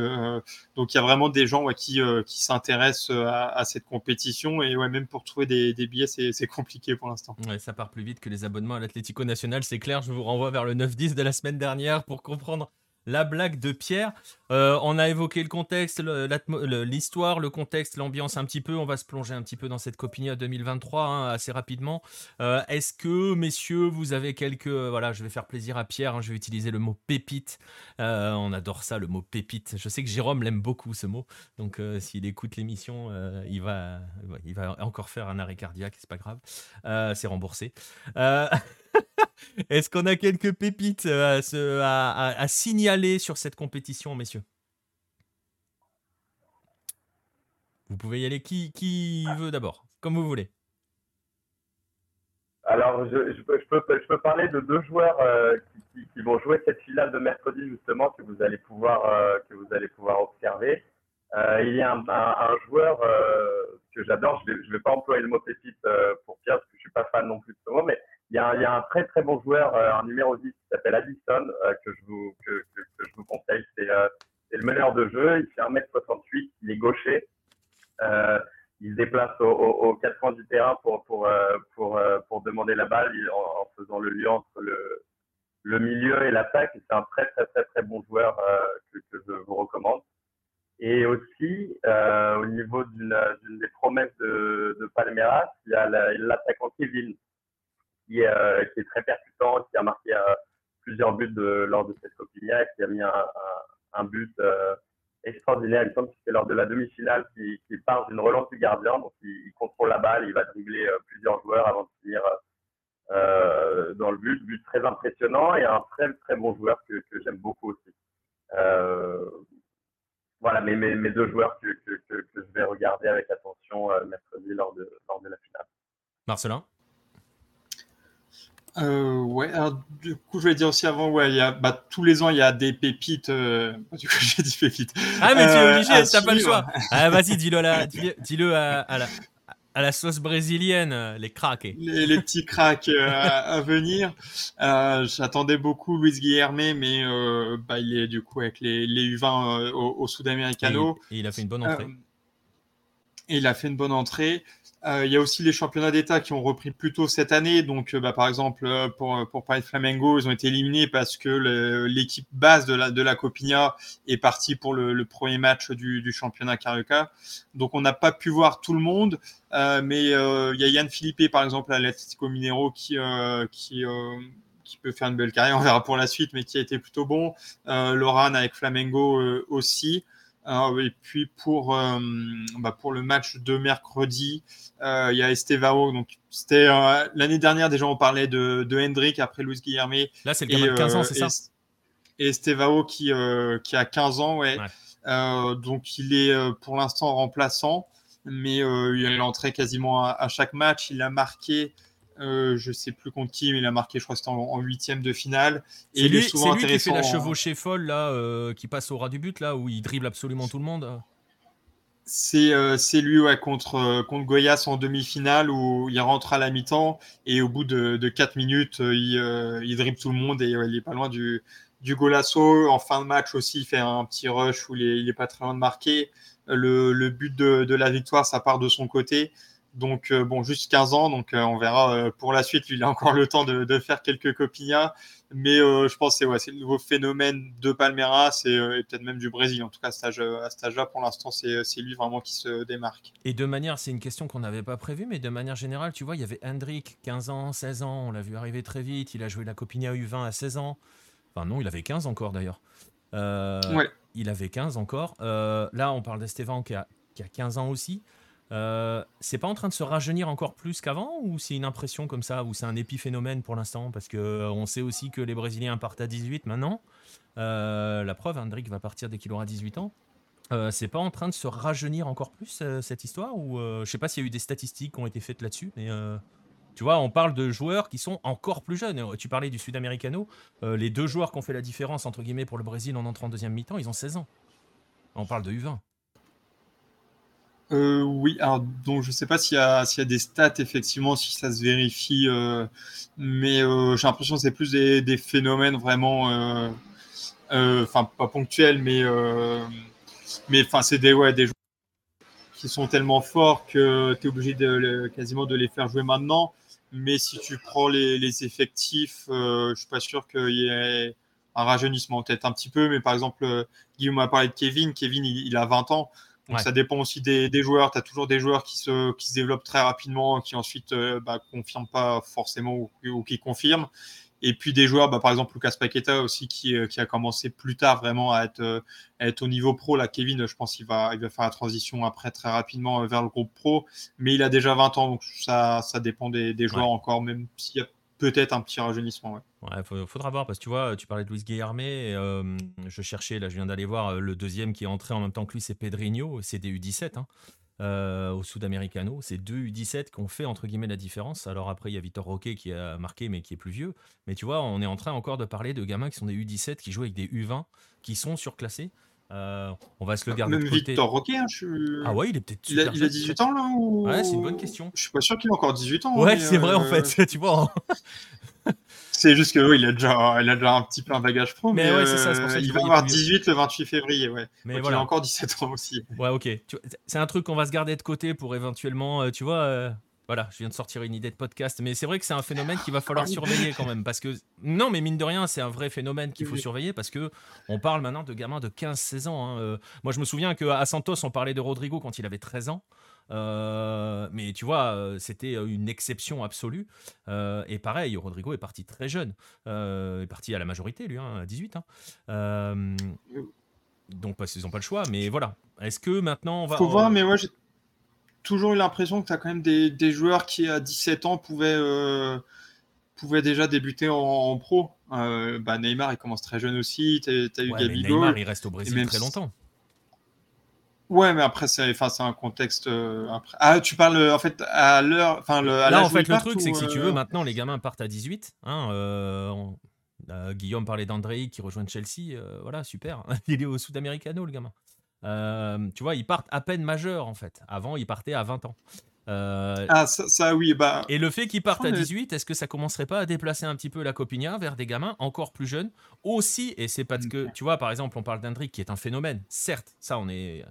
donc il y a vraiment des gens qui, s'intéressent à, cette compétition. Et ouais, même pour trouver des, billets, c'est compliqué pour l'instant. Ça part plus vite que les abonnements à l'Atlético National, c'est clair. Je vous renvoie vers le 9-10 de la semaine dernière pour comprendre la blague de Pierre. Euh, on a évoqué le contexte, l'histoire, le, contexte, l'ambiance un petit peu. On va se plonger un petit peu dans cette Copinia 2023 hein, assez rapidement. Euh, Est-ce que, messieurs, vous avez quelques... Voilà, je vais faire plaisir à Pierre, hein, je vais utiliser le mot pépite. Euh, on adore ça, le mot pépite. Je sais que Jérôme l'aime beaucoup, ce mot. Donc, euh, s'il écoute l'émission, euh, il, va, il va encore faire un arrêt cardiaque, c'est pas grave. Euh, c'est remboursé. Est-ce qu'on a quelques pépites à, à, signaler sur cette compétition, messieurs? Vous pouvez y aller. Qui, veut d'abord? Comme vous voulez. Alors, je, peux, parler de deux joueurs euh, qui, vont jouer cette finale de mercredi, justement, que vous allez pouvoir, euh, que vous allez pouvoir observer. Euh, il y a un, joueur euh, que j'adore, je ne vais, pas employer le mot pépite euh, pour Pierre, parce que je ne suis pas fan non plus de ce mot, mais il y a, un très très bon joueur, euh, un numéro 10 qui s'appelle Addison, que, je vous, que, je vous conseille. C'est le meneur de jeu, il fait 1m68, il est gaucher. Euh, il se déplace aux, quatre coins du terrain pour, pour, euh, pour, euh, pour demander la balle en, faisant le lien entre le, le milieu et l'attaque. C'est un très, très, très, très bon joueur euh, que, je vous recommande. Et aussi, euh, au niveau d'une des promesses de, de Palmeiras, il y a l'attaquant Kevin, qui est, euh, qui est très percutant, qui a marqué plusieurs buts lors de cette Copinia, qui a mis un, but extraordinaire. Il me semble que c'est lors de la demi-finale qui, part d'une relance du gardien. Donc, il, contrôle la balle, il va dribbler euh, plusieurs joueurs avant de finir euh, dans le but. But très impressionnant et un très, très bon joueur que, j'aime beaucoup aussi. Euh, voilà mes, deux joueurs que, que, je vais regarder avec attention euh, mercredi lors de, lors de la finale. Marcelin? Euh, ouais, du coup, je vais dire aussi avant, ouais, il y a, bah, tous les ans, il y a des pépites. Euh, du coup, j'ai dit pépites. Ah, mais tu es euh, obligé, t'as pas le choix. Ah, vas-y, dis-le à, dis-le à, la, à la sauce brésilienne, les cracks. Les, les petits cracks à, venir. J'attendais beaucoup Luis Guillerme, mais bah, il est du coup avec les, les U20 au, au Sud-Americano. Et, il a fait une bonne entrée. et il a fait une bonne entrée. Euh, il y a aussi les championnats d'État qui ont repris plus tôt cette année. Donc, euh, bah, par exemple, euh, pour, pour parler de Flamengo, ils ont été éliminés parce que l'équipe base de la, de la Copinha est partie pour le, le premier match du, du, championnat Carioca. Donc, on n'a pas pu voir tout le monde. Euh, mais il y a Yann Philippe, par exemple, à l'Atlético Minero qui, qui, qui peut faire une belle carrière. On verra pour la suite, mais qui a été plutôt bon. Loran avec Flamengo aussi. Et puis pour, bah pour le match de mercredi, euh, il y a Estevao. Donc, c'était euh, l'année dernière déjà, on parlait de, de Hendrik après Luis Guillerme. Là, c'est le gamin de 15 ans, c'est ça Et Estevao qui, euh, qui a 15 ans, ouais. donc, il est pour l'instant remplaçant, mais il est entré quasiment à, chaque match. Il a marqué. Euh, je sais plus contre qui, mais il a marqué, je crois, c'était en huitième de finale. Et lui, c'est lui qui fait la chevauchée folle là, qui passe au ras du but là, où il dribble absolument tout le monde. Euh, c'est lui ouais, contre, euh, contre Goyas en demi-finale où il rentre à la mi-temps et au bout de, de 4 minutes, euh, il, il dribble tout le monde et il est pas loin du, du golasso. En fin de match aussi, il fait un petit rush où il est, il est pas très loin de marquer. Le, le but de, de, la victoire, ça part de son côté. Donc, bon, juste 15 ans, donc on verra pour la suite. Lui, il a encore le temps de, de faire quelques copignats. Mais euh, je pense que ouais, c'est le nouveau phénomène de Palmeiras euh, et, peut-être même du Brésil. En tout cas, à cet âge-là, pour l'instant, c'est lui vraiment qui se démarque. Et de manière, c'est une question qu'on n'avait pas prévue, mais de manière générale, tu vois, il y avait Hendrik, 15 ans, 16 ans, on l'a vu arriver très vite. Il a joué la Copina U20 à 16 ans. Enfin, non, il avait 15 encore d'ailleurs. Euh, ouais. Il avait 15 encore. là, on parle d'Estevan qui a, qui a 15 ans aussi. Euh, c'est pas en train de se rajeunir encore plus qu'avant ou c'est une impression comme ça ou c'est un épiphénomène pour l'instant parce que euh, on sait aussi que les Brésiliens partent à 18 maintenant. Euh, la preuve, Hendrik va partir dès qu'il aura 18 ans. c'est pas en train de se rajeunir encore plus cette histoire ou je sais pas s'il y a eu des statistiques qui ont été faites là-dessus, mais tu vois, on parle de joueurs qui sont encore plus jeunes. Tu parlais du Sud-Americano. les deux joueurs qui ont fait la différence entre guillemets pour le Brésil en entrant en deuxième mi-temps, ils ont 16 ans. On parle de U20. Euh, oui, alors donc je sais pas s'il y, a, des stats effectivement, si ça se vérifie, euh, mais euh, j'ai l'impression que c'est plus des, phénomènes vraiment, enfin pas ponctuels, mais mais enfin c'est des joueurs qui sont tellement forts que tu es obligé de quasiment de les faire jouer maintenant. Mais si tu prends les, effectifs, je suis pas sûr qu'il y ait un rajeunissement, peut-être un petit peu, mais par exemple Guillaume a parlé de Kevin, Kevin il a 20 ans. Donc ça dépend aussi des, des joueurs. Tu as toujours des joueurs qui se, qui se développent très rapidement, qui ensuite euh, bah, confirment pas forcément ou, ou, qui confirment. Et puis des joueurs, bah, par exemple Lucas Paqueta aussi, qui, euh, qui, a commencé plus tard vraiment à être, euh, à être au niveau pro. Là, Kevin, je pense qu'il va, il va faire la transition après très rapidement vers le groupe pro. Mais il a déjà 20 ans, donc ça, ça dépend des, des joueurs encore, même s'il y a peut-être un petit rajeunissement. Ouais. faudra voir parce que tu vois, tu parlais de Luis Guillerme. Euh, je cherchais, là, je viens d'aller voir euh, le deuxième qui est entré en même temps que lui, c'est Pedrinho. C'est des U17 hein, euh, au Sud-Americano. C'est deux U17 qui ont fait entre guillemets la différence. Alors après, il y a Vitor Roque qui a marqué, mais qui est plus vieux. Mais tu vois, on est en train encore de parler de gamins qui sont des U17 qui jouent avec des U20 qui sont surclassés. Euh, on va se le garder Même de côté. Victor Roquet, hein, je... Ah ouais, il est peut-être il, il, a 18 ans là ou... Ouais, c'est une bonne question. Je suis pas sûr qu'il a encore 18 ans. Ouais, c'est euh... vrai en fait, tu vois. Hein. c'est juste que oui, il a déjà, il a déjà un petit peu un bagage pro, mais, mais ouais, ça, ça il va avoir 18 le 28 février, ouais. Mais voilà. il a encore 17 ans aussi. Ouais, ok. C'est un truc qu'on va se garder de côté pour éventuellement, euh, tu vois, euh, voilà, je viens de sortir une idée de podcast, mais c'est vrai que c'est un phénomène qu'il va falloir surveiller quand même, parce que non, mais mine de rien, c'est un vrai phénomène qu'il faut surveiller parce que on parle maintenant de gamins de 15-16 ans. Hein. Euh, moi, je me souviens qu'à Santos, on parlait de Rodrigo quand il avait 13 ans. Euh, mais tu vois, euh, c'était une exception absolue. et pareil, Rodrigo est parti très jeune. est parti à la majorité, lui, hein, à 18. Hein. donc, parce qu'ils n'ont pas le choix. Mais voilà. Est-ce que maintenant on va. Faut voir, mais moi, toujours eu l'impression que tu as quand même des, des, joueurs qui, à 17 ans, pouvaient, euh, pouvaient déjà débuter en, en pro. Euh, bah Neymar, il commence très jeune aussi. Tu as, eu ouais, Gabigol. Neymar, il reste au Brésil très longtemps. Ouais, mais après, c'est enfin, un contexte. après... Ah, tu parles en fait à l'heure. Enfin, Là, en fait, le truc, c'est que si tu veux, maintenant, les gamins partent à 18. Hein, Guillaume parlait d'André qui rejoint Chelsea. voilà, super. Il est au Sud-Americano, le gamin. Tu vois, ils partent à peine majeurs, en fait. Avant, ils partaient à 20 ans. Euh, ah, ça, oui. Bah... Et le fait qu'ils partent à 18, est-ce que ça commencerait pas à déplacer un petit peu la copina vers des gamins encore plus jeunes Aussi, et c'est parce que, tu vois, par exemple, on parle d'Hendrick qui est un phénomène. Certes, ça, on est.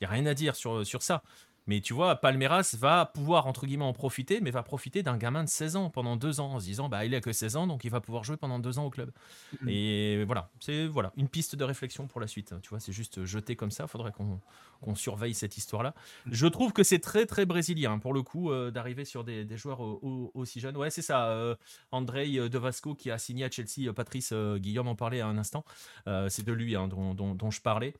Il n'y a rien à dire sur, sur ça. Mais tu vois, Palmeiras va pouvoir, entre guillemets, en profiter, mais va profiter d'un gamin de 16 ans pendant deux ans, en se disant, bah, il a que 16 ans, donc il va pouvoir jouer pendant deux ans au club. Mm. Et voilà, c'est voilà, une piste de réflexion pour la suite. Tu vois, c'est juste jeté comme ça, il faudrait qu'on surveille cette histoire-là. Mm. Je trouve que c'est très, très brésilien, pour le coup, euh, d'arriver sur des, joueurs aussi jeunes. Ouais, c'est ça, euh, Andrei De Vasco qui a signé à Chelsea, euh, Patrice Guillaume en parlait à un instant, c'est de lui hein, dont, dont, je parlais.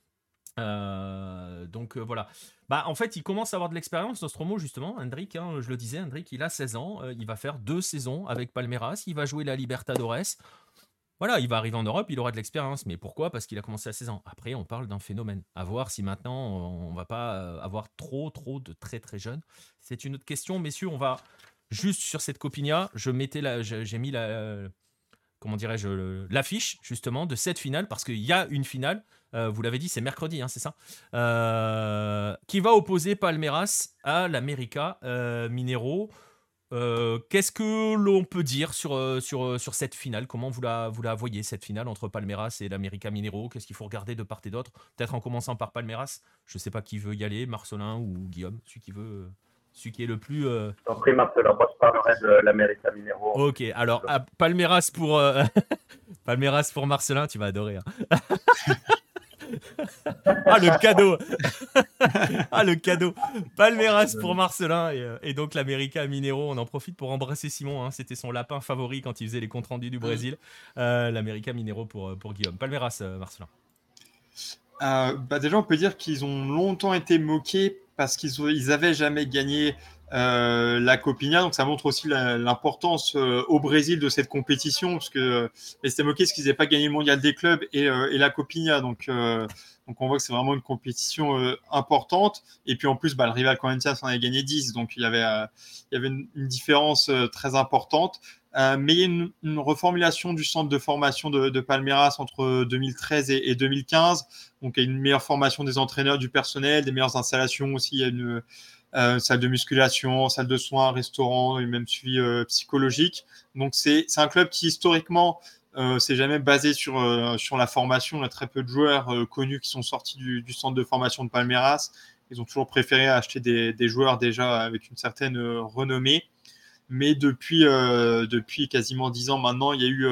Euh, donc euh, voilà. Bah, en fait, il commence à avoir de l'expérience, Nostromo, justement. Hendrik, hein, je le disais, Hendrik, il a 16 ans. Euh, il va faire deux saisons avec Palmeiras. Il va jouer la Libertadores. Voilà, il va arriver en Europe, il aura de l'expérience. Mais pourquoi? Parce qu'il a commencé à 16 ans. Après, on parle d'un phénomène. À voir si maintenant, on va pas avoir trop, trop de très, très jeunes. C'est une autre question. Messieurs, on va juste sur cette Copinia. Je mettais la, j'ai mis la, comment dirais-je, l'affiche, justement, de cette finale. Parce qu'il y a une finale. Euh, vous l'avez dit, c'est mercredi, hein, c'est ça euh, Qui va opposer Palmeiras à l'América euh, Minero. Qu'est-ce que l'on peut dire sur, sur, sur cette finale? Comment vous la, vous la voyez, cette finale entre Palmeiras et l'América Minero? Qu'est-ce qu'il faut regarder de part et d'autre? Peut-être en commençant par Palmeiras. Je ne sais pas qui veut y aller, Marcelin ou Guillaume, celui qui veut celui qui est le plus. Euh... En prie, Marcelin, moi je parlerai de l'América Minero. Ok, alors Palmeiras pour Palmeiras pour Marcelin, tu vas adorer. Hein. ah, le cadeau Ah, le cadeau Palmeiras pour Marcelin euh, et, donc l'América Minero. On en profite pour embrasser Simon. Hein. C'était son lapin favori quand il faisait les comptes rendus du Brésil. Euh, L'América Minero pour, euh, pour Guillaume. Palmeiras, Marcelin. bah déjà, on peut dire qu'ils ont longtemps été moqués parce qu'ils ils avaient jamais gagné euh, la Copinha. Donc ça montre aussi l'importance euh, au Brésil de cette compétition, parce que c'était moqué ce qu'ils n'avaient pas gagné le mondial des clubs et, euh, et la Copinha. Donc, donc on voit que c'est vraiment une compétition importante. Et puis en plus, bah, le rival Corinthians en avait gagné 10, donc il y avait, il y avait une, différence très importante. mais il y a une, une, reformulation du centre de formation de, de Palmeiras entre 2013 et, et, 2015. Donc il y a une meilleure formation des entraîneurs, du personnel, des meilleures installations aussi. Il y a une, euh, salle de musculation, salle de soins, restaurant et même suivi euh, psychologique. Donc c'est un club qui historiquement euh, s'est jamais basé sur, euh, sur la formation. On a très peu de joueurs connus qui sont sortis du, centre de formation de Palmeiras. Ils ont toujours préféré acheter des, des joueurs déjà avec une certaine renommée. Mais depuis, depuis quasiment dix ans maintenant, il y a eu,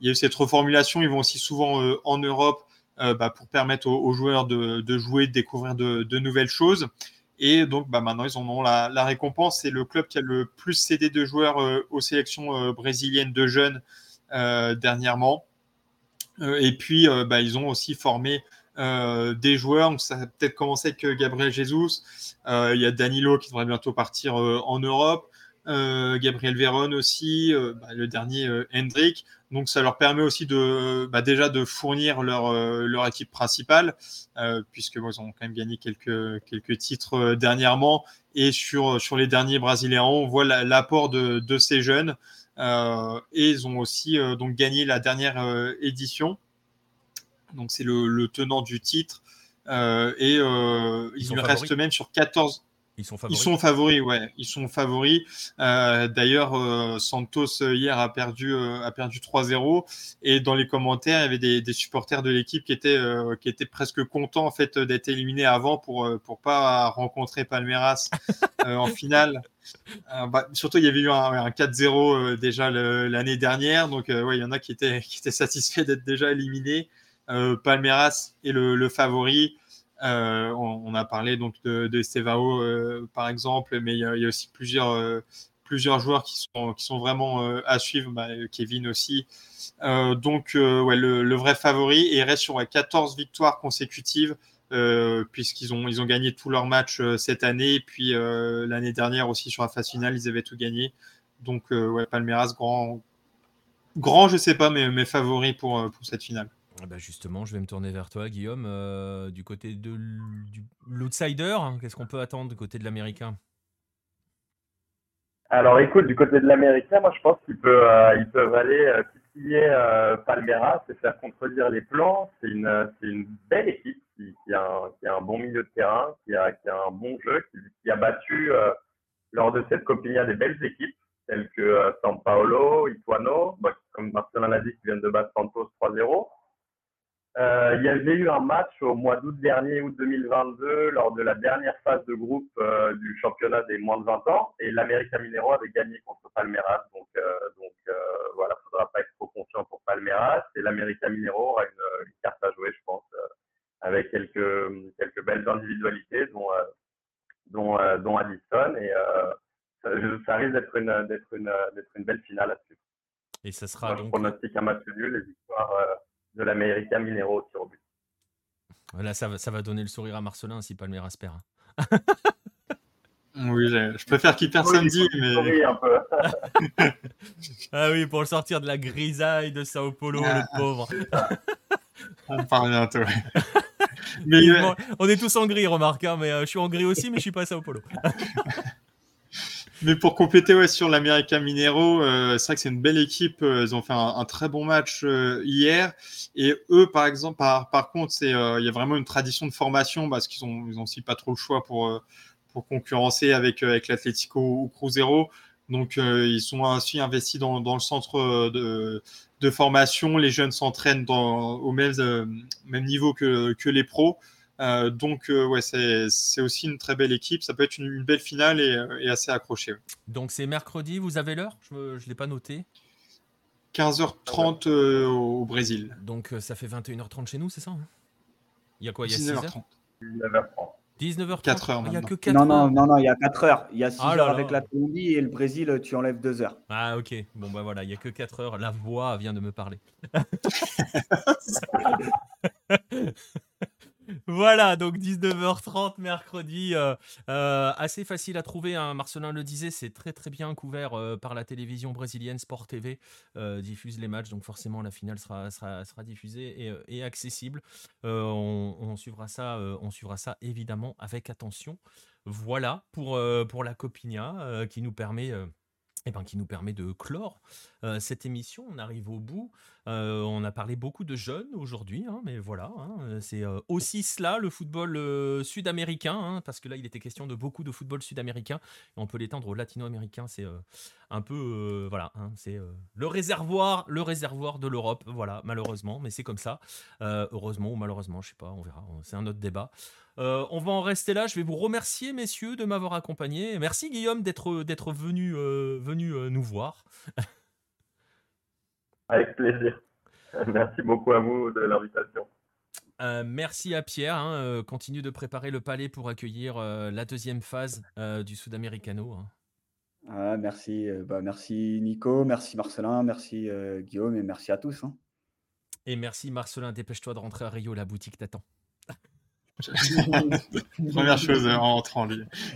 il y a eu cette reformulation. Ils vont aussi souvent en Europe bah, pour permettre aux, joueurs de, de, jouer, de découvrir de nouvelles choses. Et donc bah, maintenant, ils en ont la, récompense. C'est le club qui a le plus cédé de joueurs euh, aux sélections euh, brésiliennes de jeunes euh, dernièrement. et puis, bah, ils ont aussi formé des joueurs. Ça a peut-être commencé avec Gabriel Jesus. il y a Danilo qui devrait bientôt partir en Europe. Gabriel Véron aussi, bah, le dernier Hendrik. Donc ça leur permet aussi de bah, déjà de fournir leur, euh, leur équipe principale, euh, puisque bon, ils ont quand même gagné quelques, quelques titres euh, dernièrement. Et sur, sur les derniers Brésiliens, on voit l'apport de, de ces jeunes. Euh, et ils ont aussi euh, donc gagné la dernière euh, édition. Donc c'est le, le, tenant du titre. et il reste même sur 14. Ils sont favoris. Ils sont favoris, ouais. Ils sont favoris. Euh, D'ailleurs, euh, Santos euh, hier a perdu, euh, a perdu 3-0. Et dans les commentaires, il y avait des, des supporters de l'équipe qui étaient, qui étaient presque contents en fait d'être éliminés avant pour pour pas rencontrer Palmeiras en finale. Bah, surtout, il y avait eu un, un 4-0 déjà l'année dernière. Donc, ouais, il y en a qui étaient, qui étaient satisfaits d'être déjà éliminés. Palmeiras est le, le favori. Euh, on, a parlé donc de, de euh, par exemple, mais il y, a, aussi plusieurs, euh, plusieurs joueurs qui sont, qui sont vraiment à suivre, bah, Kevin aussi. donc ouais, le, vrai favori et il reste sur 14 victoires consécutives. puisqu'ils ont, ils ont gagné tous leurs matchs cette année, puis l'année dernière aussi sur la phase finale, ils avaient tout gagné. Donc, ouais, Palmeiras, grand, grand, je sais pas, mais, mais favori pour, pour cette finale. Ah bah justement, je vais me tourner vers toi, Guillaume. Euh, du côté de l'outsider, hein, qu'est-ce qu'on peut attendre du côté de l'américain? Alors écoute, du côté de l'américain, moi je pense qu'ils peuvent, euh, aller euh, titiller Palmeiras et faire contredire les plans. C'est une, une belle équipe qui, a un, qui, a un, bon milieu de terrain, qui a, qui a un bon jeu, qui, a battu lors de cette Copinia des belles équipes telles que San Paolo, Ituano, comme Marcelin l'a dit, qui viennent de battre Santos 3-0. Euh, il y avait eu un match au mois d'août dernier, août 2022, lors de la dernière phase de groupe euh, du championnat des moins de 20 ans, et l'América Minero avait gagné contre Palmeiras. Donc, euh, donc euh, voilà, faudra pas être trop confiant pour Palmeiras. Et l'América Minero aura une, une, carte à jouer, je pense, avec quelques quelques belles individualités, dont dont, dont Addison, et ça, ça, risque d'être une d'être une d'être une belle finale à suivre. Et ça sera Moi, donc. Je pronostique un match nul, les victoires de l'Américain Minero au tir au but. Là, ça va, ça va donner le sourire à Marcelin si Palmeiras perd. oui, je préfère qu'il perd samedi, mais. Ah oui, pour le sortir de la grisaille de Sao Paulo, le ah. pauvre. On parle bientôt. mais, on est tous en gris, remarque, hein, mais euh, je suis en gris aussi, mais je suis pas à Sao Paulo. Mais pour compléter ouais, sur l'América Minero, euh, c'est vrai que c'est une belle équipe. Euh, ils ont fait un, très bon match euh, hier. Et eux, par exemple, par, par contre, il y a vraiment une tradition de formation parce qu'ils ont, ils ont aussi pas trop le choix pour, pour concurrencer avec, avec l'Atlético ou Cruzeiro. Donc, ils sont ainsi investis dans, dans le centre de, de, formation. Les jeunes s'entraînent au même, même niveau que, que les pros. Euh, donc, euh, ouais, c'est aussi une très belle équipe. Ça peut être une, belle finale et, euh, assez accrochée. Donc, c'est mercredi, vous avez l'heure? Je ne l'ai pas noté. 15h30 au Brésil. Donc, ça fait 21h30 chez nous, c'est ça hein? Il y a quoi? Il y a 19h30. 19h30. 19h30. 4 heures. Il y a que 4 non, non, non, non, il y a 4 heures. Il y a 6 ah heures avec la Colombie et le Brésil, tu enlèves 2 heures. Ah, ok. Bon, bah voilà, il n'y a que 4 heures. La voix vient de me parler. Voilà, donc 19h30 mercredi, euh, euh, assez facile à trouver. Hein. Marcelin le disait, c'est très très bien couvert euh, par la télévision brésilienne Sport TV, diffuse les matchs, donc forcément la finale sera, diffusée et, accessible. On, suivra ça, on suivra ça évidemment avec attention. Voilà pour, la Copinia qui nous permet eh ben, qui nous permet de clore cette émission. On arrive au bout. Euh, on a parlé beaucoup de jeunes aujourd'hui, hein, mais voilà, hein, c'est euh, aussi cela le football sud-américain, hein, parce que là il était question de beaucoup de football sud-américain, et on peut l'étendre au latino-américain. C'est un peu, voilà, c'est le réservoir, le réservoir de l'Europe, voilà, malheureusement, mais c'est comme ça. heureusement ou malheureusement, je sais pas, on verra. C'est un autre débat. Euh, on va en rester là. Je vais vous remercier, messieurs, de m'avoir accompagné. Merci, Guillaume, d'être, venu, euh, venu euh, nous voir. Avec plaisir. Merci beaucoup à vous de l'invitation. merci à Pierre. Hein, continue de préparer le palais pour accueillir la deuxième phase du Sudamericano. Hein. Ah, merci, bah, merci Nico, merci Marcelin, merci Guillaume et merci à tous. Hein. Et merci Marcelin, dépêche-toi de rentrer à Rio, la boutique t'attend. Première chose en rentrant,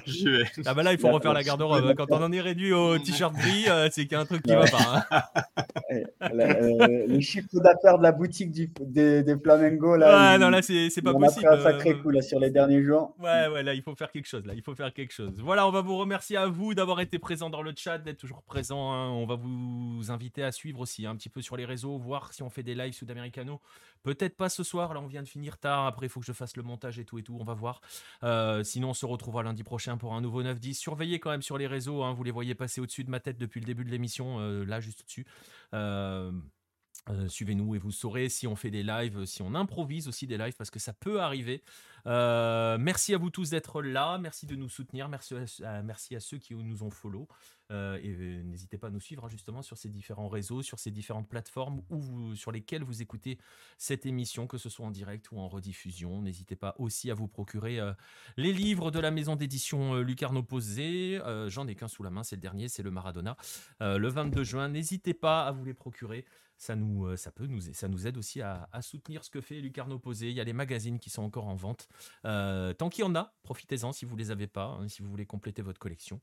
j'y vais. Ah bah là, il faut refaire la garde-robe. Quand on en est réduit au t-shirt gris, euh, c'est qu'il y a un truc qui va pas. Hein. Euh, les chiffres d'affaires de la boutique du, des, des Flamengo, là, ouais, non, là c'est pas possible. On a un sacré coup là, sur les derniers jours. Ouais, ouais, là, il faut faire quelque chose. Là, il faut faire quelque chose. Voilà, on va vous remercier à vous d'avoir été présent dans le chat, d'être toujours présent. Hein. On va vous inviter à suivre aussi un petit peu sur les réseaux, voir si on fait des lives sud-americano. Peut-être pas ce soir, là, on vient de finir tard. Après, il faut que je fasse le montage et tout et tout. On va voir. Euh, sinon, on se retrouvera lundi prochain pour un nouveau 9-10. Surveillez quand même sur les réseaux. Hein. vous les voyez passer au-dessus de ma tête depuis le début de l'émission, euh, là, juste au-dessus. Euh, Um, suivez-nous et vous saurez si on fait des lives, si on improvise aussi des lives parce que ça peut arriver. merci à vous tous d'être là, merci de nous soutenir, merci à, ceux qui nous ont follow. Euh, et euh, n'hésitez pas à nous suivre hein, justement sur ces différents réseaux, sur ces différentes plateformes où sur lesquelles vous écoutez cette émission, que ce soit en direct ou en rediffusion. N'hésitez pas aussi à vous procurer euh, les livres de la maison d'édition Lucarno Posé. J'en ai qu'un sous la main, c'est le dernier, c'est le Maradona. le 22 juin, n'hésitez pas à vous les procurer ça nous, ça peut nous, ça nous aide aussi à, soutenir ce que fait Lucarno Posé. Il y a les magazines qui sont encore en vente. tant qu'il y en a, profitez-en si vous les avez pas, hein, si vous voulez compléter votre collection.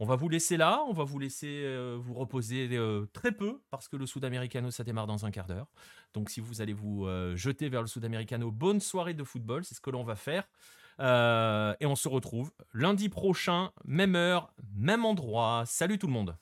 On va vous laisser là, on va vous laisser euh, vous reposer euh, très peu parce que le Sud-Americano ça démarre dans un quart d'heure. Donc si vous allez vous euh, jeter vers le Sud-Americano, bonne soirée de football, c'est ce que l'on va faire. et on se retrouve lundi prochain, même heure, même endroit. Salut tout le monde.